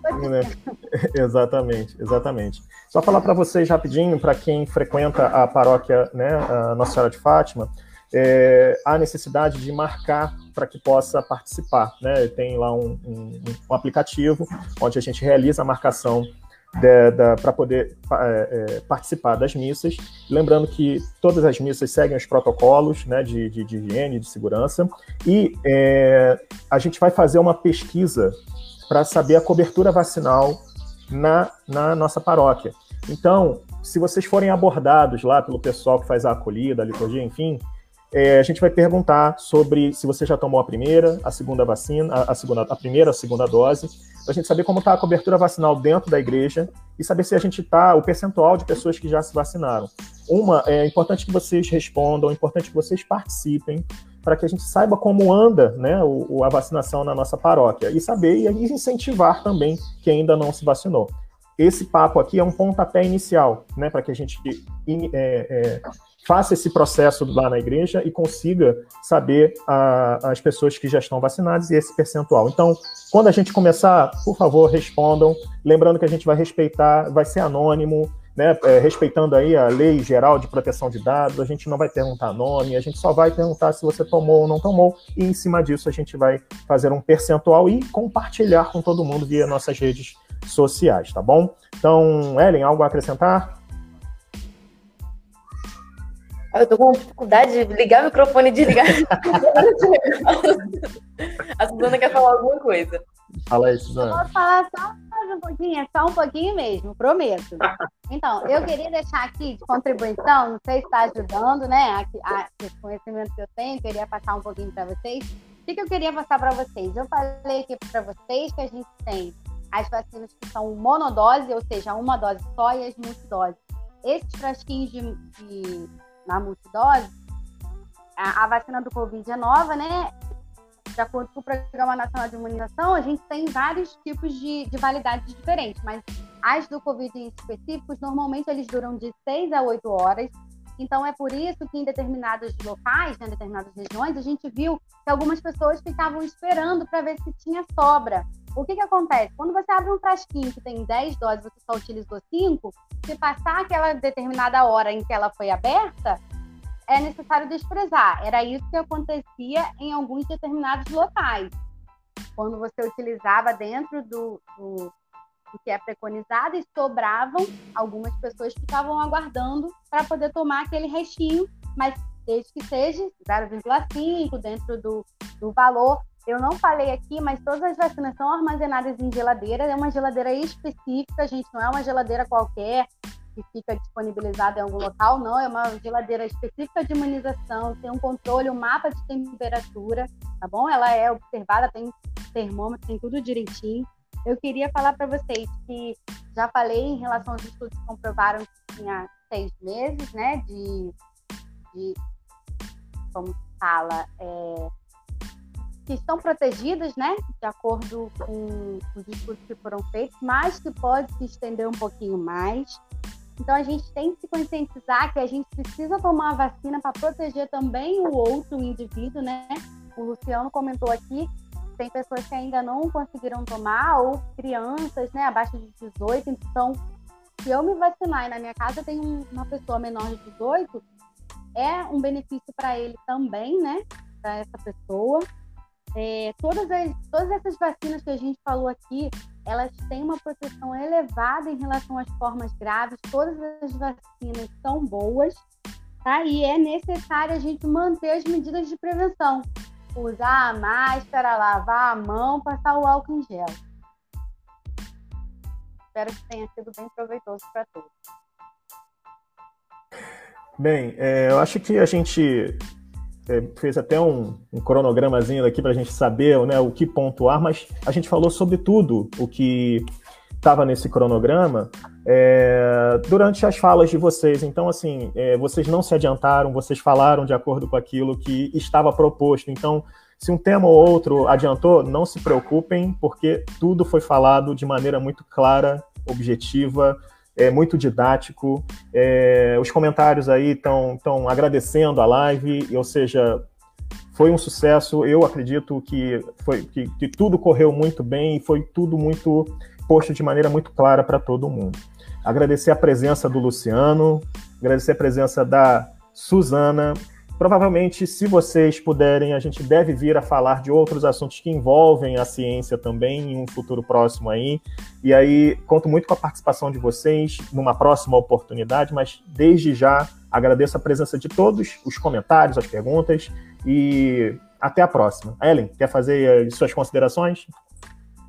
gotinhas. Exatamente, exatamente. Só falar para vocês rapidinho, para quem frequenta a paróquia, né, a Nossa Senhora de Fátima, é, há necessidade de marcar para que possa participar. Né? Tem lá um, um, um, aplicativo onde a gente realiza a marcação para poder é, é, participar das missas. Lembrando que todas as missas seguem os protocolos né, de, de, de higiene, de segurança, e é, a gente vai fazer uma pesquisa para saber a cobertura vacinal na, na nossa paróquia. Então, se vocês forem abordados lá pelo pessoal que faz a acolhida, a liturgia, enfim, é, a gente vai perguntar sobre se você já tomou a primeira, a segunda vacina, a, a segunda, a primeira, a segunda dose, para a gente saber como está a cobertura vacinal dentro da igreja e saber se a gente está, o percentual de pessoas que já se vacinaram. Uma, é importante que vocês respondam, é importante que vocês participem, para que a gente saiba como anda né, o, a vacinação na nossa paróquia e saber e incentivar também quem ainda não se vacinou. Esse papo aqui é um pontapé inicial, né, para que a gente é, é, faça esse processo lá na igreja e consiga saber a, as pessoas que já estão vacinadas e esse percentual. Então, quando a gente começar, por favor, respondam. Lembrando que a gente vai respeitar, vai ser anônimo, né, é, respeitando aí a lei geral de proteção de dados, a gente não vai perguntar nome, a gente só vai perguntar se você tomou ou não tomou, e em cima disso a gente vai fazer um percentual e compartilhar com todo mundo via nossas redes sociais, tá bom? Então, Ellen, algo a acrescentar? Eu tô com dificuldade de ligar o microfone e desligar. a Suzana quer falar alguma coisa. Fala aí, Suzana. Eu posso falar só mais um pouquinho, só um pouquinho mesmo, prometo. Então, eu queria deixar aqui de contribuição, não sei se está ajudando, né? A, a, esse conhecimento que eu tenho, queria passar um pouquinho para vocês. O que, que eu queria passar para vocês? Eu falei aqui para vocês que a gente tem as vacinas que são monodose, ou seja, uma dose só, e as multidoses. Esses frasquinhos de, de na multidose, a, a vacina do Covid é nova, né? de acordo com o Programa Nacional de Imunização, a gente tem vários tipos de, de validades diferentes, mas as do Covid em específicos, normalmente eles duram de 6 a 8 horas. Então, é por isso que em determinados locais, né, em determinadas regiões, a gente viu que algumas pessoas ficavam esperando para ver se tinha sobra. O que, que acontece? Quando você abre um frasquinho que tem 10 doses, você só utilizou 5, se passar aquela determinada hora em que ela foi aberta, é necessário desprezar. Era isso que acontecia em alguns determinados locais. Quando você utilizava dentro do, do, do que é preconizado e sobravam, algumas pessoas ficavam aguardando para poder tomar aquele restinho, mas desde que seja 0,5 dentro do, do valor. Eu não falei aqui, mas todas as vacinas são armazenadas em geladeira, é uma geladeira específica, gente, não é uma geladeira qualquer, que fica disponibilizada em algum local, não, é uma geladeira específica de imunização, tem um controle, um mapa de temperatura, tá bom? Ela é observada, tem termômetro, tem tudo direitinho. Eu queria falar para vocês que já falei em relação aos estudos que comprovaram que tinha seis meses, né, de, de como fala, é, que estão protegidas, né, de acordo com os estudos que foram feitos, mas que pode se estender um pouquinho mais. Então a gente tem que se conscientizar que a gente precisa tomar a vacina para proteger também o outro indivíduo, né? O Luciano comentou aqui, tem pessoas que ainda não conseguiram tomar, ou crianças, né, abaixo de 18. Então, se eu me vacinar e na minha casa tem uma pessoa menor de 18, é um benefício para ele também, né? Para essa pessoa. É, todas, as, todas essas vacinas que a gente falou aqui, elas têm uma proteção elevada em relação às formas graves, todas as vacinas são boas, tá? E é necessário a gente manter as medidas de prevenção. Usar a máscara, lavar a mão, passar o álcool em gel. Espero que tenha sido bem proveitoso para todos. Bem, é, eu acho que a gente fez até um, um cronogramazinho aqui para a gente saber né, o que pontuar, mas a gente falou sobre tudo o que estava nesse cronograma é, durante as falas de vocês. Então, assim, é, vocês não se adiantaram, vocês falaram de acordo com aquilo que estava proposto. Então, se um tema ou outro adiantou, não se preocupem, porque tudo foi falado de maneira muito clara, objetiva, é muito didático. É, os comentários aí estão agradecendo a live, ou seja, foi um sucesso. Eu acredito que, foi, que, que tudo correu muito bem e foi tudo muito posto de maneira muito clara para todo mundo. Agradecer a presença do Luciano, agradecer a presença da Suzana, provavelmente, se vocês puderem, a gente deve vir a falar de outros assuntos que envolvem a ciência também em um futuro próximo aí. E aí, conto muito com a participação de vocês numa próxima oportunidade, mas desde já agradeço a presença de todos, os comentários, as perguntas e até a próxima. Ellen, quer fazer as suas considerações?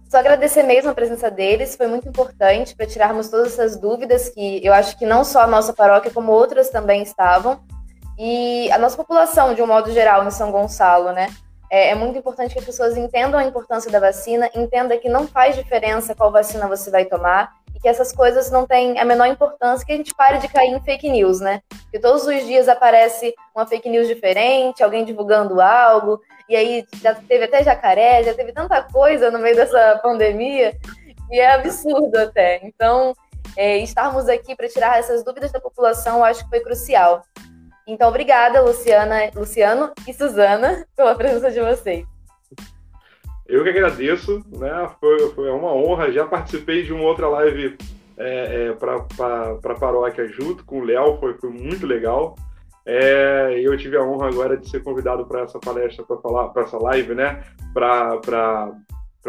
Só agradecer mesmo a presença deles, foi muito importante para tirarmos todas essas dúvidas que eu acho que não só a nossa paróquia, como outras também estavam. E a nossa população, de um modo geral, em São Gonçalo, né? É, é muito importante que as pessoas entendam a importância da vacina, entendam que não faz diferença qual vacina você vai tomar e que essas coisas não têm a menor importância, que a gente pare de cair em fake news, né? Que todos os dias aparece uma fake news diferente, alguém divulgando algo, e aí já teve até jacaré, já teve tanta coisa no meio dessa pandemia, e é absurdo até. Então, é, estarmos aqui para tirar essas dúvidas da população, eu acho que foi crucial. Então, obrigada, Luciana, Luciano e Suzana, pela presença de vocês. Eu que agradeço, né? Foi, foi uma honra. Já participei de uma outra live é, é, para a paróquia junto com o Léo, foi, foi muito legal. É, eu tive a honra agora de ser convidado para essa palestra, para falar, para essa live, né? Para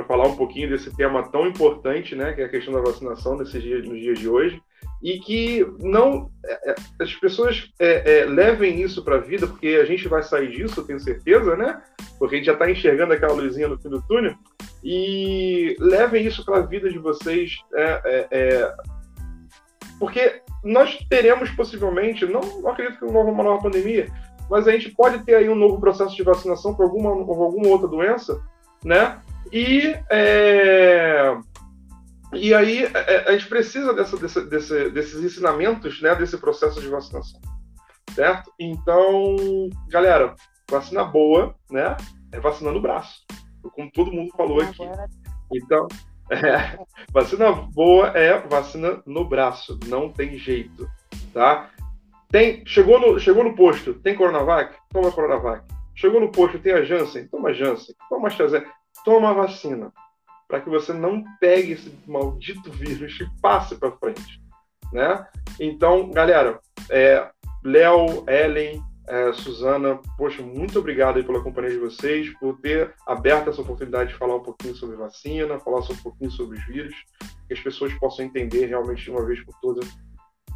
falar um pouquinho desse tema tão importante, né? Que é a questão da vacinação nesses dias, nos dias de hoje. E que não é, é, as pessoas é, é, levem isso para a vida, porque a gente vai sair disso, tenho certeza, né? Porque a gente já está enxergando aquela luzinha no fim do túnel. E levem isso para a vida de vocês. É, é, porque nós teremos possivelmente, não, não acredito que não uma nova pandemia, mas a gente pode ter aí um novo processo de vacinação para alguma, alguma outra doença, né? E, e aí é, a gente precisa dessa, desse, desse, desses ensinamentos, né? Desse processo de vacinação, certo? Então, galera, vacina boa, né? É vacinando o braço, como todo mundo falou aqui. Então, é, vacina boa é vacina no braço, não tem jeito, tá? Tem, chegou, no, chegou no posto, tem Coronavac? Toma Coronavac. Chegou no posto, tem a Janssen? Toma Janssen. Toma AstraZeneca. Toma a vacina. Para que você não pegue esse maldito vírus e passe para frente, né? Então, galera, é, Léo, Ellen, é, Suzana, poxa, muito obrigado aí pela companhia de vocês, por ter aberto essa oportunidade de falar um pouquinho sobre vacina, falar um pouquinho sobre os vírus, que as pessoas possam entender realmente de uma vez por todas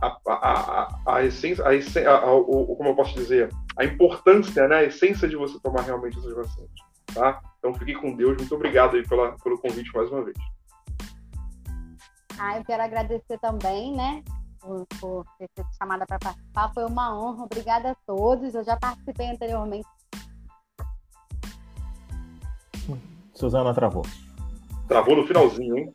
a, a, a, a essência, a, a, o, como eu posso dizer, a importância, né, a essência de você tomar realmente essas vacinas, tá? Então fique com Deus, muito obrigado aí pela, pelo convite mais uma vez. Ah, eu quero agradecer também, né, por, por ter sido chamada para participar. Foi uma honra. Obrigada a todos. Eu já participei anteriormente. Suzana travou. Travou no finalzinho, hein?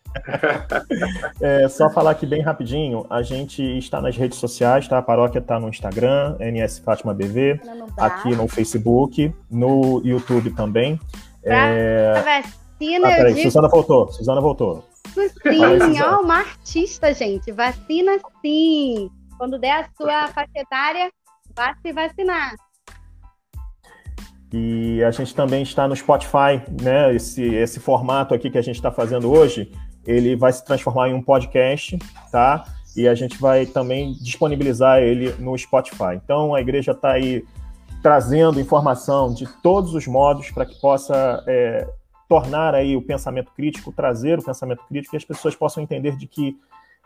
é, só falar aqui bem rapidinho, a gente está nas redes sociais, tá? A paróquia está no Instagram, NS Fátima BV, aqui no Facebook, no YouTube também. É... vacina, ah, peraí, digo... Suzana voltou, Suzana voltou. Sim, ó, uma artista, gente. Vacina sim. Quando der a sua faixa etária, vá se vacinar. E a gente também está no Spotify, né? Esse, esse formato aqui que a gente está fazendo hoje, ele vai se transformar em um podcast, tá? E a gente vai também disponibilizar ele no Spotify. Então a igreja está aí trazendo informação de todos os modos para que possa é, tornar aí o pensamento crítico, trazer o pensamento crítico e as pessoas possam entender de que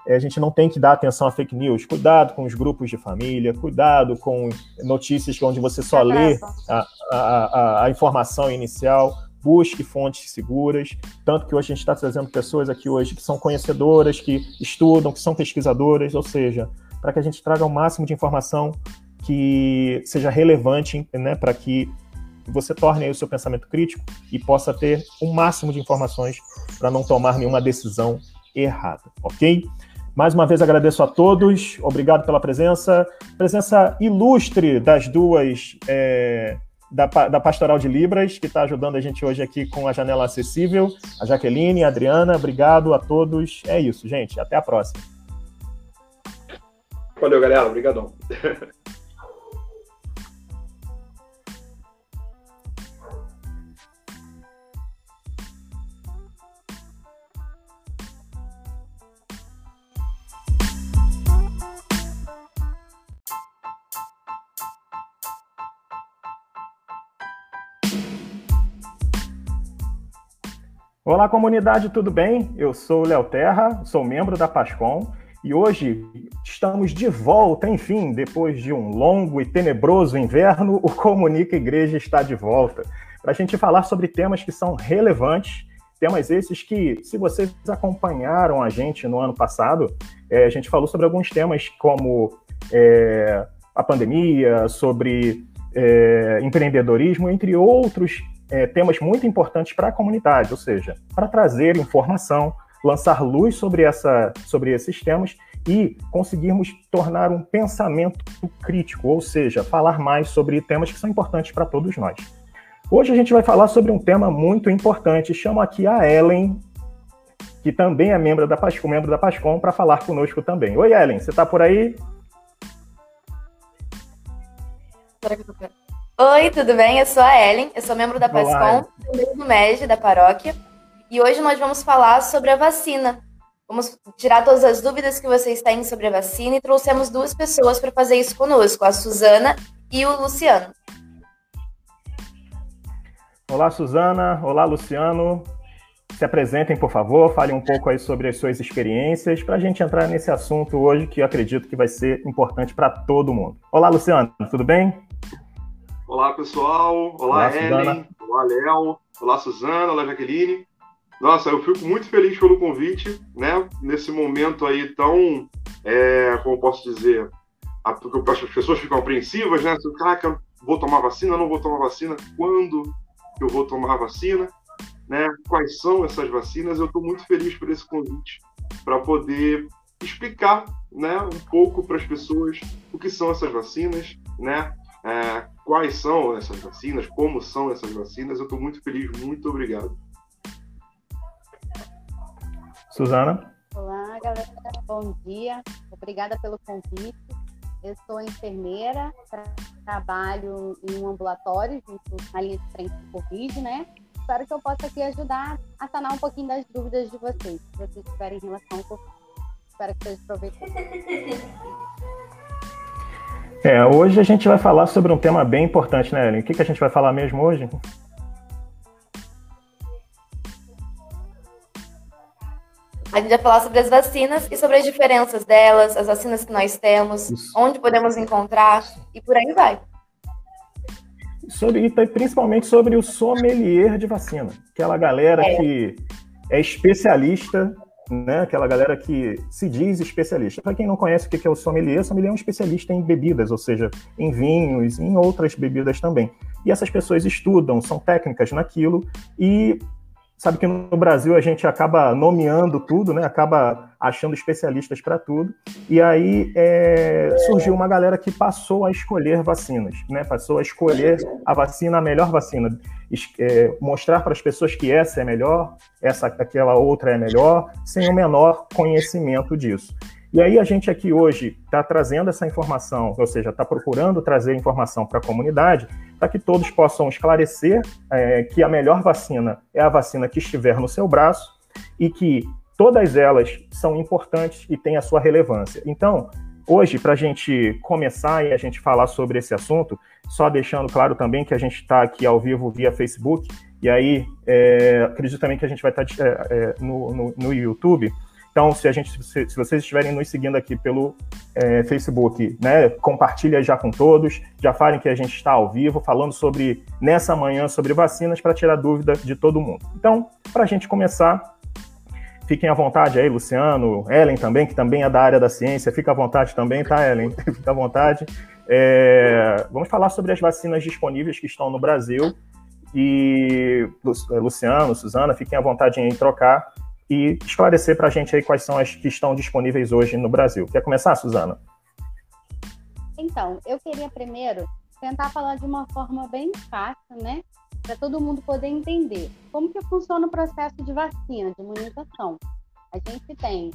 eh, a gente não tem que dar atenção a fake news. Cuidado com os grupos de família, cuidado com notícias onde você só lê a, a, a, a informação inicial, busque fontes seguras. Tanto que hoje a gente está trazendo pessoas aqui hoje que são conhecedoras, que estudam, que são pesquisadoras, ou seja, para que a gente traga o máximo de informação que seja relevante né, para que você torne o seu pensamento crítico e possa ter o máximo de informações para não tomar nenhuma decisão errada, ok? Mais uma vez agradeço a todos, obrigado pela presença, presença ilustre das duas é, da, da Pastoral de Libras, que está ajudando a gente hoje aqui com a janela acessível, a Jaqueline, a Adriana, obrigado a todos. É isso, gente, até a próxima. Valeu, galera, obrigadão. Olá, comunidade, tudo bem? Eu sou o Léo Terra, sou membro da Pascom e hoje estamos de volta, enfim, depois de um longo e tenebroso inverno, o Comunica Igreja está de volta para a gente falar sobre temas que são relevantes, temas esses que, se vocês acompanharam a gente no ano passado, é, a gente falou sobre alguns temas como é, a pandemia, sobre é, empreendedorismo, entre outros é, temas muito importantes para a comunidade, ou seja, para trazer informação, lançar luz sobre, essa, sobre esses temas e conseguirmos tornar um pensamento crítico, ou seja, falar mais sobre temas que são importantes para todos nós. Hoje a gente vai falar sobre um tema muito importante. Chamo aqui a Ellen, que também é membro da Pascom, membro da Pascom, para falar conosco também. Oi, Ellen, você está por aí? Oi, tudo bem? Eu sou a Ellen, eu sou membro da PASCOM, também do MEG, da paróquia, e hoje nós vamos falar sobre a vacina. Vamos tirar todas as dúvidas que vocês têm sobre a vacina e trouxemos duas pessoas para fazer isso conosco, a Suzana e o Luciano. Olá, Suzana. Olá, Luciano. Se apresentem, por favor, falem um pouco aí sobre as suas experiências, para a gente entrar nesse assunto hoje que eu acredito que vai ser importante para todo mundo. Olá, Luciano, tudo bem? Olá, pessoal. Olá, Olá Ellen. Suzana. Olá, Léo. Olá, Suzana. Olá, Jaqueline. Nossa, eu fico muito feliz pelo convite, né? Nesse momento aí tão, é, como posso dizer, a, porque as pessoas ficam apreensivas, né? Caraca, vou tomar vacina, não vou tomar vacina? Quando eu vou tomar vacina? Né? Quais são essas vacinas? Eu estou muito feliz por esse convite para poder explicar, né, um pouco para as pessoas o que são essas vacinas, né? É, quais são essas vacinas, como são essas vacinas. Eu estou muito feliz, muito obrigado. Suzana? Olá, galera, bom dia. Obrigada pelo convite. Eu sou enfermeira, trabalho em um ambulatório junto na linha de frente do Covid, né? Espero que eu possa aqui ajudar a sanar um pouquinho das dúvidas de vocês, se vocês tiverem em relação ao Covid. Espero que seja proveitoso. É, hoje a gente vai falar sobre um tema bem importante, né, Ellen? O que, que a gente vai falar mesmo hoje? A gente vai falar sobre as vacinas e sobre as diferenças delas, as vacinas que nós temos, Isso. onde podemos encontrar e por aí vai. Sobre, e principalmente sobre o sommelier de vacina, aquela galera é. que é especialista né? Aquela galera que se diz especialista. Para quem não conhece o que é o sommelier, o sommelier é um especialista em bebidas, ou seja, em vinhos, em outras bebidas também. E essas pessoas estudam, são técnicas naquilo e sabe que no Brasil a gente acaba nomeando tudo, né? Acaba achando especialistas para tudo. E aí é, surgiu uma galera que passou a escolher vacinas, né? Passou a escolher a vacina, a melhor vacina, é, mostrar para as pessoas que essa é melhor, essa, aquela outra é melhor, sem o menor conhecimento disso. E aí a gente aqui hoje está trazendo essa informação, ou seja, está procurando trazer informação para a comunidade, para que todos possam esclarecer é, que a melhor vacina é a vacina que estiver no seu braço e que todas elas são importantes e têm a sua relevância. Então, hoje, para a gente começar e a gente falar sobre esse assunto, só deixando claro também que a gente está aqui ao vivo via Facebook, e aí é, acredito também que a gente vai estar tá, é, é, no, no, no YouTube. Então, se a gente, se, se vocês estiverem nos seguindo aqui pelo é, Facebook, né, compartilha já com todos, já falem que a gente está ao vivo falando sobre nessa manhã sobre vacinas para tirar dúvida de todo mundo. Então, para a gente começar, fiquem à vontade aí, Luciano, Ellen também, que também é da área da ciência, fica à vontade também, tá, Ellen? fica à vontade. É, vamos falar sobre as vacinas disponíveis que estão no Brasil. E Luciano, Suzana, fiquem à vontade em trocar e esclarecer para a gente aí quais são as que estão disponíveis hoje no Brasil. Quer começar, Suzana? Então, eu queria primeiro tentar falar de uma forma bem fácil, né? Para todo mundo poder entender como que funciona o processo de vacina, de imunização. A gente tem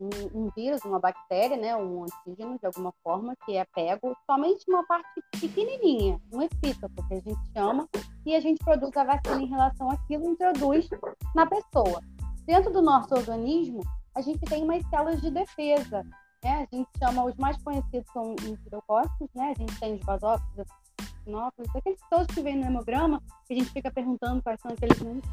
um, um vírus, uma bactéria, né, um antígeno de alguma forma que é pego somente uma parte pequenininha, um epítopo que a gente chama, e a gente produz a vacina em relação àquilo e introduz na pessoa. Dentro do nosso organismo, a gente tem umas células de defesa, né? A gente chama, os mais conhecidos são os enterocócitos, né? A gente tem os basófilos, sinófilos, aqueles todos que vêm no hemograma, que a gente fica perguntando quais são aqueles nomes.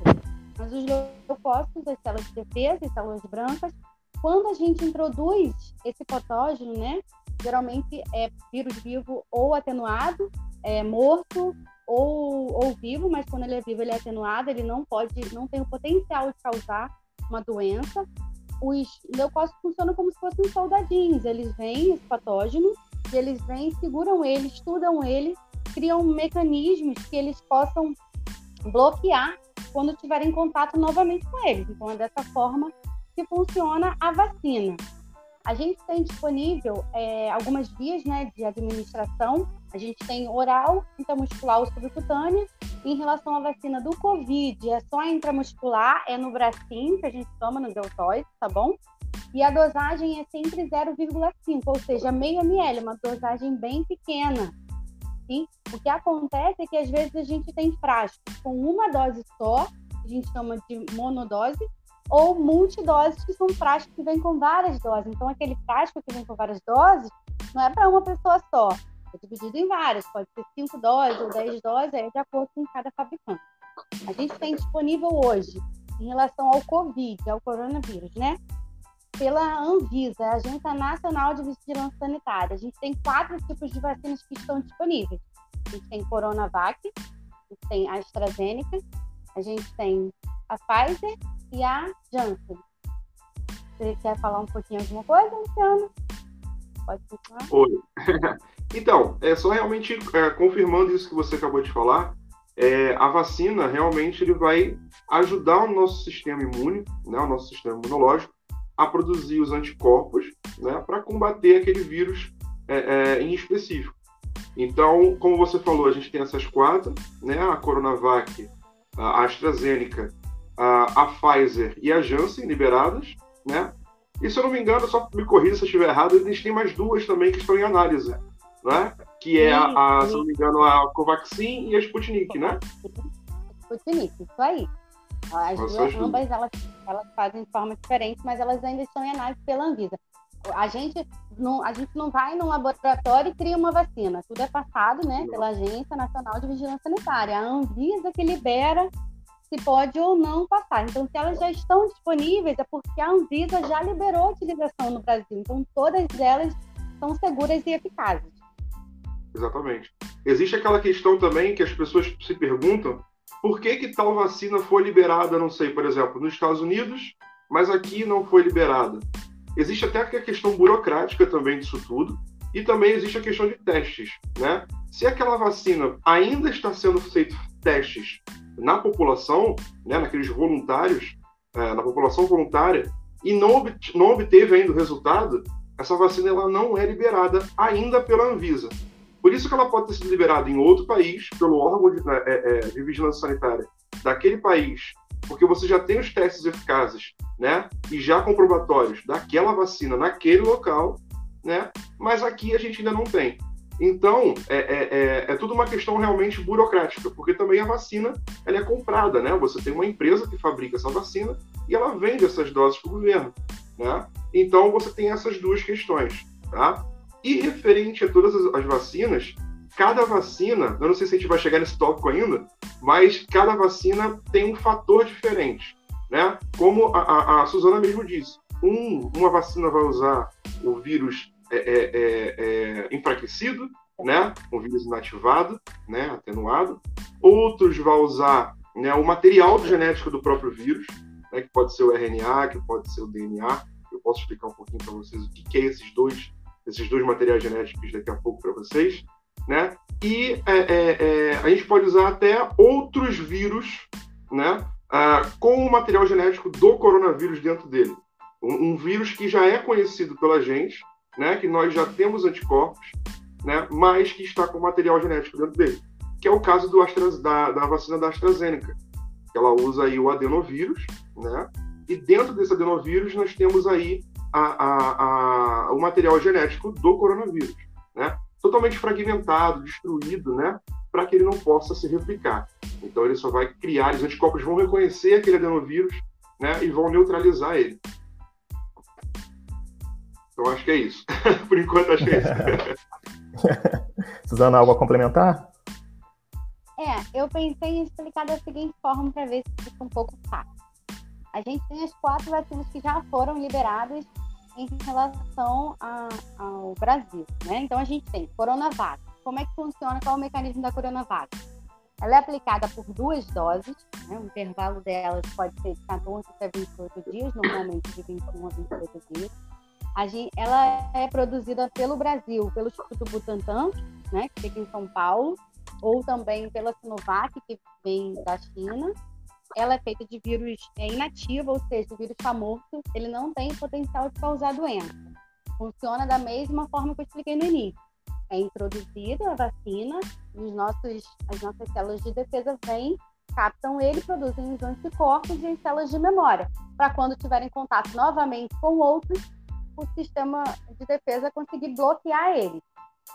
Mas os leucócitos, as células de defesa, as células brancas, quando a gente introduz esse patógeno, né, geralmente é vírus vivo ou atenuado, é, morto ou, ou vivo, mas quando ele é vivo ele é atenuado, ele não pode, não tem o potencial de causar uma doença. Os leucócitos funcionam como se fossem soldadinhos, eles vêm, esse patógeno, eles vêm, seguram ele, estudam ele, criam mecanismos que eles possam bloquear quando tiverem contato novamente com eles. Então é dessa forma que funciona a vacina. A gente tem disponível é, algumas vias né, de administração. A gente tem oral, intramuscular ou subcutânea. Em relação à vacina do Covid, é só intramuscular, é no bracinho que a gente toma no deltoide, tá bom? E a dosagem é sempre 0,5, ou seja, meio ml, uma dosagem bem pequena. Sim? O que acontece é que às vezes a gente tem frascos com uma dose só, a gente chama de monodose, ou multidoses, que são frascos que vêm com várias doses. Então, aquele frasco que vem com várias doses não é para uma pessoa só, é dividido em várias, pode ser 5 doses ou 10 doses, é de acordo com cada fabricante. A gente tem disponível hoje, em relação ao Covid, ao coronavírus, né? Pela Anvisa, a Agência Nacional de Vigilância Sanitária. A gente tem quatro tipos de vacinas que estão disponíveis. A gente tem Coronavac, a gente tem a AstraZeneca, a gente tem a Pfizer e a Janssen. Você quer falar um pouquinho alguma coisa, Luciano? Pode continuar? Oi. então, é só realmente é, confirmando isso que você acabou de falar, é, a vacina realmente ele vai ajudar o nosso sistema imune, né, o nosso sistema imunológico, a produzir os anticorpos né, para combater aquele vírus é, é, em específico. Então, como você falou, a gente tem essas quatro, né, a Coronavac, a AstraZeneca a, a Pfizer e a Janssen liberadas, né? E se eu não me engano, só me corrija se eu estiver errado, eles têm mais duas também que estão em análise, né? Que é, a, a se eu não me engano, a Covaxin e a Sputnik, né? Sputnik, isso aí. As Nossa, duas, ambas, elas, elas fazem de forma diferente, mas elas ainda estão em análise pela Anvisa. A gente não, a gente não vai num laboratório e cria uma vacina. Tudo é passado, né, pela Agência Nacional de Vigilância Sanitária. A Anvisa que libera se pode ou não passar. Então, se elas já estão disponíveis, é porque a Anvisa já liberou a utilização no Brasil. Então, todas elas são seguras e eficazes. Exatamente. Existe aquela questão também que as pessoas se perguntam por que, que tal vacina foi liberada, não sei, por exemplo, nos Estados Unidos, mas aqui não foi liberada. Existe até a questão burocrática também disso tudo, e também existe a questão de testes, né? Se aquela vacina ainda está sendo feito testes na população, né, naqueles voluntários, é, na população voluntária, e não, não obteve ainda o resultado, essa vacina ela não é liberada ainda pela Anvisa. Por isso que ela pode ter sido liberada em outro país, pelo órgão de, é, é, de vigilância sanitária daquele país, porque você já tem os testes eficazes, né, e já comprobatórios daquela vacina naquele local, né, mas aqui a gente ainda não tem. Então, é, é, é, é, tudo uma questão realmente burocrática, porque também a vacina ela é comprada, né? Você tem uma empresa que fabrica essa vacina e ela vende essas doses para o governo, né? Então, você tem essas duas questões, tá? E referente a todas as, as vacinas, cada vacina, eu não sei se a gente vai chegar nesse tópico ainda, mas cada vacina tem um fator diferente, né? Como a, a, a Suzana mesmo disse, um, uma vacina vai usar o vírus é, é, é, é, enfraquecido, né, com vírus inativado, né, atenuado. Outros vão usar né, o material genético do próprio vírus, né, que pode ser o RNA, que pode ser o DNA. Eu posso explicar um pouquinho para vocês o que, que é esses dois, esses dois materiais genéticos daqui a pouco para vocês, né? E é, é, é, a gente pode usar até outros vírus, né? Ah, com o material genético do coronavírus dentro dele. Um, um vírus que já é conhecido pela gente, né, que nós já temos anticorpos, né, mas que está com material genético dentro dele, que é o caso do da, da vacina da AstraZeneca. Ela usa aí o adenovírus, né, e dentro desse adenovírus nós temos aí a, a, a, o material genético do coronavírus, né, totalmente fragmentado, destruído, né, para que ele não possa se replicar. Então ele só vai criar, os anticorpos vão reconhecer aquele adenovírus, né, e vão neutralizar ele. Então acho que é isso. Por enquanto acho que é isso. Suzana, algo a complementar? É, eu pensei em explicar da seguinte forma para ver se fica um pouco fácil. A gente tem as quatro vacinas que já foram liberadas em relação a, ao Brasil, né? Então a gente tem Coronavac. Como é que funciona? Qual é o mecanismo da Coronavac? Ela é aplicada por duas doses, né? o intervalo delas pode ser de 14 até 28 dias, normalmente de 21 a 28 dias. Gente, ela é produzida pelo Brasil, pelo Instituto Butantan, né, que fica em São Paulo, ou também pela Sinovac, que vem da China. Ela é feita de vírus é inativo, ou seja, o vírus está morto, ele não tem potencial de causar doença. Funciona da mesma forma que eu expliquei no início é introduzida a vacina, os nossos, as nossas células de defesa vêm, captam ele, produzem os anticorpos e as células de memória, para quando tiverem contato novamente com outros, o sistema de defesa conseguir bloquear ele.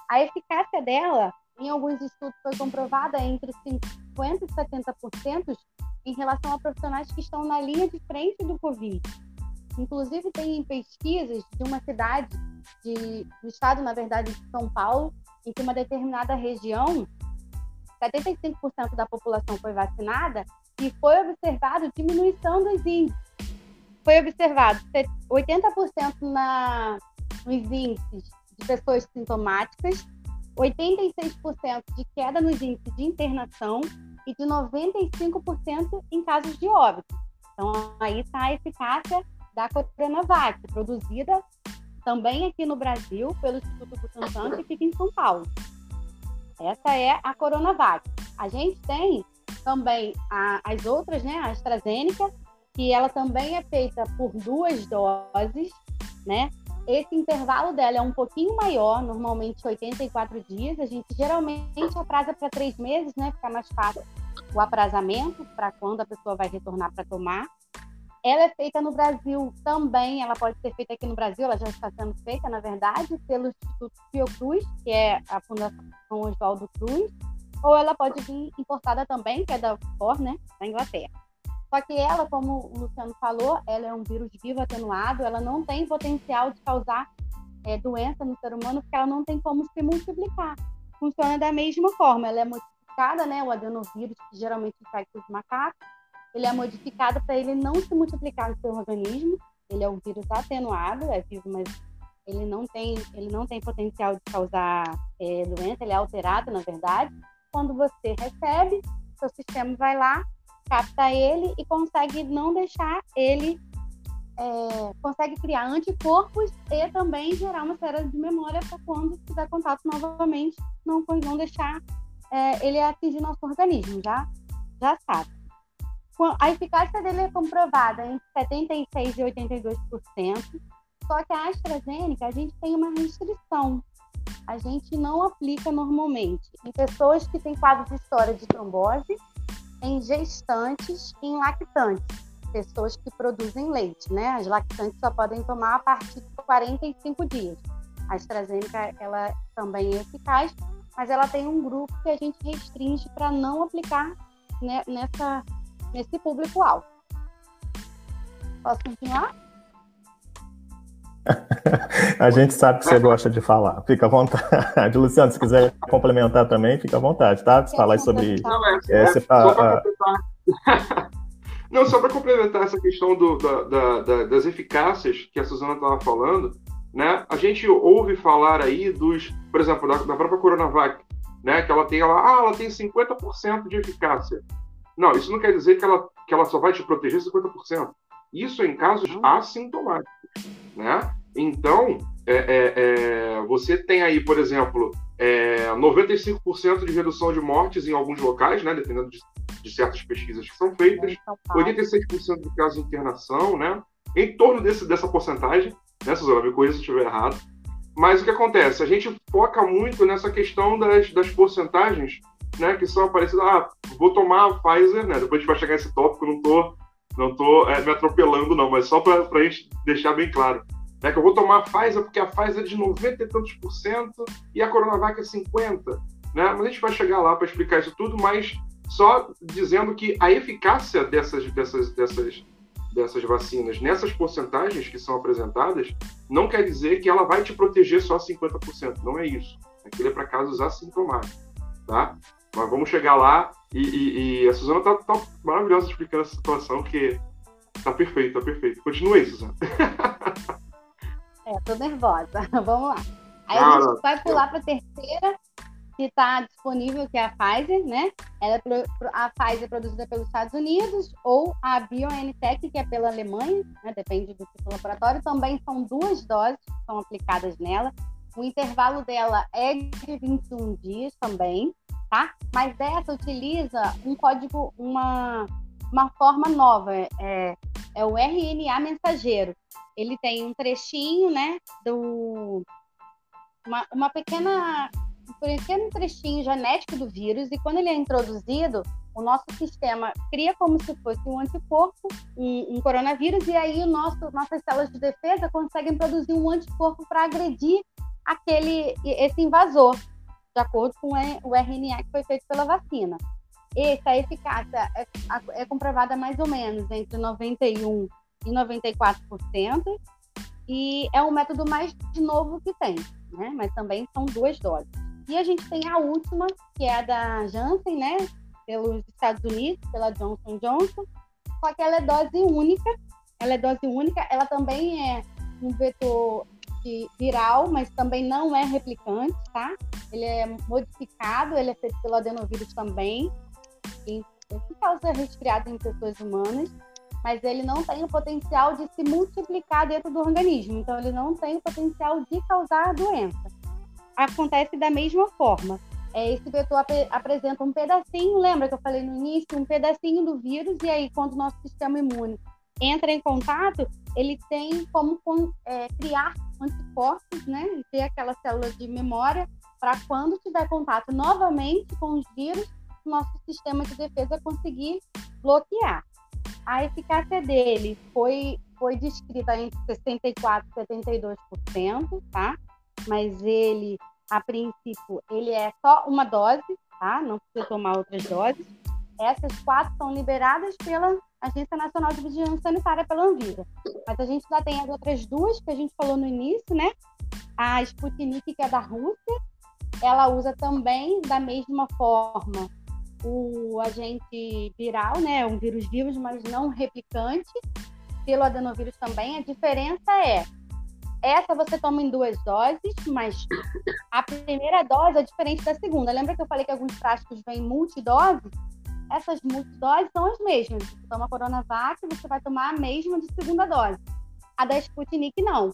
A eficácia dela, em alguns estudos, foi comprovada entre 50% e 70% em relação a profissionais que estão na linha de frente do Covid. Inclusive, tem pesquisas de uma cidade de, do estado, na verdade, de São Paulo, em que uma determinada região, 75% da população foi vacinada e foi observado diminuição dos índices. Foi observado 80% na, nos índices de pessoas sintomáticas, 86% de queda nos índices de internação e de 95% em casos de óbito. Então, aí está a eficácia da Coronavac, produzida também aqui no Brasil, pelo Instituto Butantan, que fica em São Paulo. Essa é a Coronavac. A gente tem também a, as outras, né, a AstraZeneca, que ela também é feita por duas doses, né? Esse intervalo dela é um pouquinho maior, normalmente 84 dias. A gente geralmente atrasa para três meses, né? Fica mais fácil o aprazamento para quando a pessoa vai retornar para tomar. Ela é feita no Brasil também, ela pode ser feita aqui no Brasil, ela já está sendo feita, na verdade, pelo Instituto Fiocruz, que é a Fundação Oswaldo Cruz, ou ela pode vir importada também, que é da FOR, né, da Inglaterra. Só que ela, como o Luciano falou, ela é um vírus vivo atenuado, ela não tem potencial de causar é, doença no ser humano, porque ela não tem como se multiplicar. Funciona da mesma forma, ela é modificada, né, o adenovírus, que geralmente infecta os macacos, ele é modificado para ele não se multiplicar no seu organismo. Ele é um vírus atenuado, é vivo, mas ele não tem, ele não tem potencial de causar é, doença, ele é alterado, na verdade. Quando você recebe, seu sistema vai lá, capta ele e consegue não deixar ele, é, consegue criar anticorpos e também gerar uma série de memória para quando tiver contato novamente, não, não deixar é, ele atingir nosso organismo, já, já sabe. A eficácia dele é comprovada entre 76% e 82%, só que a AstraZeneca, a gente tem uma restrição. A gente não aplica normalmente em pessoas que têm quadro de história de trombose, em gestantes e em lactantes, pessoas que produzem leite, né? As lactantes só podem tomar a partir de 45 dias. A AstraZeneca, ela também é eficaz, mas ela tem um grupo que a gente restringe para não aplicar né, nessa nesse público-alvo. Posso continuar? a gente sabe que você gosta de falar. Fica à vontade. Luciano, se quiser complementar também, fica à vontade, tá? Se falar sobre. Não, é, é, só para Não, só para complementar essa questão do, da, da, das eficácias que a Suzana estava falando, né? A gente ouve falar aí dos, por exemplo, da, da própria Coronavac, né? Que ela tem, ela, ah, ela tem 50% de eficácia. Não, isso não quer dizer que ela, que ela só vai te proteger 50%. Isso em casos assintomáticos, né? Então, é, é, é, você tem aí, por exemplo, 95% é, de redução de mortes em alguns locais, né? Dependendo de, de certas pesquisas que são feitas, 86% de casos de internação, né? Em torno desse, dessa porcentagem, né, Suzana? Me corrija se eu estiver errado. Mas o que acontece? A gente foca muito nessa questão das, das porcentagens né, que são aparecidas. Ah, vou tomar a Pfizer, né? Depois a gente vai chegar nesse tópico, não tô, não tô é, me atropelando, não, mas só para a gente deixar bem claro. Né, que eu vou tomar a Pfizer porque a Pfizer é de 90 e tantos por cento e a Coronavac é 50. Né? Mas a gente vai chegar lá para explicar isso tudo, mas só dizendo que a eficácia dessas, dessas, dessas, dessas vacinas nessas porcentagens que são apresentadas não quer dizer que ela vai te proteger só 50%. Não é isso. Aquilo é para casos assintomáticos. Tá? Mas vamos chegar lá e, e, e a Suzana tá, tá, maravilhosa explicando essa situação, que tá perfeito, tá perfeito. Continue aí, Suzana. é, tô nervosa. vamos lá. Aí ah, a gente vai pular para a terceira, que está disponível, que é a Pfizer, né? Ela, é a Pfizer é produzida pelos Estados Unidos, ou a BioNTech, que é pela Alemanha, né? depende do tipo de laboratório. Também são duas doses que são aplicadas nela. O intervalo dela é de 21 dias também, tá? Mas essa utiliza um código, uma, uma forma nova, é, é o RNA mensageiro. Ele tem um trechinho, né, do... Uma, uma pequena um pequeno trechinho genético do vírus e quando ele é introduzido, o nosso sistema cria como se fosse um anticorpo, um, um coronavírus, e aí o nosso, nossas células de defesa conseguem produzir um anticorpo para agredir aquele, esse invasor, de acordo com o RNA que foi feito pela vacina. Essa eficácia é, é comprovada mais ou menos entre 91% e 94%, e é o método mais novo que tem, né? mas também são duas doses. E a gente tem a última, que é a da Janssen, né? Pelos Estados Unidos, pela Johnson Johnson. Só que ela é dose única. Ela é dose única. Ela também é um vetor viral, mas também não é replicante, tá? Ele é modificado, ele é feito pelo adenovírus também, que causa resfriado em pessoas humanas, mas ele não tem o potencial de se multiplicar dentro do organismo, então ele não tem o potencial de causar doença acontece da mesma forma. É, esse vetor ap apresenta um pedacinho, lembra que eu falei no início, um pedacinho do vírus, e aí quando o nosso sistema imune entra em contato, ele tem como é, criar anticorpos, né, e ter aquela célula de memória para quando tiver contato novamente com os vírus, nosso sistema de defesa conseguir bloquear. A eficácia dele foi, foi descrita entre 64% e 72%, tá? Mas ele a princípio, ele é só uma dose, tá? Não precisa tomar outras doses. Essas quatro são liberadas pela Agência Nacional de Vigilância Sanitária, pela Anvisa. Mas a gente já tem as outras duas que a gente falou no início, né? A Sputnik, que é da Rússia, ela usa também da mesma forma o agente viral, né? Um vírus vivo, mas não replicante, pelo adenovírus também. A diferença é essa você toma em duas doses, mas a primeira dose é diferente da segunda. Lembra que eu falei que alguns frascos vêm multidoses? Essas multidoses são as mesmas. Você toma Coronavac, você vai tomar a mesma de segunda dose. A da Sputnik, não.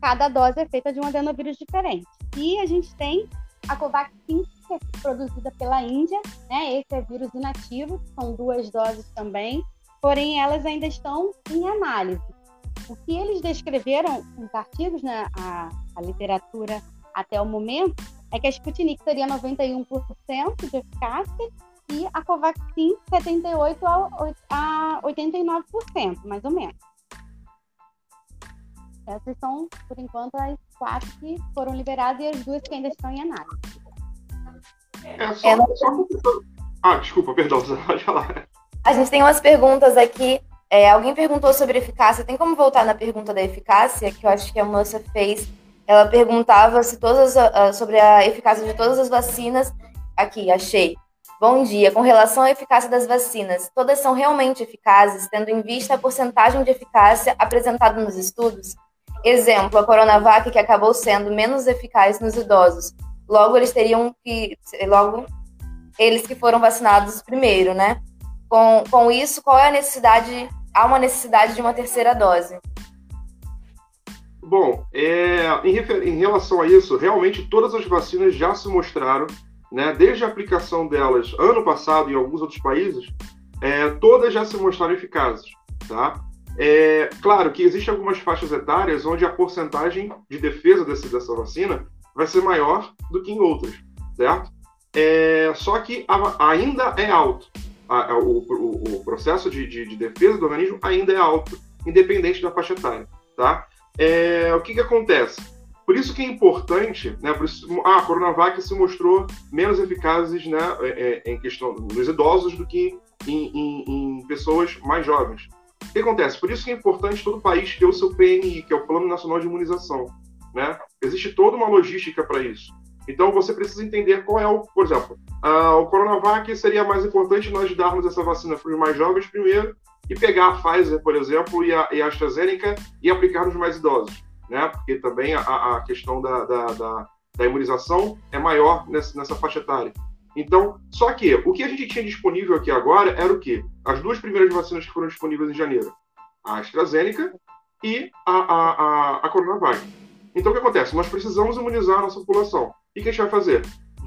Cada dose é feita de um adenovírus diferente. E a gente tem a Covaxin, que é produzida pela Índia, né? Esse é vírus inativo, são duas doses também, porém elas ainda estão em análise. O que eles descreveram nos artigos, né, a, a literatura até o momento, é que a Sputnik teria 91% de eficácia e a Covaxin 78% a 89%, mais ou menos. Essas são, por enquanto, as quatro que foram liberadas e as duas que ainda estão em análise. É só, é, só... Ah, desculpa, perdão, você pode falar. A gente tem umas perguntas aqui é, alguém perguntou sobre eficácia. Tem como voltar na pergunta da eficácia, que eu acho que a moça fez. Ela perguntava se todas sobre a eficácia de todas as vacinas. Aqui, achei. Bom dia. Com relação à eficácia das vacinas, todas são realmente eficazes, tendo em vista a porcentagem de eficácia apresentada nos estudos? Exemplo, a Coronavac, que acabou sendo menos eficaz nos idosos. Logo, eles teriam que. Logo, eles que foram vacinados primeiro, né? Com, com isso, qual é a necessidade há uma necessidade de uma terceira dose? Bom, é, em, em, relação a isso, realmente todas as vacinas já se mostraram, né, desde a aplicação delas ano passado em alguns outros países, é, todas já se mostraram eficazes. Tá? É, claro que existem algumas faixas etárias onde a porcentagem de defesa desse, dessa vacina vai ser maior do que em outras, certo? É, só que ainda é alto a, a, o, o, o, processo de, de, de, defesa do organismo ainda é alto, independente da faixa etária, tá? É, o que, que acontece? Por isso que é importante, né? Por isso, ah, a Coronavac se mostrou menos eficazes, né, é, é, em questão nos idosos do que em, em, em, pessoas mais jovens. O que acontece? Por isso que é importante todo país ter o seu PNI, que é o Plano Nacional de Imunização, né? Existe toda uma logística para isso. Então você precisa entender qual é o, por exemplo, uh, o Coronavac seria mais importante nós darmos essa vacina para os mais jovens primeiro e pegar a Pfizer, por exemplo, e a, e a AstraZeneca e aplicar nos mais idosos, né? Porque também a, a questão da, da, da, da, imunização é maior nessa, nessa faixa etária. Então, só que o que a gente tinha disponível aqui agora era o quê? As duas primeiras vacinas que foram disponíveis em janeiro, a AstraZeneca e a, a, a, a Coronavac. Então, o que acontece? Nós precisamos imunizar a nossa população. E o que a gente vai fazer?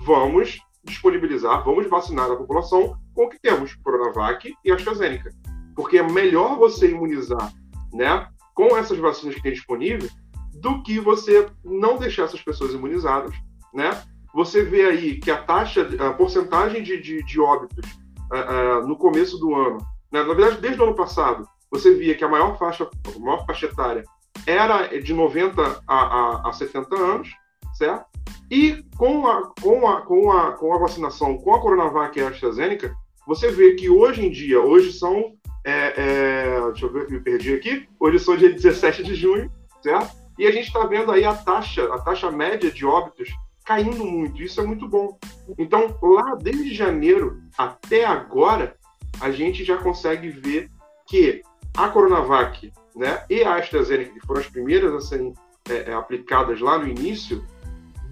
Vamos disponibilizar, vamos vacinar a população com o que temos, Coronavac e AstraZeneca. Porque é melhor você imunizar né, com essas vacinas que tem disponível do que você não deixar essas pessoas imunizadas, né? Você vê aí que a taxa, a porcentagem de, de, de óbitos uh, uh, no começo do ano, né, na verdade desde o ano passado, você via que a maior faixa, a maior faixa etária era de 90 a, a, a 70 anos, certo? E com a, com, a, com, a, com a vacinação com a Coronavac e a AstraZeneca, você vê que hoje em dia, hoje são. É, é, deixa eu ver, me perdi aqui. Hoje são dia 17 de junho, certo? E a gente está vendo aí a taxa, a taxa média de óbitos caindo muito. Isso é muito bom. Então, lá desde janeiro até agora, a gente já consegue ver que a Coronavac né, e a AstraZeneca, que foram as primeiras a serem é, é, aplicadas lá no início,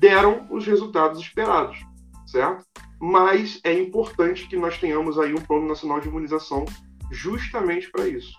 deram os resultados esperados, certo? Mas é importante que nós tenhamos aí um plano nacional de imunização justamente para isso.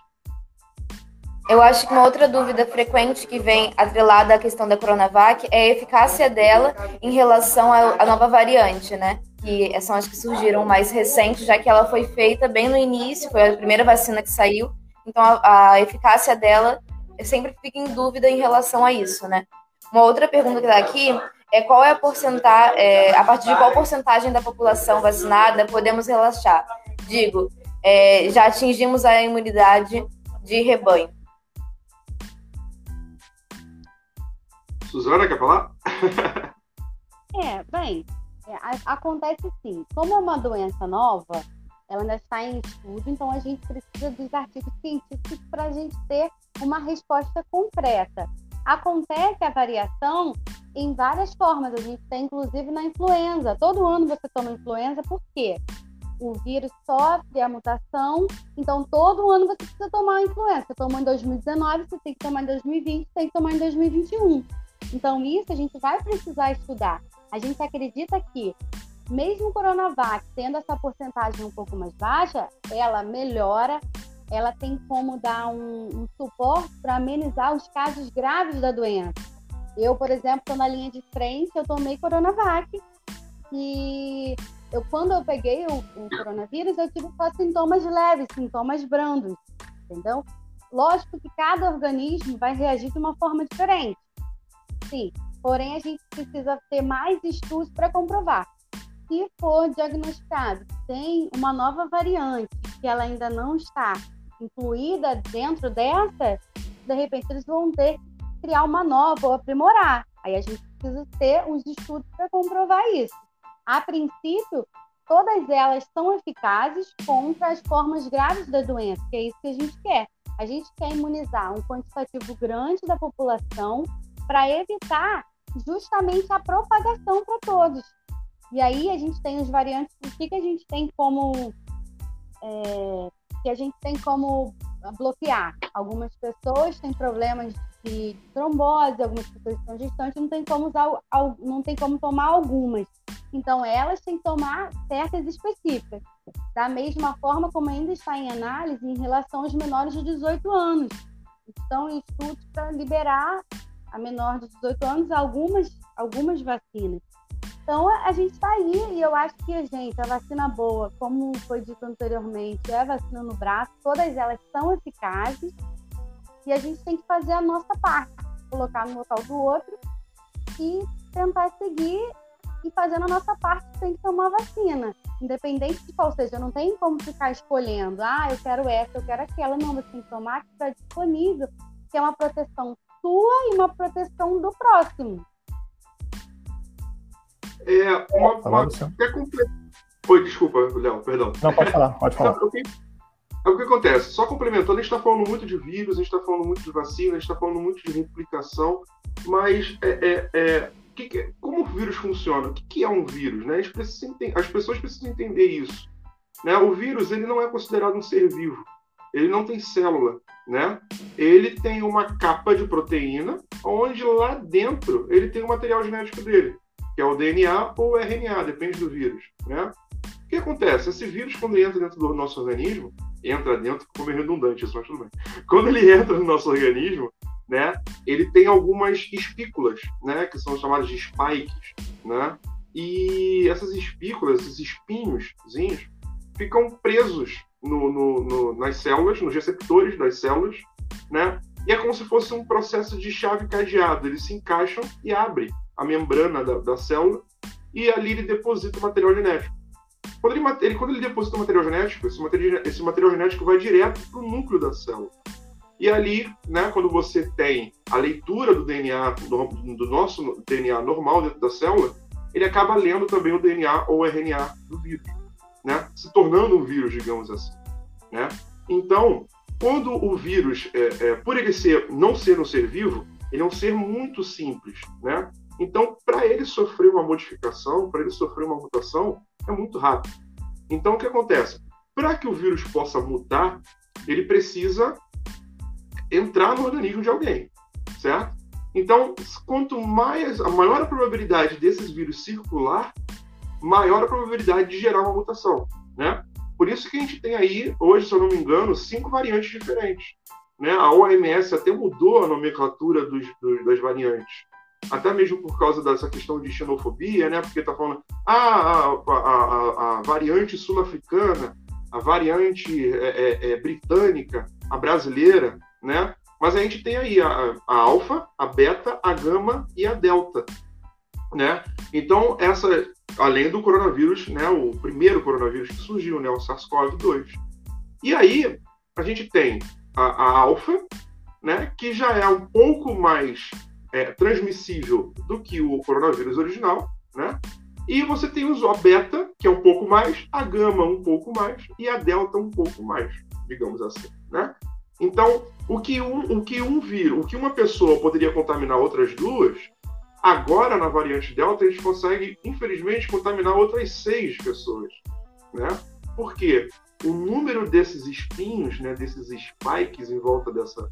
Eu acho que uma outra dúvida frequente que vem atrelada à questão da Coronavac é a eficácia dela em relação à nova variante, né? Que são as que surgiram mais recentes, já que ela foi feita bem no início, foi a primeira vacina que saiu, então a, a eficácia dela sempre fica em dúvida em relação a isso, né? Uma outra pergunta que está aqui é qual é a porcentagem, é, a partir de qual porcentagem da população vacinada podemos relaxar? Digo, é, já atingimos a imunidade de rebanho. Suzana, quer falar? é, bem, é, acontece sim. Como é uma doença nova, ela ainda está em estudo, então a gente precisa dos artigos científicos para a gente ter uma resposta concreta. Acontece a variação em várias formas, a gente tem inclusive na influenza. Todo ano você toma influenza, por quê? O vírus sofre a mutação, então todo ano você precisa tomar a influenza. Você tomou em 2019, você tem que tomar em 2020, tem que tomar em 2021. Então, isso a gente vai precisar estudar. A gente acredita que mesmo o Coronavac tendo essa porcentagem um pouco mais baixa, ela melhora, ela tem como dar um, um suporte para amenizar os casos graves da doença. Eu, por exemplo, estou na linha de frente, eu tomei Coronavac e eu, quando eu peguei o, o coronavírus, eu tive só sintomas leves, sintomas brandos, entendeu? Lógico que cada organismo vai reagir de uma forma diferente. Sim, porém a gente precisa ter mais estudos para comprovar se for diagnosticado tem uma nova variante que ela ainda não está incluída dentro dessa, de repente eles vão ter que criar uma nova ou aprimorar. Aí a gente precisa ter os estudos para comprovar isso. A princípio, todas elas são eficazes contra as formas graves da doença, que é isso que a gente quer. A gente quer imunizar um quantitativo grande da população para evitar justamente a propagação para todos. E aí a gente tem os variantes, o que, que a gente tem como é, que a gente tem como bloquear. Algumas pessoas têm problemas de trombose, algumas pessoas estão gestantes, não tem como usar, não tem como tomar algumas. Então elas têm que tomar certas específicas. Da mesma forma como ainda está em análise em relação aos menores de 18 anos. Estão em estudos para liberar a menor de 18 anos algumas, algumas vacinas. Então, a gente está aí e eu acho que, gente, a vacina boa, como foi dito anteriormente, é a vacina no braço, todas elas são eficazes e a gente tem que fazer a nossa parte, colocar no local do outro e tentar seguir e fazendo a nossa parte, tem que tomar vacina, independente de qual seja. Não tem como ficar escolhendo, ah, eu quero essa, eu quero aquela. Não, você tem que tomar que está disponível, que é uma proteção sua e uma proteção do próximo. É, uma, uma, até comple... Oi, desculpa, Léo, perdão. Não, pode falar, pode falar. O que, é o que acontece? Só complementando, a gente está falando muito de vírus, a gente está falando muito de vacina, a gente está falando muito de replicação, mas é, é, é, que que, como o vírus funciona? O que, que é um vírus? Né? As pessoas precisam entender isso. Né? O vírus ele não é considerado um ser vivo. Ele não tem célula. Né? Ele tem uma capa de proteína, onde lá dentro ele tem o material genético dele, que é o DNA ou o RNA, depende do vírus. Né? O que acontece? Esse vírus, quando entra dentro do nosso organismo, entra dentro, como é redundante isso, mas tudo bem. Quando ele entra no nosso organismo, né, ele tem algumas espículas, né, que são chamadas de spikes, né, e essas espículas, esses espinhos, ficam presos no, no, no, nas células, nos receptores das células, né, e é como se fosse um processo de chave cadeado. Eles se encaixam e abrem a membrana da, da célula e ali ele deposita o material genético. Quando ele, ele, quando ele deposita o material genético, esse material, esse material genético vai direto para o núcleo da célula. E ali, né, quando você tem a leitura do DNA, do, do, nosso DNA normal dentro da célula, ele acaba lendo também o DNA ou RNA do vírus, né, se tornando um vírus, digamos assim. Né? Então, quando o vírus, é, é, por ele ser, não ser um ser vivo, ele é um ser muito simples. Né? Então, para ele sofrer uma modificação, para ele sofrer uma mutação, é muito rápido. Então, o que acontece? Para que o vírus possa mutar, ele precisa entrar no organismo de alguém, certo? Então, quanto mais a maior a probabilidade desses vírus circular, maior a probabilidade de gerar uma mutação, né? Por isso que a gente tem aí, hoje, se eu não me engano, cinco variantes diferentes. Né? A OMS até mudou a nomenclatura dos, dos, das variantes até mesmo por causa dessa questão de xenofobia, né? Porque está falando, ah, a, a, a, a variante sul-africana, a variante é, é, é, britânica, a brasileira, né? Mas a gente tem aí a, a alfa, a beta, a gama e a delta, né? Então essa, além do coronavírus, né? O primeiro coronavírus que surgiu, né? O SARS-CoV-2. E aí a gente tem a, a alfa, né? Que já é um pouco mais é, transmissível do que o coronavírus original, né? E você tem o beta, que é um pouco mais, a gama um pouco mais e a delta um pouco mais, digamos assim, né? Então, o que um, o que um vírus, o que uma pessoa poderia contaminar outras duas, agora na variante delta a gente consegue, infelizmente, contaminar outras seis pessoas, né? Por quê? O número desses espinhos, né, desses spikes em volta dessa,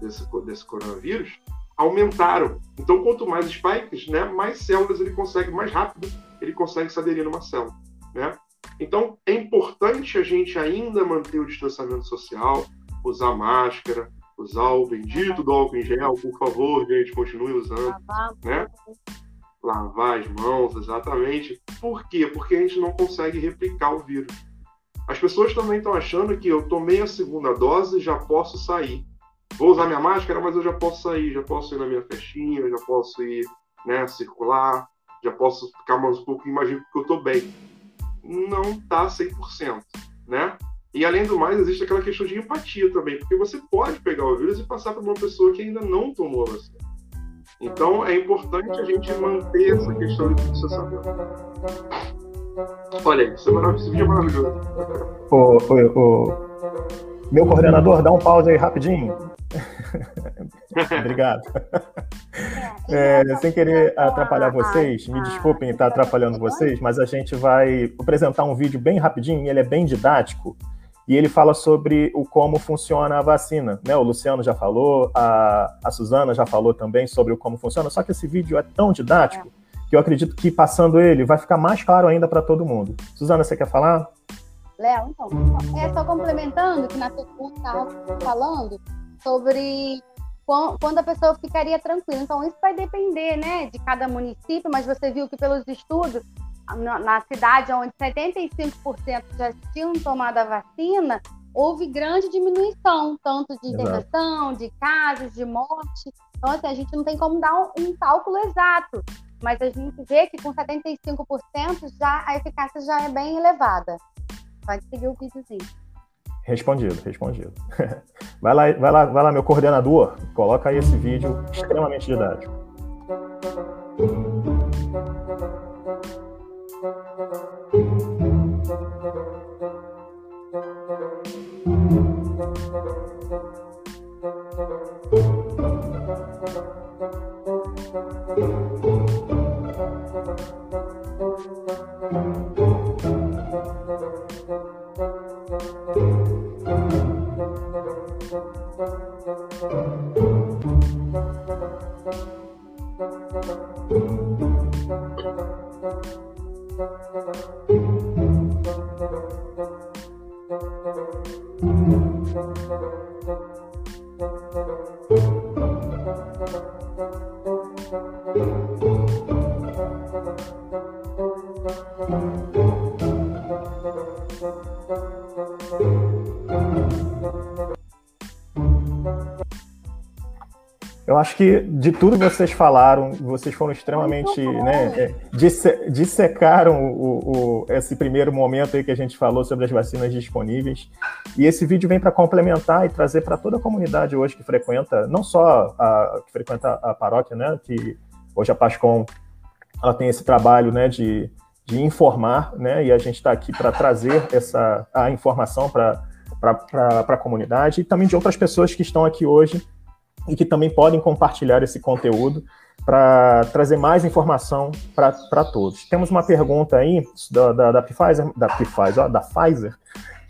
desse, desse coronavírus, aumentaram. Então, quanto mais spikes, né, mais células ele consegue, mais rápido ele consegue se aderir numa célula. Né? Então, é importante a gente ainda manter o distanciamento social, usar máscara, usar o bendito do álcool em gel, por favor, gente, continue usando. Né? Lavar as mãos, exatamente. Por quê? Porque a gente não consegue replicar o vírus. As pessoas também estão achando que eu tomei a segunda dose e já posso sair vou usar minha máscara, mas eu já posso sair, já posso ir na minha festinha, já posso ir né, circular, já posso ficar mais um pouco, imagino que eu estou bem. Não está 100%, né? E além do mais, existe aquela questão de empatia também, porque você pode pegar o vírus e passar para uma pessoa que ainda não tomou a vacina. Então é importante a gente manter essa questão de distanciamento. Olha, isso é maravilhoso, esse vídeo é maravilhoso. Ô, ô, meu coordenador, dá um pause aí rapidinho. Obrigado. É, sem querer atrapalhar vocês, me desculpem estar atrapalhando vocês, mas a gente vai apresentar um vídeo bem rapidinho, ele é bem didático, e ele fala sobre o como funciona a vacina. Né? O Luciano já falou, a, a Suzana já falou também sobre o como funciona, só que esse vídeo é tão didático que eu acredito que passando ele vai ficar mais claro ainda para todo mundo. Suzana, você quer falar? Léo, então, é só complementando que na pergunta estava falando sobre quando a pessoa ficaria tranquila. Então, isso vai depender né, de cada município, mas você viu que pelos estudos, na cidade onde 75% já tinham tomado a vacina, houve grande diminuição, tanto de internação, de casos, de morte. Então, assim, a gente não tem como dar um, um cálculo exato, mas a gente vê que com 75% já a eficácia já é bem elevada. Pode seguir o videozinho. Respondido, respondido. Vai lá, vai lá, vai lá, meu coordenador, coloca aí esse vídeo extremamente didático. Acho que de tudo que vocês falaram, vocês foram extremamente, né, é, disse, dissecaram o, o, esse primeiro momento aí que a gente falou sobre as vacinas disponíveis. E esse vídeo vem para complementar e trazer para toda a comunidade hoje que frequenta, não só a que frequenta a paróquia, né, que hoje a Pascom ela tem esse trabalho, né, de, de informar, né, e a gente está aqui para trazer essa a informação para a comunidade e também de outras pessoas que estão aqui hoje e que também podem compartilhar esse conteúdo para trazer mais informação para todos. Temos uma pergunta aí da, da, da Pfizer, da Pfizer, ó, da Pfizer,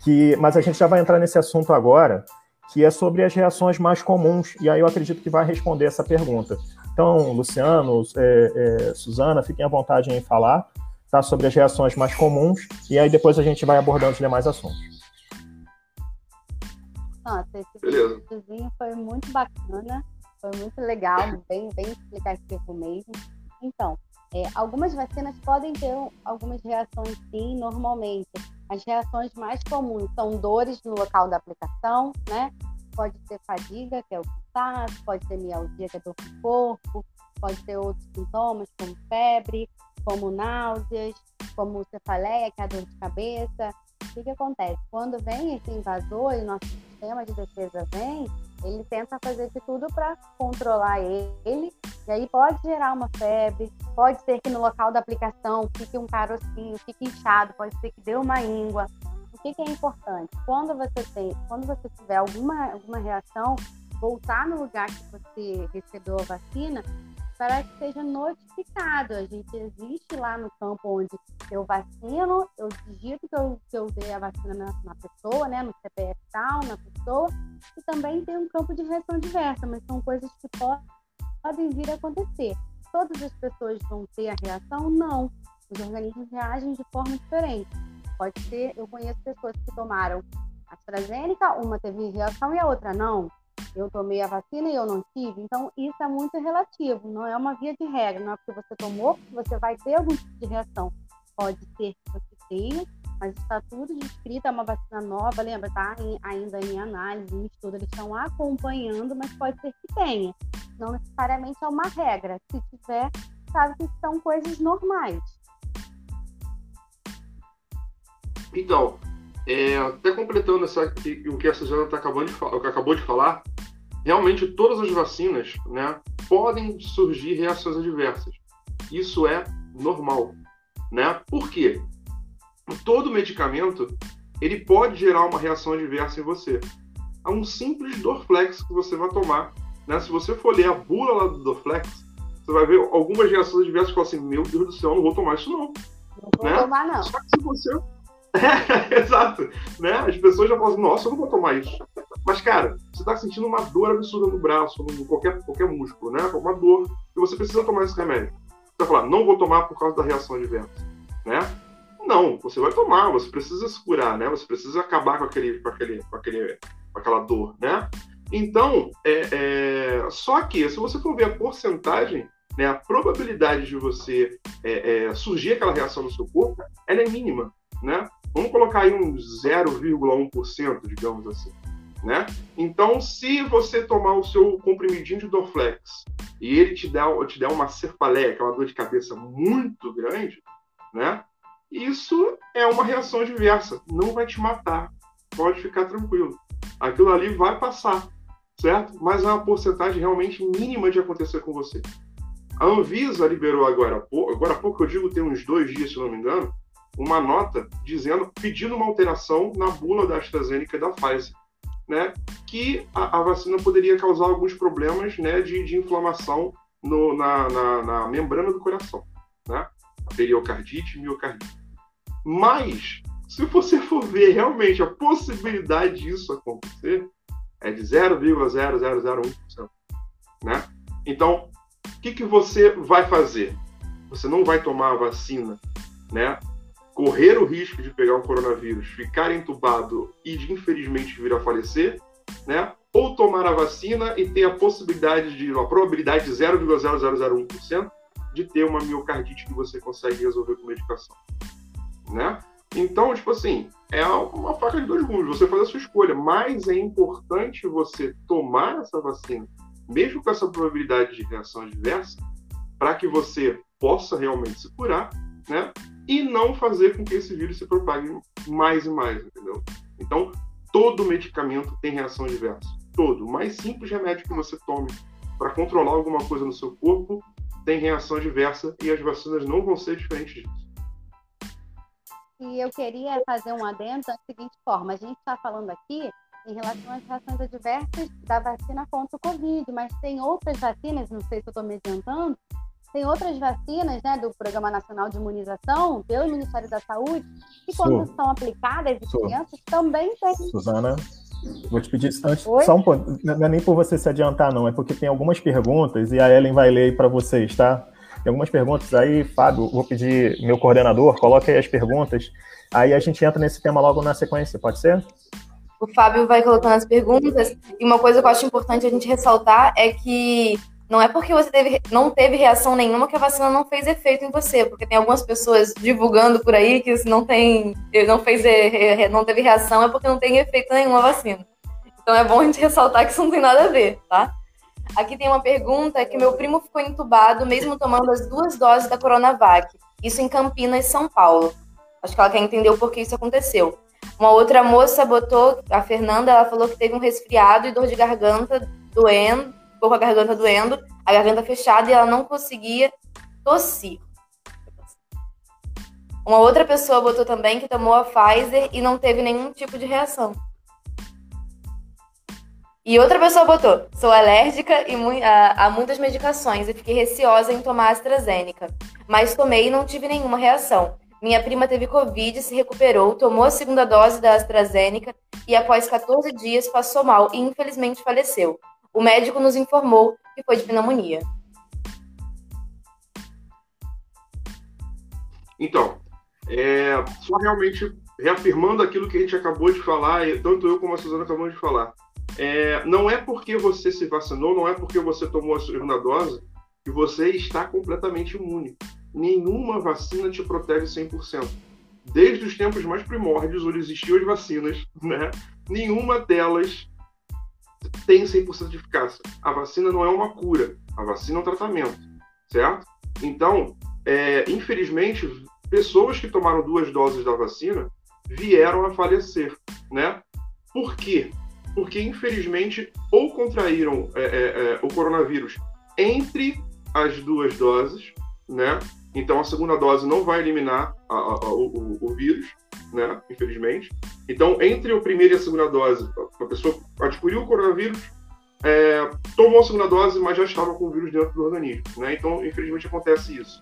que, mas a gente já vai entrar nesse assunto agora, que é sobre as reações mais comuns, e aí eu acredito que vai responder essa pergunta. Então, Luciano, é, é, Suzana, fiquem à vontade em falar tá, sobre as reações mais comuns, e aí depois a gente vai abordando os demais assuntos. Nossa, esse videozinho foi muito bacana, foi muito legal, bem, bem explicativo mesmo. Então, é, algumas vacinas podem ter algumas reações sim, normalmente. As reações mais comuns são dores no local da aplicação, né? Pode ser fadiga, que é o cansaço, pode ser mialgia, que é dor no corpo, pode ter outros sintomas, como febre, como náuseas, como cefaleia, que é a dor de cabeça. O que, que acontece? Quando vem esse invasor e o nosso sistema de defesa vem, ele tenta fazer de tudo para controlar ele, e aí pode gerar uma febre, pode ser que no local da aplicação fique um carocinho, fique inchado, pode ser que dê uma íngua. Que, que é importante? Quando você tem, quando você tiver alguma, alguma reação, voltar no lugar que você recebeu a vacina para que seja notificado. A gente existe lá no campo onde eu vacino, eu digito que eu, que eu dei a vacina na, na pessoa, né, no CPF tal, na pessoa, e também tem um campo de reação diversa, mas são coisas que podem vir a acontecer. Todas as pessoas vão ter a reação? Não. Os organismos reagem de forma diferente. Pode ser, eu conheço pessoas que tomaram AstraZeneca, uma teve reação e a outra não eu tomei a vacina e eu não tive. Então, isso é muito relativo, não é uma via de regra, não é porque você tomou que você vai ter algum tipo de reação. Pode ser que você tenha, mas está tudo descrito, é uma vacina nova, lembra, está ainda em análise, em estudo, eles estão acompanhando, mas pode ser que tenha. Não necessariamente é uma regra. Se tiver, sabe que são coisas normais. Então, é, até completando essa, o que a Suzana tá acabando de, acabou de falar, realmente todas as vacinas né, podem surgir reações adversas. Isso é normal. Né? Por quê? Todo medicamento ele pode gerar uma reação adversa em você. Há um simples Dorflex que você vai tomar. Né? Se você for ler a bula lá do Dorflex, você vai ver algumas reações adversas e falar assim: Meu Deus do céu, eu não vou tomar isso não. Não vou né? tomar, não. Só que se você é, exato. Né? As pessoas já falam assim, nossa, eu não vou tomar isso. Mas, cara, você está sentindo uma dor absurda no braço, em qualquer, qualquer músculo, né? Uma dor, e você precisa tomar esse remédio. Você vai falar, não vou tomar por causa da reação adversa, né? Não, você vai tomar, você precisa se curar, né? Você precisa acabar com, aquele, com, aquele, com, aquele, com aquela dor, né? Então, é, é, só que se você for ver a porcentagem, né, a probabilidade de você é, é surgir aquela reação no seu corpo, ela é mínima, né? Vamos colocar aí um 0,1%, digamos assim. Né? Então, se você tomar o seu comprimidinho de Dorflex e ele te der, te der uma cefaleia, que é uma dor de cabeça muito grande, né? Isso é uma reação adversa, não vai te matar, pode ficar tranquilo. Aquilo ali vai passar, certo? Mas é uma porcentagem realmente mínima de acontecer com você. A Anvisa liberou agora, agora há pouco, eu digo tem uns dois dias, se não me engano, uma nota dizendo, pedindo uma alteração na bula da AstraZeneca e da Pfizer, né, que a, a vacina poderia causar alguns problemas né, de, de inflamação no, na, na, na, membrana do coração, né, periocardite miocardite. Mas, se você for ver realmente a possibilidade disso acontecer, é de 0,0001%. Né? Então, o que, que você vai fazer? Você não vai tomar a vacina, né? Correr o risco de pegar o coronavírus, ficar entubado e de, infelizmente vir a falecer, né? Ou tomar a vacina e ter a possibilidade de, a probabilidade de 0,0001% de ter uma miocardite que você consegue resolver com medicação, né? Então, tipo assim, é uma faca de dois gumes, você faz a sua escolha, mas é importante você tomar essa vacina, mesmo com essa probabilidade de reação adversa, para que você possa realmente se curar, né? E não fazer com que esse vírus se propague mais e mais, entendeu? Então, todo medicamento tem reação adversa. Todo. O mais simples remédio que você tome para controlar alguma coisa no seu corpo tem reação adversa e as vacinas não vão ser diferentes disso. E eu queria fazer um adendo da seguinte forma: a gente está falando aqui em relação às reações adversas da vacina contra o Covid, mas tem outras vacinas, não sei se eu estou me adiantando, tem outras vacinas né, do Programa Nacional de Imunização, pelo Ministério da Saúde, que quando são aplicadas em crianças também tem. Suzana, vou te pedir antes, Oi? só um ponto, não é nem por você se adiantar, não, é porque tem algumas perguntas e a Ellen vai ler para vocês, tá? Tem algumas perguntas aí, Fábio, vou pedir meu coordenador, coloque aí as perguntas, aí a gente entra nesse tema logo na sequência, pode ser? O Fábio vai colocando as perguntas, e uma coisa que eu acho importante a gente ressaltar é que não é porque você teve, não teve reação nenhuma que a vacina não fez efeito em você, porque tem algumas pessoas divulgando por aí que se não tem, não fez, não teve reação é porque não tem efeito nenhum a vacina. Então é bom a gente ressaltar que isso não tem nada a ver, tá? Aqui tem uma pergunta que meu primo ficou entubado mesmo tomando as duas doses da Coronavac. Isso em Campinas, São Paulo. Acho que ela quer entender o porquê isso aconteceu. Uma outra moça botou, a Fernanda, ela falou que teve um resfriado e dor de garganta doendo, ficou com a garganta doendo, a garganta fechada e ela não conseguia tossir. Uma outra pessoa botou também que tomou a Pfizer e não teve nenhum tipo de reação. E outra pessoa botou: sou alérgica a, a, muitas medicações e fiquei receosa em tomar AstraZeneca, mas tomei e não tive nenhuma reação. Minha prima teve Covid, se recuperou, tomou a segunda dose da AstraZeneca e após 14 dias passou mal e infelizmente faleceu. O médico nos informou que foi de pneumonia. Então, é, só realmente reafirmando aquilo que a gente acabou de falar, tanto eu como a Suzana acabamos de falar. É, não é porque você se vacinou, não é porque você tomou a segunda dose que você está completamente imune. Nenhuma vacina te protege 100%. Desde os tempos mais primórdios, onde existiam as vacinas, né? nenhuma delas tem 100% de eficácia. A vacina não é uma cura, a vacina é um tratamento, certo? Então, é, infelizmente, pessoas que tomaram duas doses da vacina vieram a falecer, né? Por quê? Porque, infelizmente, ou contraíram é, é, é o coronavírus entre as duas doses, né? Então, a segunda dose não vai eliminar a, a, o, o, vírus, né? Infelizmente. Então, entre a primeira e a segunda dose, a pessoa adquiriu o coronavírus, é, tomou a segunda dose, mas já estava com o vírus dentro do organismo, né? Então, infelizmente, acontece isso.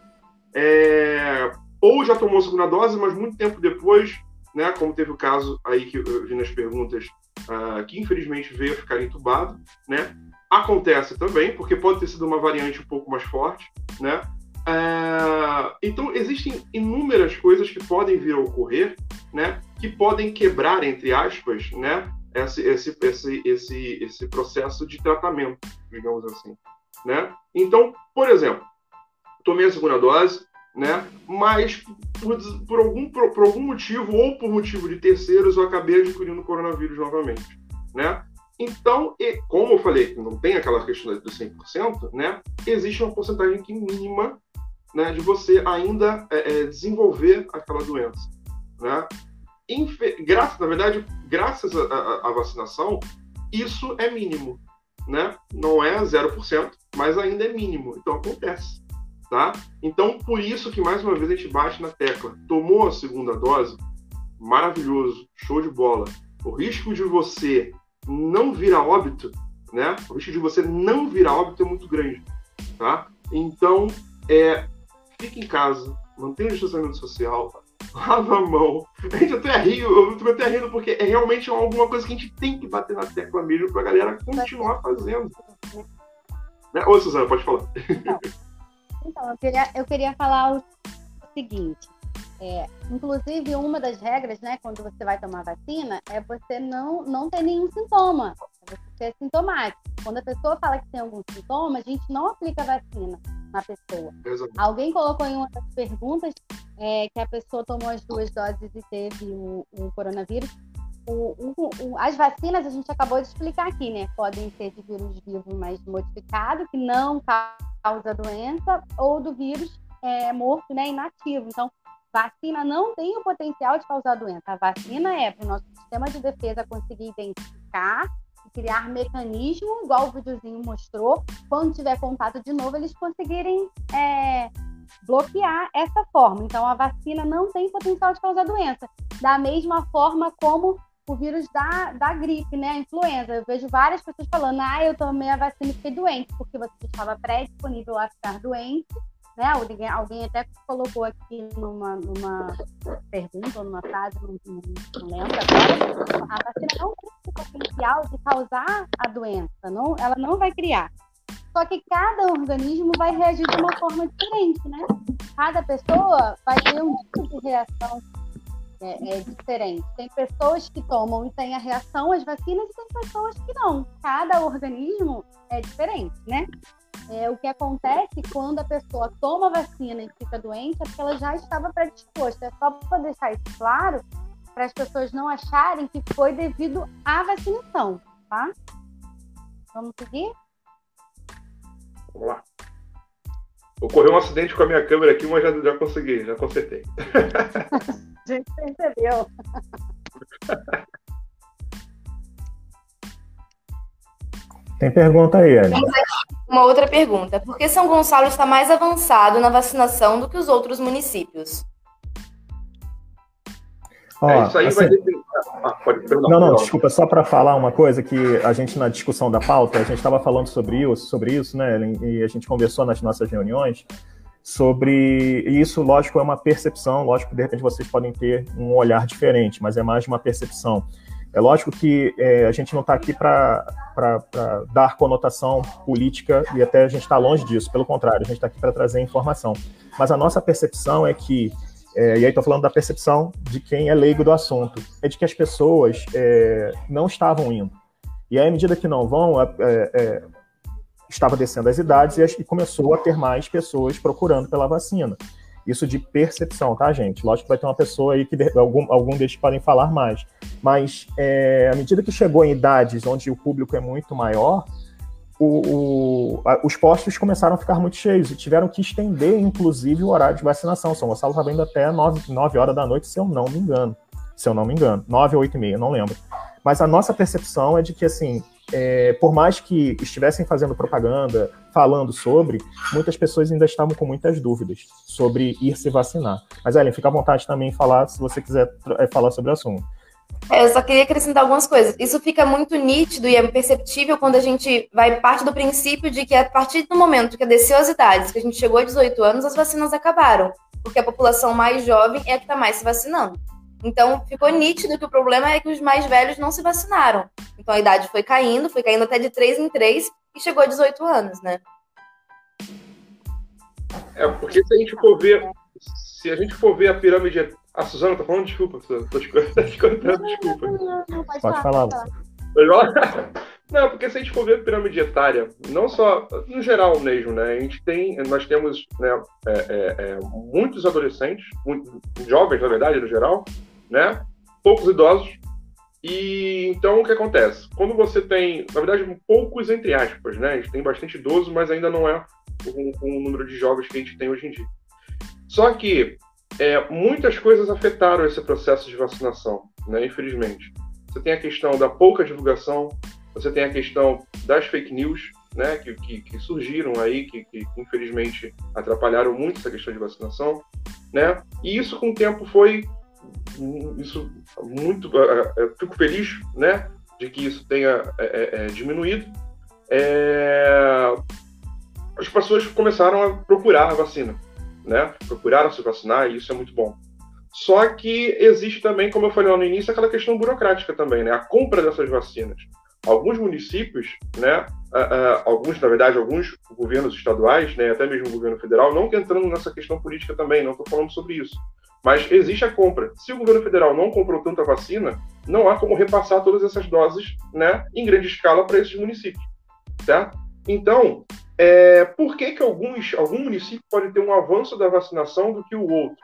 É, ou já tomou a segunda dose, mas muito tempo depois, né? Como teve o caso aí que eu vi nas perguntas, uh, que infelizmente veio a ficar entubado, né? Acontece também, porque pode ter sido uma variante um pouco mais forte, né? É, então, existem inúmeras coisas que podem vir a ocorrer, né, que podem quebrar, entre aspas, né, esse, esse, esse, esse, esse processo de tratamento, digamos assim. Né? Então, por exemplo, tomei a segunda dose, né, mas por, por, algum, por, por algum motivo ou por motivo de terceiros eu acabei adquirindo coronavírus novamente. Né? Então, e, como eu falei, não tem aquela questão do 100%, né? Existe uma porcentagem que mínima né, de você ainda é, é, desenvolver aquela doença. Né? Infe graças, na verdade, graças à vacinação, isso é mínimo. Né? Não é 0%, mas ainda é mínimo. Então acontece. Tá? Então, por isso que mais uma vez a gente bate na tecla. Tomou a segunda dose, maravilhoso, show de bola. O risco de você não vir a óbito, né? O risco de você não vir a óbito é muito grande, tá? Então, é, fique em casa, mantenha o distanciamento social, lava a mão. A gente até ri, eu tô até rindo, porque é realmente alguma coisa que a gente tem que bater na tecla mesmo pra galera continuar fazendo. Né? Ô, Suzana, pode falar. Então, então eu, queria, eu queria falar o seguinte. É, inclusive, uma das regras, né, quando você vai tomar vacina, é você não, não ter nenhum sintoma. É você ser sintomático. Quando a pessoa fala que tem algum sintoma, a gente não aplica vacina na pessoa. Exato. Alguém colocou em uma das perguntas é, que a pessoa tomou as duas doses e teve o, o coronavírus. O, o, as vacinas a gente acabou de explicar aqui, né? Podem ser de vírus vivo, mas modificado, que não causa doença, ou do vírus é, morto, né? Inativo. Então, vacina não tem o potencial de causar doença. A vacina é para o nosso sistema de defesa conseguir identificar criar mecanismo, igual o videozinho mostrou, quando tiver contato de novo, eles conseguirem é, bloquear essa forma. Então, a vacina não tem potencial de causar doença. Da mesma forma como o vírus da, da gripe, né? A influenza. Eu vejo várias pessoas falando, ah, eu tomei a vacina e fiquei doente, porque você estava pré-disponível a ficar doente né? Alguém, alguém até colocou aqui numa, numa pergunta numa frase, não, não, não lembro agora, a vacina não tem o potencial de causar a doença, não, ela não vai criar. Só que cada organismo vai reagir de uma forma diferente, né? Cada pessoa vai ter um tipo de reação é, é, diferente. Tem pessoas que tomam e têm a reação às vacinas e tem pessoas que não. Cada organismo é diferente, né? É, o que acontece quando a pessoa toma vacina e fica doente é porque ela já estava predisposta. É só para deixar isso claro, para as pessoas não acharem que foi devido à vacinação, tá? Vamos seguir? Vamos lá. Ocorreu um acidente com a minha câmera aqui, mas já, já consegui, já consertei. a gente percebeu. Tem pergunta aí, Eli. Uma outra pergunta. Por que São Gonçalo está mais avançado na vacinação do que os outros municípios? Ó, é, isso aí assim, vai ah, pode, perdão, não, não, desculpa, só para falar uma coisa que a gente na discussão da pauta, a gente estava falando sobre isso, sobre isso, né, e a gente conversou nas nossas reuniões sobre e isso, lógico, é uma percepção, lógico que de repente vocês podem ter um olhar diferente, mas é mais de uma percepção. É lógico que é, a gente não está aqui para dar conotação política e até a gente está longe disso, pelo contrário, a gente está aqui para trazer informação. Mas a nossa percepção é que, é, e aí estou falando da percepção de quem é leigo do assunto, é de que as pessoas é, não estavam indo. E aí, à medida que não vão, é, é, estava descendo as idades e, e começou a ter mais pessoas procurando pela vacina. Isso de percepção, tá, gente? Lógico que vai ter uma pessoa aí que algum, algum deles podem falar mais. Mas é, à medida que chegou em idades onde o público é muito maior, o, o, a, os postos começaram a ficar muito cheios e tiveram que estender, inclusive, o horário de vacinação. São Gonçalo estava indo até 9, 9 horas da noite, se eu não me engano. Se eu não me engano. 9 ou 8 e meia, não lembro. Mas a nossa percepção é de que, assim, é, por mais que estivessem fazendo propaganda, falando sobre, muitas pessoas ainda estavam com muitas dúvidas sobre ir se vacinar. Mas, Ellen, fica à vontade também em falar, se você quiser é, falar sobre o assunto. É, eu só queria acrescentar algumas coisas. Isso fica muito nítido e é perceptível quando a gente vai parte do princípio de que a partir do momento que desceu as idades, que a gente chegou a 18 anos, as vacinas acabaram. Porque a população mais jovem é a que está mais se vacinando. Então, ficou nítido que o problema é que os mais velhos não se vacinaram. Então, a idade foi caindo, foi caindo até de 3 em 3 e chegou a 18 anos, né? É, porque se a gente for ver, se a gente for ver a pirâmide. A Suzana tá falando? Desculpa, Suzana. Tô te, cortando, desculpa. Não, não, pode, pode falar. Não, porque se a gente for ver a pirâmide etária, não só no geral mesmo, né? A gente tem, nós temos né, é, é, é muitos adolescentes, muitos jovens, na verdade, no geral, né? Poucos idosos. E então o que acontece? Quando você tem, na verdade, poucos entre aspas, né? A gente tem bastante idoso, mas ainda não é o, o número de jovens que a gente tem hoje em dia. Só que é, muitas coisas afetaram esse processo de vacinação, né? Infelizmente. Você tem a questão da pouca divulgação, você tem a questão das fake news, né, que, que, que surgiram aí, que, que, infelizmente atrapalharam muito essa questão de vacinação, né? E isso com o tempo foi isso muito eu fico feliz né de que isso tenha é, é, é, diminuído é, as pessoas começaram a procurar a vacina né procuraram se vacinar e isso é muito bom Só que existe também, como eu falei lá no início, aquela questão burocrática também, né? A compra dessas vacinas. Alguns municípios, né? Uh, uh, alguns, na verdade, alguns governos estaduais, né? Até mesmo o governo federal, não entrando nessa questão política também, não estou falando sobre isso. Mas existe a compra. Se o governo federal não comprou tanta vacina, não há como repassar todas essas doses, né? Em grande escala para esses municípios, certo? Então, é, por que, que alguns, algum município pode ter um avanço da vacinação do que o outro?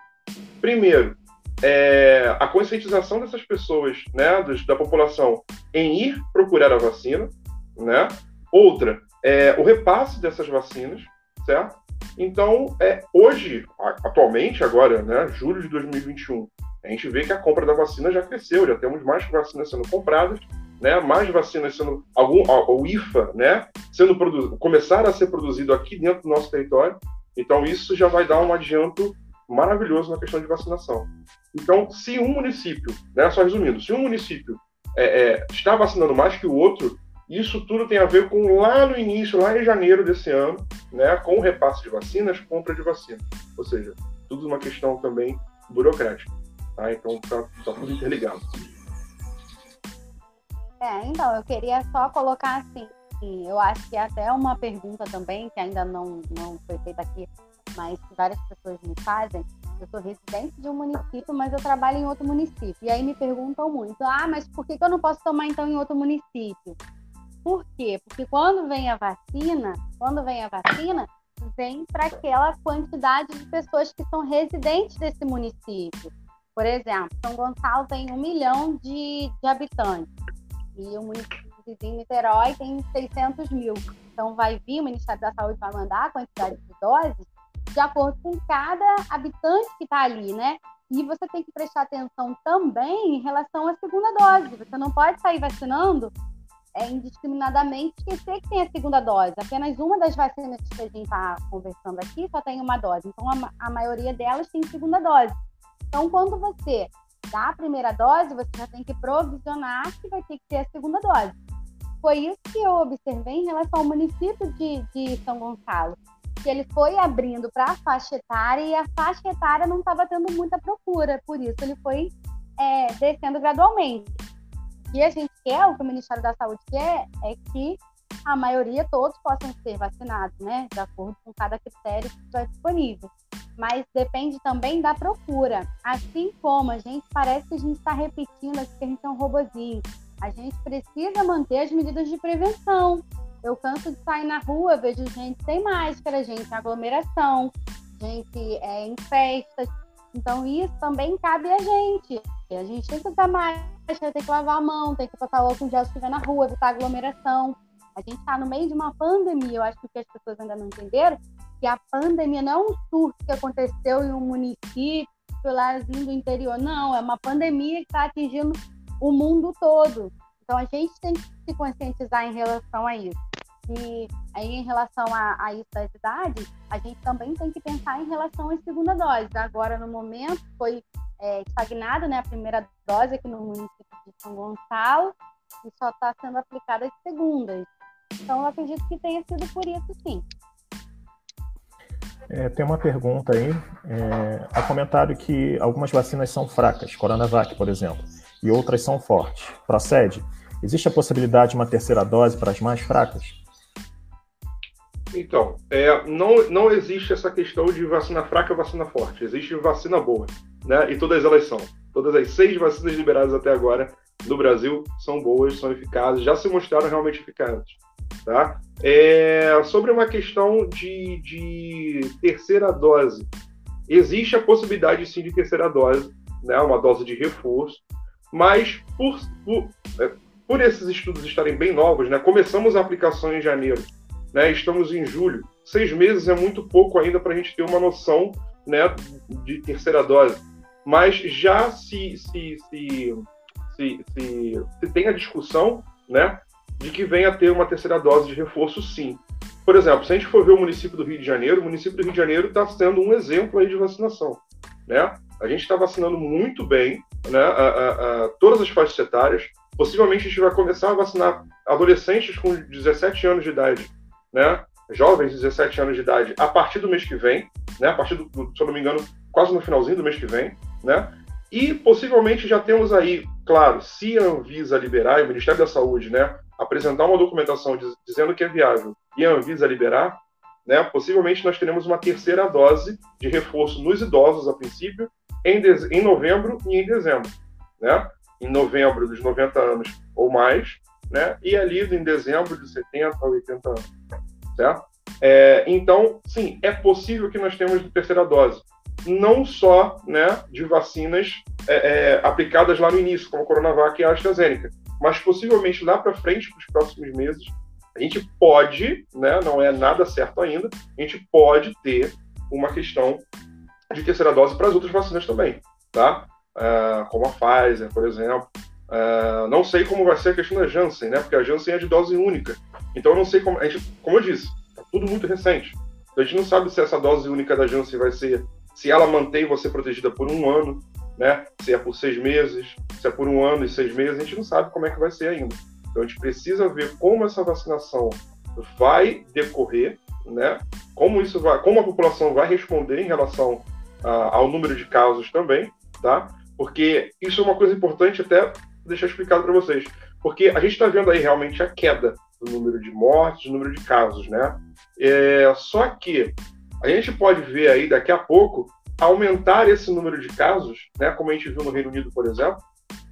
Primeiro, é, a conscientização dessas pessoas, né, dos, da população, em ir procurar a vacina, né? Outra, é, o repasse dessas vacinas, certo? Então, é, hoje, atualmente, agora, né, julho de 2021, a gente vê que a compra da vacina já cresceu, já temos mais vacinas sendo compradas, né, mais vacinas sendo algum o IFA, né, sendo começar a ser produzido aqui dentro do nosso território. Então isso já vai dar um adianto maravilhoso na questão de vacinação. Então, se um município, né, só resumindo, se um município é, é, está vacinando mais que o outro, isso tudo tem a ver com lá no início, lá em janeiro desse ano, né, com o repasse de vacinas, compra de vacina. Ou seja, tudo uma questão também burocrática. Tá? Então, está tá tudo interligado. É, então, eu queria só colocar assim, eu acho que até uma pergunta também, que ainda não, não foi feita aqui, mas várias pessoas me fazem. Eu sou residente de um município, mas eu trabalho em outro município. E aí me perguntam muito, ah, mas por que, que eu não posso tomar então em outro município? Por quê? Porque quando vem a vacina, quando vem a vacina, vem para aquela quantidade de pessoas que são residentes desse município. Por exemplo, São Gonçalo tem um milhão de, de habitantes e o município de Niterói tem 600 mil. Então, vai vir, o Ministério da Saúde vai mandar a quantidade de doses de acordo com cada habitante que está ali, né? E você tem que prestar atenção também em relação à segunda dose. Você não pode sair vacinando é, indiscriminadamente esquecer que tem a segunda dose. Apenas uma das vacinas que a gente está conversando aqui só tem uma dose. Então, a, a maioria delas tem segunda dose. Então, quando você da primeira dose, você já tem que provisionar que vai ter que ter a segunda dose. Foi isso que eu observei em relação ao município de, de São Gonçalo, que ele foi abrindo para a faixa etária e a faixa etária não estava tendo muita procura, por isso ele foi é, descendo gradualmente. Que a gente quer, o que o Ministério da Saúde quer, é que a maioria todos possam ser vacinados, né, de acordo com cada critério que estiver disponível mas depende também da procura. Assim como a gente parece que a gente está repetindo que a gente é um robozinho. A gente precisa manter as medidas de prevenção. Eu canso de sair na rua, vejo gente sem máscara, gente em aglomeração, gente é, em festas. Então, isso também cabe a gente. A gente tem que usar máscara, tem que lavar a mão, tem que passar álcool gel se estiver na rua, evitar aglomeração. A gente está no meio de uma pandemia, eu acho que as pessoas ainda não entenderam, que a pandemia não é um surto que aconteceu em um município lázinho do interior, não, é uma pandemia que está atingindo o mundo todo. Então a gente tem que se conscientizar em relação a isso. E aí, em relação a, a isso das idades, a gente também tem que pensar em relação à segunda dose. Agora, no momento, foi é, estagnado né, a primeira dose aqui no município de São Gonçalo e só está sendo aplicada as segundas. Então, eu acredito que tenha sido por isso, sim. É, tem uma pergunta aí. É, há comentário que algumas vacinas são fracas, Coronavac, por exemplo, e outras são fortes. Procede? Existe a possibilidade de uma terceira dose para as mais fracas? Então, é, não, não existe essa questão de vacina fraca e vacina forte. Existe vacina boa, né? E todas elas são. Todas as seis vacinas liberadas até agora no Brasil são boas, são eficazes, já se mostraram realmente eficazes. Tá? É, sobre uma questão de, de terceira dose, existe a possibilidade sim de terceira dose, né, uma dose de reforço, mas por, por, é, por esses estudos estarem bem novos, né, começamos a aplicação em janeiro, né, estamos em julho, seis meses é muito pouco ainda para a gente ter uma noção né, de terceira dose, mas já se, se, se, se, se, se tem a discussão né, de que venha a ter uma terceira dose de reforço, sim. Por exemplo, se a gente for ver o município do Rio de Janeiro, o município do Rio de Janeiro está sendo um exemplo aí de vacinação. Né? A gente está vacinando muito bem né, a, a, a, todas as faixas etárias. Possivelmente a gente vai começar a vacinar adolescentes com 17 anos de idade, né? jovens de 17 anos de idade, a partir do mês que vem, né? a partir do, se eu não me engano, quase no finalzinho do mês que vem. né? E possivelmente já temos aí, claro, se a Anvisa liberar, e o Ministério da Saúde, né, apresentar uma documentação dizendo que é viável e a Anvisa liberar, né, possivelmente nós teremos uma terceira dose de reforço nos idosos, a princípio, em, em novembro e em dezembro. Né? Em novembro, dos 90 anos ou mais, né? e ali em dezembro, de 70 a 80 anos. Certo? É, então, sim, é possível que nós tenhamos terceira dose. Não só né, de vacinas é, é, aplicadas lá no início, como a Coronavac e a AstraZeneca, mas possivelmente lá para frente, para os próximos meses, a gente pode, né, não é nada certo ainda, a gente pode ter uma questão de terceira dose para as outras vacinas também, tá? Uh, como a Pfizer, por exemplo. Uh, não sei como vai ser a questão da Janssen, né? Porque a Janssen é de dose única. Então eu não sei como. A gente, como eu disse, tá tudo muito recente. Então, a gente não sabe se essa dose única da Janssen vai ser. Se ela mantém você protegida por um ano, né? Se é por seis meses, se é por um ano e seis meses, a gente não sabe como é que vai ser ainda. Então a gente precisa ver como essa vacinação vai decorrer, né? Como isso vai, como a população vai responder em relação a, ao número de casos também, tá? Porque isso é uma coisa importante até deixar explicado para vocês, porque a gente está vendo aí realmente a queda do número de mortes, do número de casos, né? É, só que a gente pode ver aí daqui a pouco aumentar esse número de casos, né? Como a gente viu no Reino Unido, por exemplo,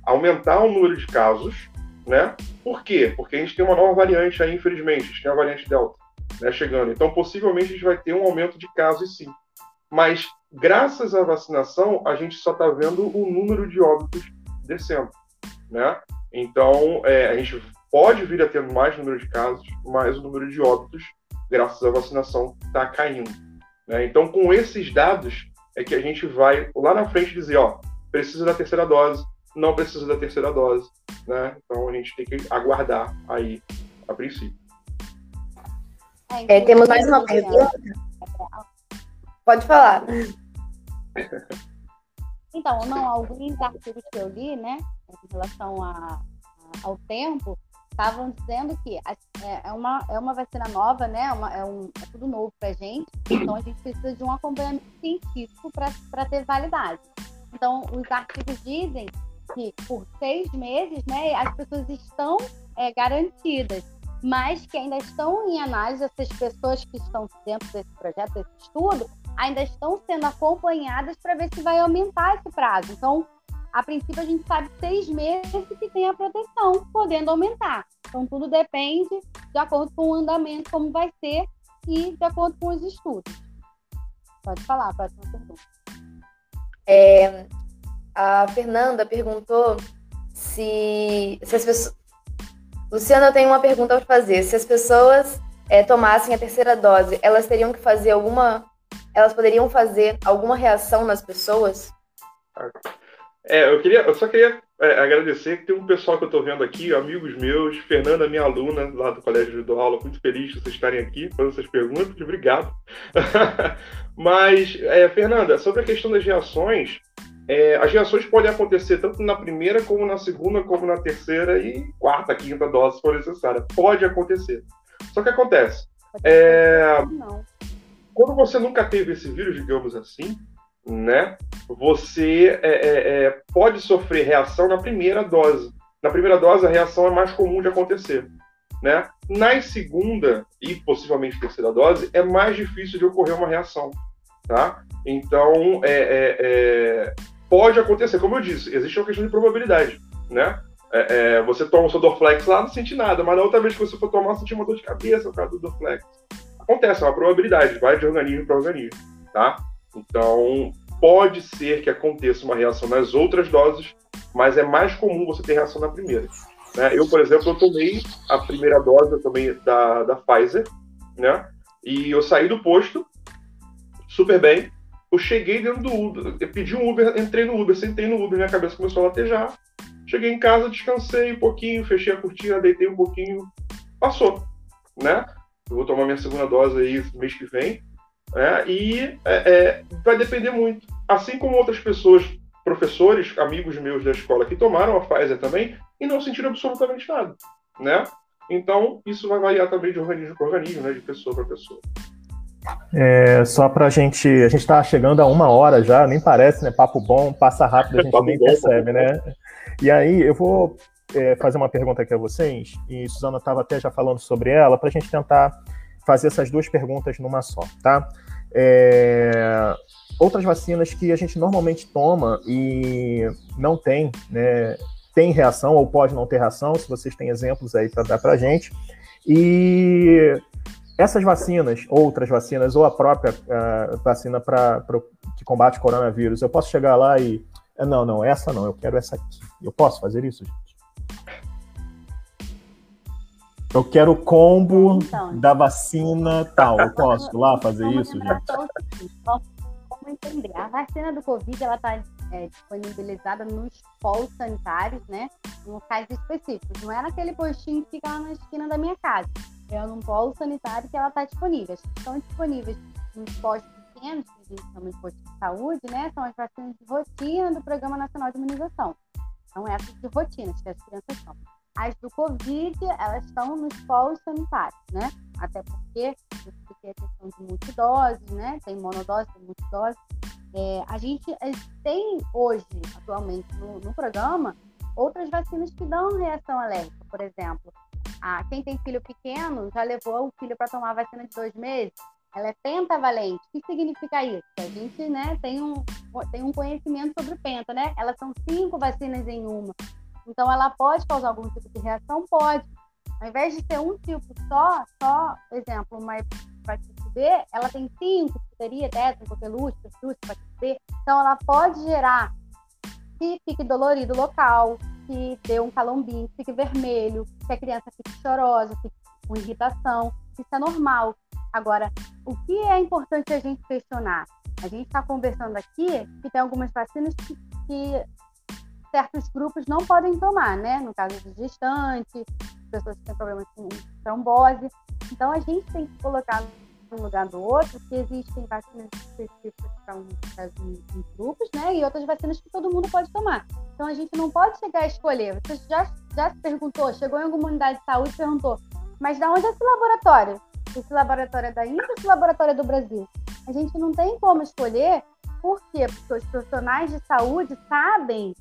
aumentar o número de casos né? Por quê? Porque a gente tem uma nova variante aí, infelizmente, a gente tem a variante Delta né, chegando. Então, possivelmente, a gente vai ter um aumento de casos, sim. Mas, graças à vacinação, a gente só está vendo o número de óbitos descendo, né? Então, é, a gente pode vir a ter mais número de casos, mas o número de óbitos, graças à vacinação, está caindo. Né? Então, com esses dados, é que a gente vai lá na frente dizer, ó, precisa da terceira dose, não precisa da terceira dose, né? Então a gente tem que aguardar aí a princípio. É, temos mais uma pergunta. Pode falar. Então, não, alguns artigos que eu li, né, em relação a, a, ao tempo, estavam dizendo que é, é, uma, é uma vacina nova, né? Uma, é, um, é tudo novo para gente, então a gente precisa de um acompanhamento científico para ter validade. Então, os artigos dizem que por seis meses, né, as pessoas estão é, garantidas, mas que ainda estão em análise, essas pessoas que estão dentro desse projeto, desse estudo, ainda estão sendo acompanhadas para ver se vai aumentar esse prazo. Então, a princípio, a gente sabe seis meses que tem a proteção, podendo aumentar. Então, tudo depende de acordo com o andamento, como vai ser, e de acordo com os estudos. Pode falar, próxima pergunta. É, a Fernanda perguntou se, se as pessoas. Luciana, eu tenho uma pergunta para fazer. Se as pessoas é, tomassem a terceira dose, elas teriam que fazer alguma. Elas poderiam fazer alguma reação nas pessoas? É, eu queria, eu só queria é, agradecer que tem um pessoal que eu estou vendo aqui, amigos meus, Fernanda, minha aluna lá do Colégio do Aula, muito feliz de vocês estarem aqui fazendo essas perguntas, obrigado. Mas, é, Fernanda, sobre a questão das reações, é, as reações podem acontecer tanto na primeira, como na segunda, como na terceira e quarta, quinta dose, se for necessária. Pode acontecer. Só que acontece. É, quando você nunca teve esse vírus, digamos assim, né? Você é, é, é, pode sofrer reação na primeira dose. Na primeira dose, a reação é mais comum de acontecer. Né? Na segunda e possivelmente terceira dose, é mais difícil de ocorrer uma reação. Tá? Então, é, é, é pode acontecer, como eu disse, existe uma questão de probabilidade, né? É, é, você toma o seu Dorflex lá, não sente nada, mas na outra vez que você for tomar, você uma dor de cabeça por causa do Dorflex. Acontece, é uma probabilidade, vai de organismo para organismo, tá? Então, pode ser que aconteça uma reação nas outras doses, mas é mais comum você ter reação na primeira. Né? Eu, por exemplo, eu tomei a primeira dose tomei da, da Pfizer, né? E eu saí do posto super bem, eu cheguei dentro do Uber, eu pedi um Uber, entrei no Uber, sentei no Uber, minha cabeça começou a latejar. Cheguei em casa, descansei um pouquinho, fechei a cortina, deitei um pouquinho, passou, né? Eu vou tomar minha segunda dose aí mês que vem, né? E é, é, vai depender muito. Assim como outras pessoas, professores, amigos meus da escola que tomaram a Pfizer também e não sentiram absolutamente nada, né? Então, isso vai variar também de organismo para organismo, né? De pessoa para pessoa. É, só para a gente, a gente está chegando a uma hora já, nem parece, né? Papo bom, passa rápido, a gente nem percebe, né? E aí eu vou é, fazer uma pergunta aqui a vocês, e Suzana estava até já falando sobre ela, para a gente tentar fazer essas duas perguntas numa só, tá? É, outras vacinas que a gente normalmente toma e não tem, né? Tem reação ou pode não ter reação, se vocês têm exemplos aí para dar para gente. E essas vacinas, outras vacinas, ou a própria vacina para que combate o coronavírus, eu posso chegar lá e. Não, não, essa não, eu quero essa aqui. Eu posso fazer isso, Eu quero o combo então, da vacina tal. Eu posso lá fazer isso, gente? Vamos entender. A vacina do Covid ela está é, disponibilizada nos polos sanitários, né? Em locais específicos. Não é naquele postinho que fica lá na esquina da minha casa. É num polo sanitário que ela está disponível. Estão disponíveis nos postos pequenos, que a gente chama de postos de saúde, né? São as vacinas de rotina do Programa Nacional de Imunização. São essas de rotina que as crianças tomam. As do Covid, elas estão nos polos sanitários, né? Até porque tem a questão de multidoses, né? Tem monodose, tem multidose. É, a gente tem hoje, atualmente, no, no, programa, outras vacinas que dão reação alérgica. Por exemplo, a, quem tem filho pequeno já levou o filho para tomar a vacina de dois meses, ela é pentavalente. O que significa isso? A gente né, tem, um, tem um conhecimento sobre penta, né? Elas são cinco vacinas em uma. Então, ela pode causar algum tipo de reação? Pode. Ao invés de ter um tipo só, só, exemplo, uma hepatite B, ela tem cinco, teria tétano, coqueluche, pertusse, hepatite B. Então, ela pode gerar que fique dolorido local, que dê um calombinho, que fique vermelho, que a criança fique chorosa, fique com irritação. Isso é normal. Agora, o que é importante a gente questionar? A gente está conversando aqui que tem algumas vacinas que, que certos grupos não podem tomar, né? No caso de gestante, pessoas que têm problemas com trombose. Então, a gente tem que colocar um lugar do outro, que existem vacinas específicas para uns grupos, né? E outras vacinas que todo mundo pode tomar. Então, a gente não pode chegar a escolher. Você já, já se perguntou, chegou em alguma unidade de saúde e perguntou, mas de onde é esse laboratório? Esse laboratório é da Índia ou esse laboratório é do Brasil? A gente não tem como escolher, por quê? Porque os profissionais de saúde sabem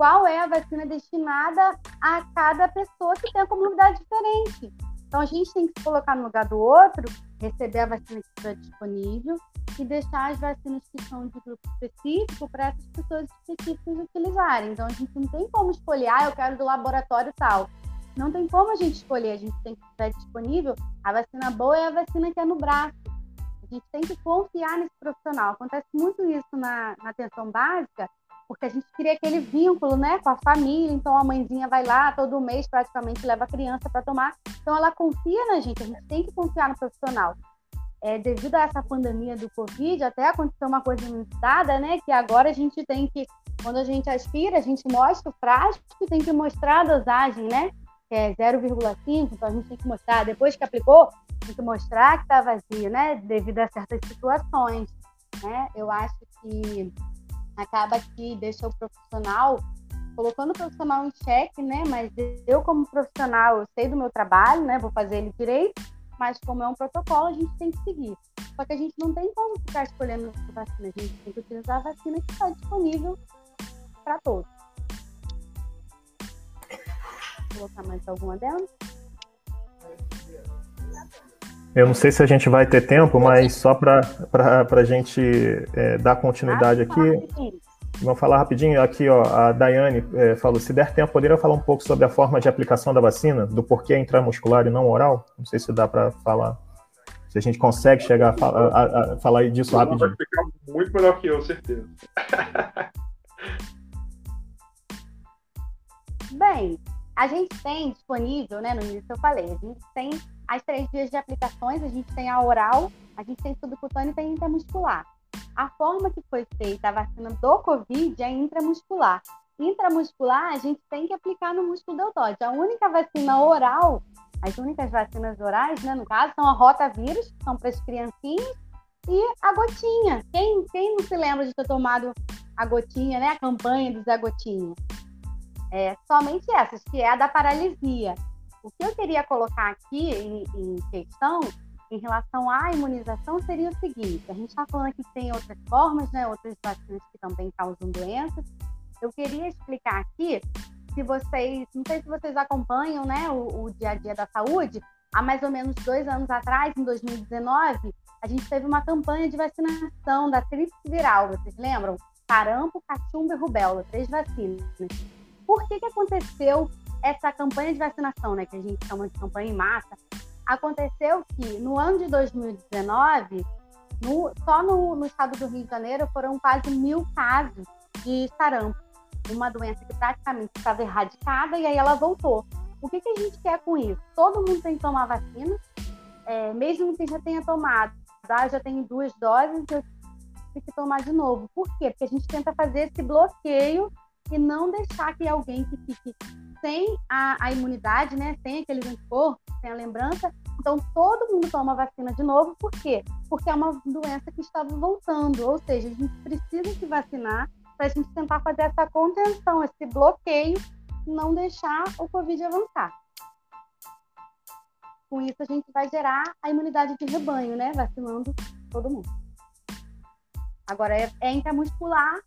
qual é a vacina destinada a cada pessoa que tem a comunidade diferente. Então, a gente tem que se colocar no lugar do outro, receber a vacina que está disponível e deixar as vacinas que são de grupo específico para essas pessoas específicas utilizarem. Então, a gente não tem como escolher, ah, eu quero do laboratório tal. Não tem como a gente escolher, a gente tem que estar disponível. A vacina boa é a vacina que é no braço. A gente tem que confiar nesse profissional. Acontece muito isso na, na atenção básica, porque a gente cria aquele vínculo, né, com a família. Então a mãezinha vai lá todo mês praticamente leva a criança para tomar. Então ela confia na gente. A gente tem que confiar no profissional. É, devido a essa pandemia do Covid, até aconteceu uma coisa inusitada, né? Que agora a gente tem que, quando a gente aspira, a gente mostra o frasco e tem que mostrar a dosagem, né? Que é 0,5, então a gente tem que mostrar. Depois que aplicou, tem que mostrar que está vazio, né? Devido a certas situações, né? Eu acho que acaba que deixa o profissional colocando o profissional em xeque, né? Mas eu como profissional, eu sei do meu trabalho, né? Vou fazer ele direito, mas como é um protocolo, a gente tem que seguir. Só que a gente não tem como ficar escolhendo vacina, a gente tem que utilizar a vacina que está disponível para todos. Vou colocar mais alguma delas? Eu não sei se a gente vai ter tempo, mas só para a gente é, dar continuidade aqui. Vamos falar rapidinho. Aqui, ó, a Daiane é, falou: se der tempo, poderia falar um pouco sobre a forma de aplicação da vacina, do porquê intramuscular e não oral? Não sei se dá para falar. Se a gente consegue chegar a, a, a, a falar disso rapidinho. Vai ficar muito melhor que eu, certeza. Bem, a gente tem disponível, né, no início eu falei, a gente tem as três vias de aplicações, a gente tem a oral, a gente tem subcutânea e tem intramuscular. A forma que foi feita a vacina do Covid é intramuscular. Intramuscular, a gente tem que aplicar no músculo deltóide. A única vacina oral, as únicas vacinas orais, né, no caso, são a rotavírus, que são para as criancinhas, e a gotinha. Quem, quem não se lembra de ter tomado a gotinha, né, a campanha do Zé Gotinha? É, somente essas, que é a da paralisia. O que eu queria colocar aqui em, em questão em relação à imunização seria o seguinte: a gente está falando que tem outras formas, né, outras vacinas que também causam doenças. Eu queria explicar aqui, se vocês, não sei se vocês acompanham, né, o, o dia a dia da saúde. Há mais ou menos dois anos atrás, em 2019, a gente teve uma campanha de vacinação da tríplice viral, vocês lembram? Sarampo, cachumba e rubéola, três vacinas. Por que, que aconteceu essa campanha de vacinação, né, que a gente chama de campanha em massa? Aconteceu que no ano de 2019, no, só no, no estado do Rio de Janeiro foram quase mil casos de sarampo, uma doença que praticamente estava erradicada e aí ela voltou. O que, que a gente quer com isso? Todo mundo tem que tomar vacina, é, mesmo que já tenha tomado, tá? já tem duas doses, eu tenho que tomar de novo. Por quê? Porque a gente tenta fazer esse bloqueio e não deixar que alguém que fique sem a, a imunidade, né, sem aqueles anticorpos, sem a lembrança, então todo mundo toma vacina de novo. Por quê? Porque é uma doença que estava voltando, ou seja, a gente precisa se vacinar para a gente tentar fazer essa contenção, esse bloqueio, não deixar o Covid avançar. Com isso, a gente vai gerar a imunidade de rebanho, né? Vacinando todo mundo. Agora, é, é intramuscular,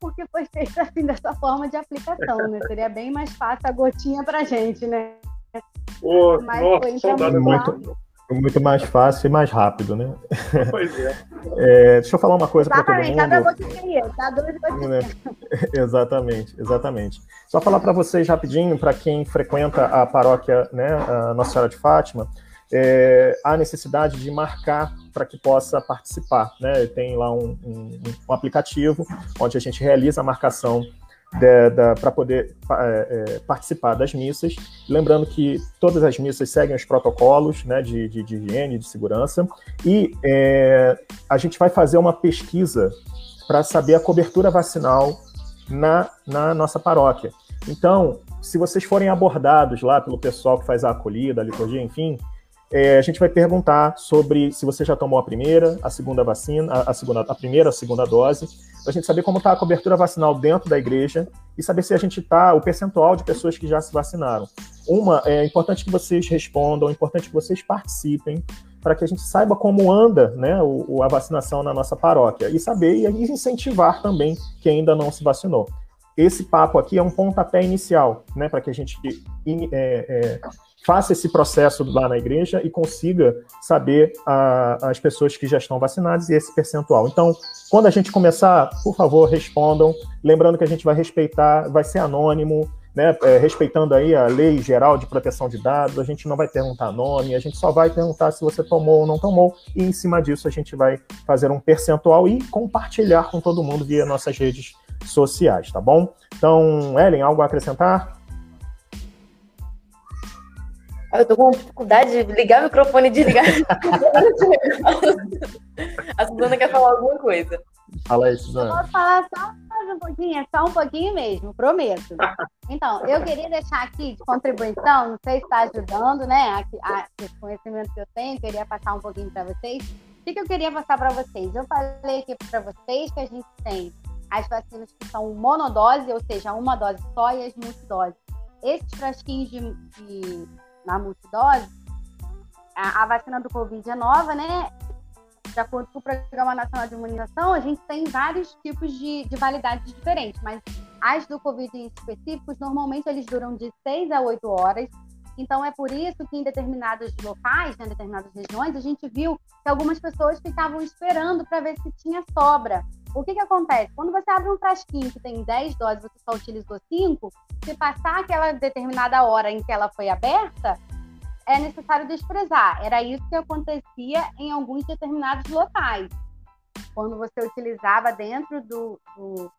porque foi feito assim, dessa forma de aplicação, né? Seria bem mais fácil a gotinha pra gente, né? Oh, Mas nossa, foi intramuscular. Muito, muito mais fácil e mais rápido, né? Pois é. é deixa eu falar uma coisa para todo mundo. Cada gotinha, tá gotinhas. Exatamente, exatamente. Só falar para vocês rapidinho, para quem frequenta a paróquia, né, a Nossa Senhora de Fátima, é, há necessidade de marcar para que possa participar. Né? Tem lá um, um, um, aplicativo onde a gente realiza a marcação para poder é, é, participar das missas. Lembrando que todas as missas seguem os protocolos né, de, de, de higiene, de segurança, e é, a gente vai fazer uma pesquisa para saber a cobertura vacinal na, na nossa paróquia. Então, se vocês forem abordados lá pelo pessoal que faz a acolhida, a liturgia, enfim, é, a gente vai perguntar sobre se você já tomou a primeira, a segunda vacina, a, a segunda, a primeira, a segunda dose, para a gente saber como está a cobertura vacinal dentro da igreja e saber se a gente está, o percentual de pessoas que já se vacinaram. Uma, é importante que vocês respondam, é importante que vocês participem, para que a gente saiba como anda né, o, a vacinação na nossa paróquia e saber e incentivar também quem ainda não se vacinou esse papo aqui é um pontapé inicial, né, para que a gente é, é, faça esse processo lá na igreja e consiga saber a, as pessoas que já estão vacinadas e esse percentual. Então, quando a gente começar, por favor, respondam. Lembrando que a gente vai respeitar, vai ser anônimo, né, é, respeitando aí a lei geral de proteção de dados, a gente não vai perguntar nome, a gente só vai perguntar se você tomou ou não tomou, e em cima disso a gente vai fazer um percentual e compartilhar com todo mundo via nossas redes sociais, tá bom? Então, Ellen, algo a acrescentar? Eu tô com dificuldade de ligar o microfone e desligar. a Suzana quer falar alguma coisa. Fala aí, Suzana. Eu vou falar só mais um pouquinho, é só um pouquinho mesmo, prometo. Então, eu queria deixar aqui de contribuição, não sei se está ajudando, né? A, a, esse conhecimento que eu tenho, queria passar um pouquinho para vocês. O que, que eu queria passar para vocês? Eu falei aqui para vocês que a gente tem as vacinas que são monodose, ou seja, uma dose só, e as multidoses. Esses frasquinhos de, de na multidose, a, a, vacina do Covid é nova, né? De acordo com o Programa Nacional de Imunização, a gente tem vários tipos de, de validades diferentes, mas as do Covid em específicos, normalmente eles duram de 6 a 8 horas. Então, é por isso que em determinados locais, né, em determinadas regiões, a gente viu que algumas pessoas ficavam esperando para ver se tinha sobra. O que, que acontece? Quando você abre um frasquinho que tem 10 doses, você só utilizou 5, se passar aquela determinada hora em que ela foi aberta, é necessário desprezar. Era isso que acontecia em alguns determinados locais. Quando você utilizava dentro do, do,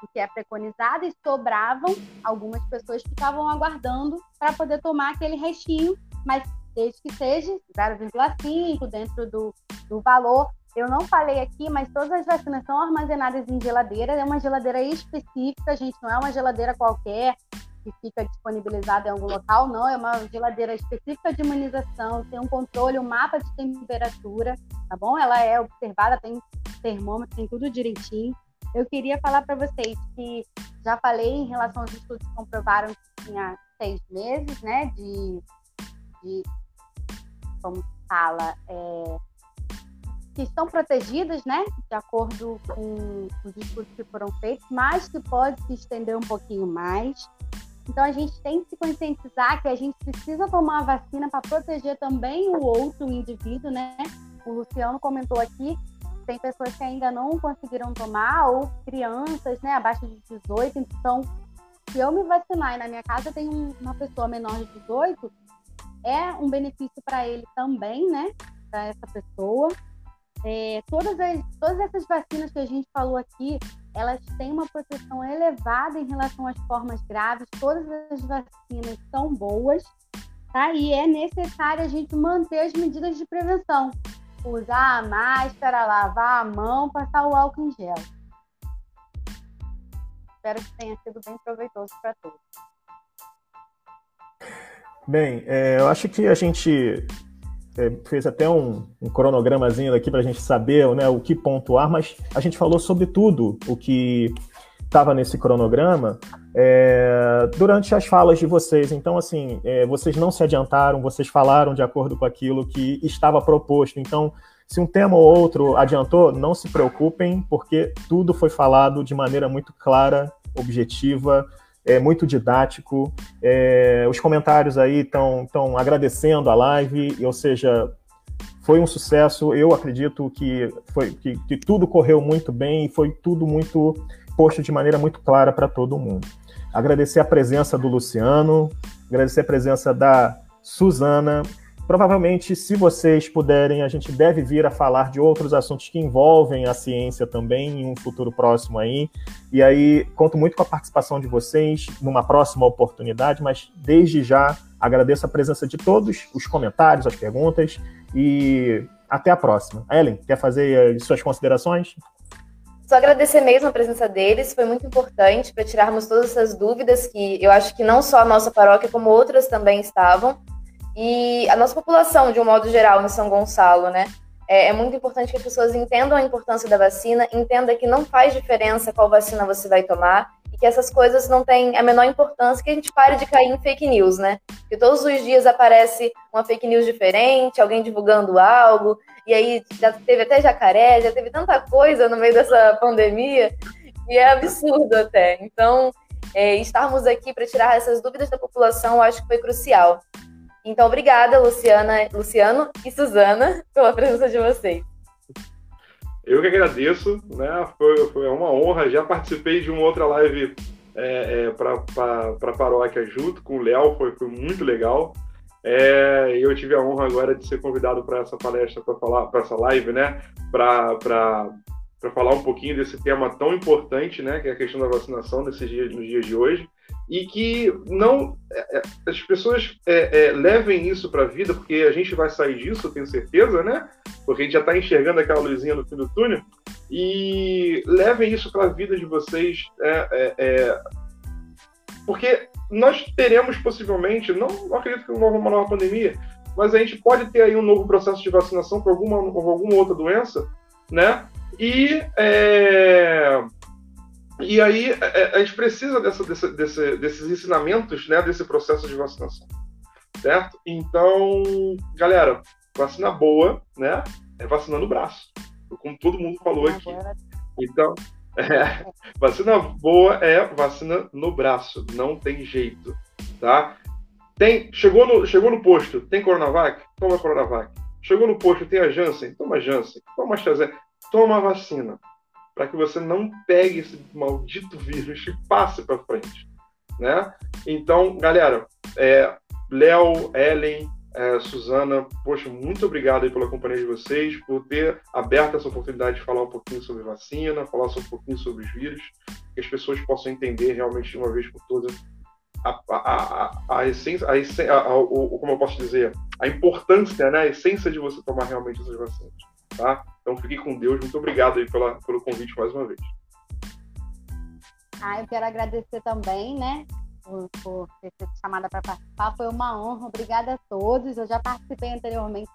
do que é preconizado e sobravam, algumas pessoas ficavam aguardando para poder tomar aquele restinho, mas desde que seja 0,5 dentro do, do valor eu não falei aqui, mas todas as vacinas são armazenadas em geladeira. É uma geladeira específica, gente, não é uma geladeira qualquer que fica disponibilizada em algum local, não. É uma geladeira específica de imunização, tem um controle, um mapa de temperatura, tá bom? Ela é observada, tem termômetro, tem tudo direitinho. Eu queria falar para vocês que já falei em relação aos estudos que comprovaram que tinha seis meses, né, de, de como fala é, que estão protegidas, né, de acordo com os estudos que foram feitos, mas que pode se estender um pouquinho mais. Então a gente tem que se conscientizar que a gente precisa tomar a vacina para proteger também o outro indivíduo, né? O Luciano comentou aqui, tem pessoas que ainda não conseguiram tomar ou crianças, né, abaixo de 18, então se eu me vacinar e na minha casa tem uma pessoa menor de 18, é um benefício para ele também, né? Para essa pessoa. É, todas, as, todas essas vacinas que a gente falou aqui, elas têm uma proteção elevada em relação às formas graves. Todas as vacinas são boas, tá? E é necessário a gente manter as medidas de prevenção. Usar a máscara, lavar a mão, passar o álcool em gel. Espero que tenha sido bem proveitoso para todos. Bem, é, eu acho que a gente é, fez até um, um cronogramazinho aqui para a gente saber né, o que pontuar, mas a gente falou sobre tudo o que estava nesse cronograma é, durante as falas de vocês. Então, assim, é, vocês não se adiantaram, vocês falaram de acordo com aquilo que estava proposto. Então, se um tema ou outro adiantou, não se preocupem, porque tudo foi falado de maneira muito clara, objetiva, é muito didático. É, os comentários aí estão agradecendo a live, ou seja, foi um sucesso. Eu acredito que, foi, que, que tudo correu muito bem e foi tudo muito posto de maneira muito clara para todo mundo. Agradecer a presença do Luciano, agradecer a presença da Suzana, Provavelmente, se vocês puderem, a gente deve vir a falar de outros assuntos que envolvem a ciência também em um futuro próximo aí. E aí, conto muito com a participação de vocês numa próxima oportunidade, mas desde já agradeço a presença de todos, os comentários, as perguntas e até a próxima. Ellen, quer fazer suas considerações? Só agradecer mesmo a presença deles, foi muito importante para tirarmos todas essas dúvidas que eu acho que não só a nossa paróquia, como outras também estavam. E a nossa população, de um modo geral, em São Gonçalo, né? É, é, muito importante que as pessoas entendam a importância da vacina, entendam que não faz diferença qual vacina você vai tomar e que essas coisas não têm a menor importância, que a gente pare de cair em fake news, né? Que todos os dias aparece uma fake news diferente, alguém divulgando algo, e aí já teve até jacaré, já teve tanta coisa no meio dessa pandemia, e é absurdo até. Então, é, estarmos aqui para tirar essas dúvidas da população, acho que foi crucial. Então, obrigada, Luciana, Luciano e Suzana, pela presença de vocês. Eu que agradeço, né? Foi, foi uma honra. Já participei de uma outra live é, é, para paróquia junto com o Léo, foi, foi muito legal. É, eu tive a honra agora de ser convidado para essa palestra, para falar, para essa live, né? Para falar um pouquinho desse tema tão importante, né? Que é a questão da vacinação nesses dias, nos dias de hoje e que não é, é, as pessoas é, é, levem isso para a vida, porque a gente vai sair disso, tenho certeza, né? Porque a gente já está enxergando aquela luzinha no fim do túnel, e levem isso para a vida de vocês, porque nós teremos possivelmente, não, não acredito que uma, uma nova pandemia, mas a gente pode ter aí um novo processo de vacinação por alguma, por alguma outra doença, né? E é, e aí é, é, a gente precisa dessa, desse, desse, desses ensinamentos, né, desse processo de vacinação, certo? Então, galera, vacina boa, né, é vacina no braço, como todo mundo falou aqui. Então, é, vacina boa é vacina no braço, não tem jeito, tá? Tem, chegou no, chegou no posto, tem Coronavac? Toma Coronavac. Chegou no posto, tem a Janssen? Toma Janssen. Toma AstraZeneca. Toma a vacina para que você não pegue esse maldito vírus e passe para frente, né? Então, galera, é, Léo, Ellen, é, Suzana, poxa, muito obrigado pela companhia de vocês, por ter aberto essa oportunidade de falar um pouquinho sobre vacina, falar um pouquinho sobre os vírus, que as pessoas possam entender realmente de uma vez por todas a, a, a, a essência, a, a, a, o, como eu posso dizer, a importância, né, a essência de você tomar realmente essas vacinas. Tá? Então fique com Deus. Muito obrigado aí pela, pelo convite mais uma vez. Ah, eu quero agradecer também, né? Por, por ter sido chamada para participar. Foi uma honra. Obrigada a todos. Eu já participei anteriormente.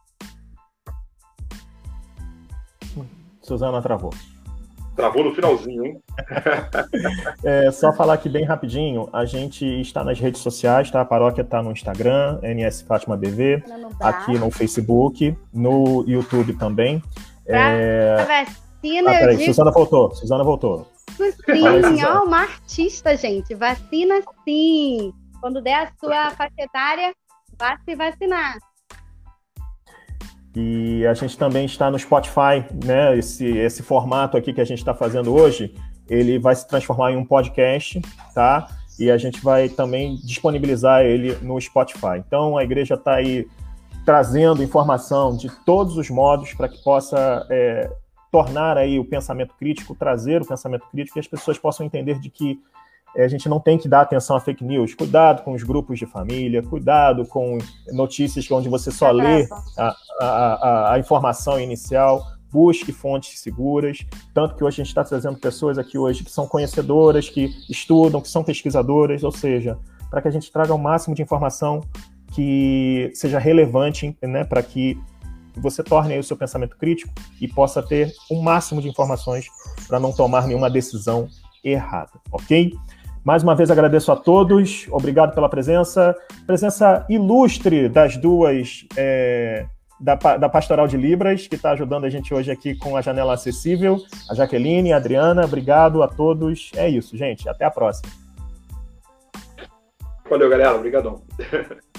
Suzana travou. Travou no finalzinho, hein? é, só falar aqui bem rapidinho, a gente está nas redes sociais, tá? A paróquia está no Instagram, NS Fátima BV, aqui no Facebook, no YouTube também. é... vacina, ah, peraí, digo... Suzana voltou, Suzana voltou. Sim, ó, uma artista, gente. Vacina sim. Quando der a sua faixa etária, vá se vacinar. E a gente também está no Spotify, né? Esse, esse formato aqui que a gente está fazendo hoje, ele vai se transformar em um podcast, tá? E a gente vai também disponibilizar ele no Spotify. Então a igreja está aí trazendo informação de todos os modos para que possa é, tornar aí o pensamento crítico, trazer o pensamento crítico e as pessoas possam entender de que a gente não tem que dar atenção a fake news. Cuidado com os grupos de família, cuidado com notícias onde você só lê a, a, a, a informação inicial. Busque fontes seguras. Tanto que hoje a gente está trazendo pessoas aqui hoje que são conhecedoras, que estudam, que são pesquisadoras, ou seja, para que a gente traga o máximo de informação que seja relevante, né, para que você torne o seu pensamento crítico e possa ter o máximo de informações para não tomar nenhuma decisão errada, ok? Mais uma vez agradeço a todos, obrigado pela presença, presença ilustre das duas é, da, da Pastoral de Libras, que está ajudando a gente hoje aqui com a janela acessível, a Jaqueline, a Adriana, obrigado a todos. É isso, gente, até a próxima. Valeu, galera, obrigadão.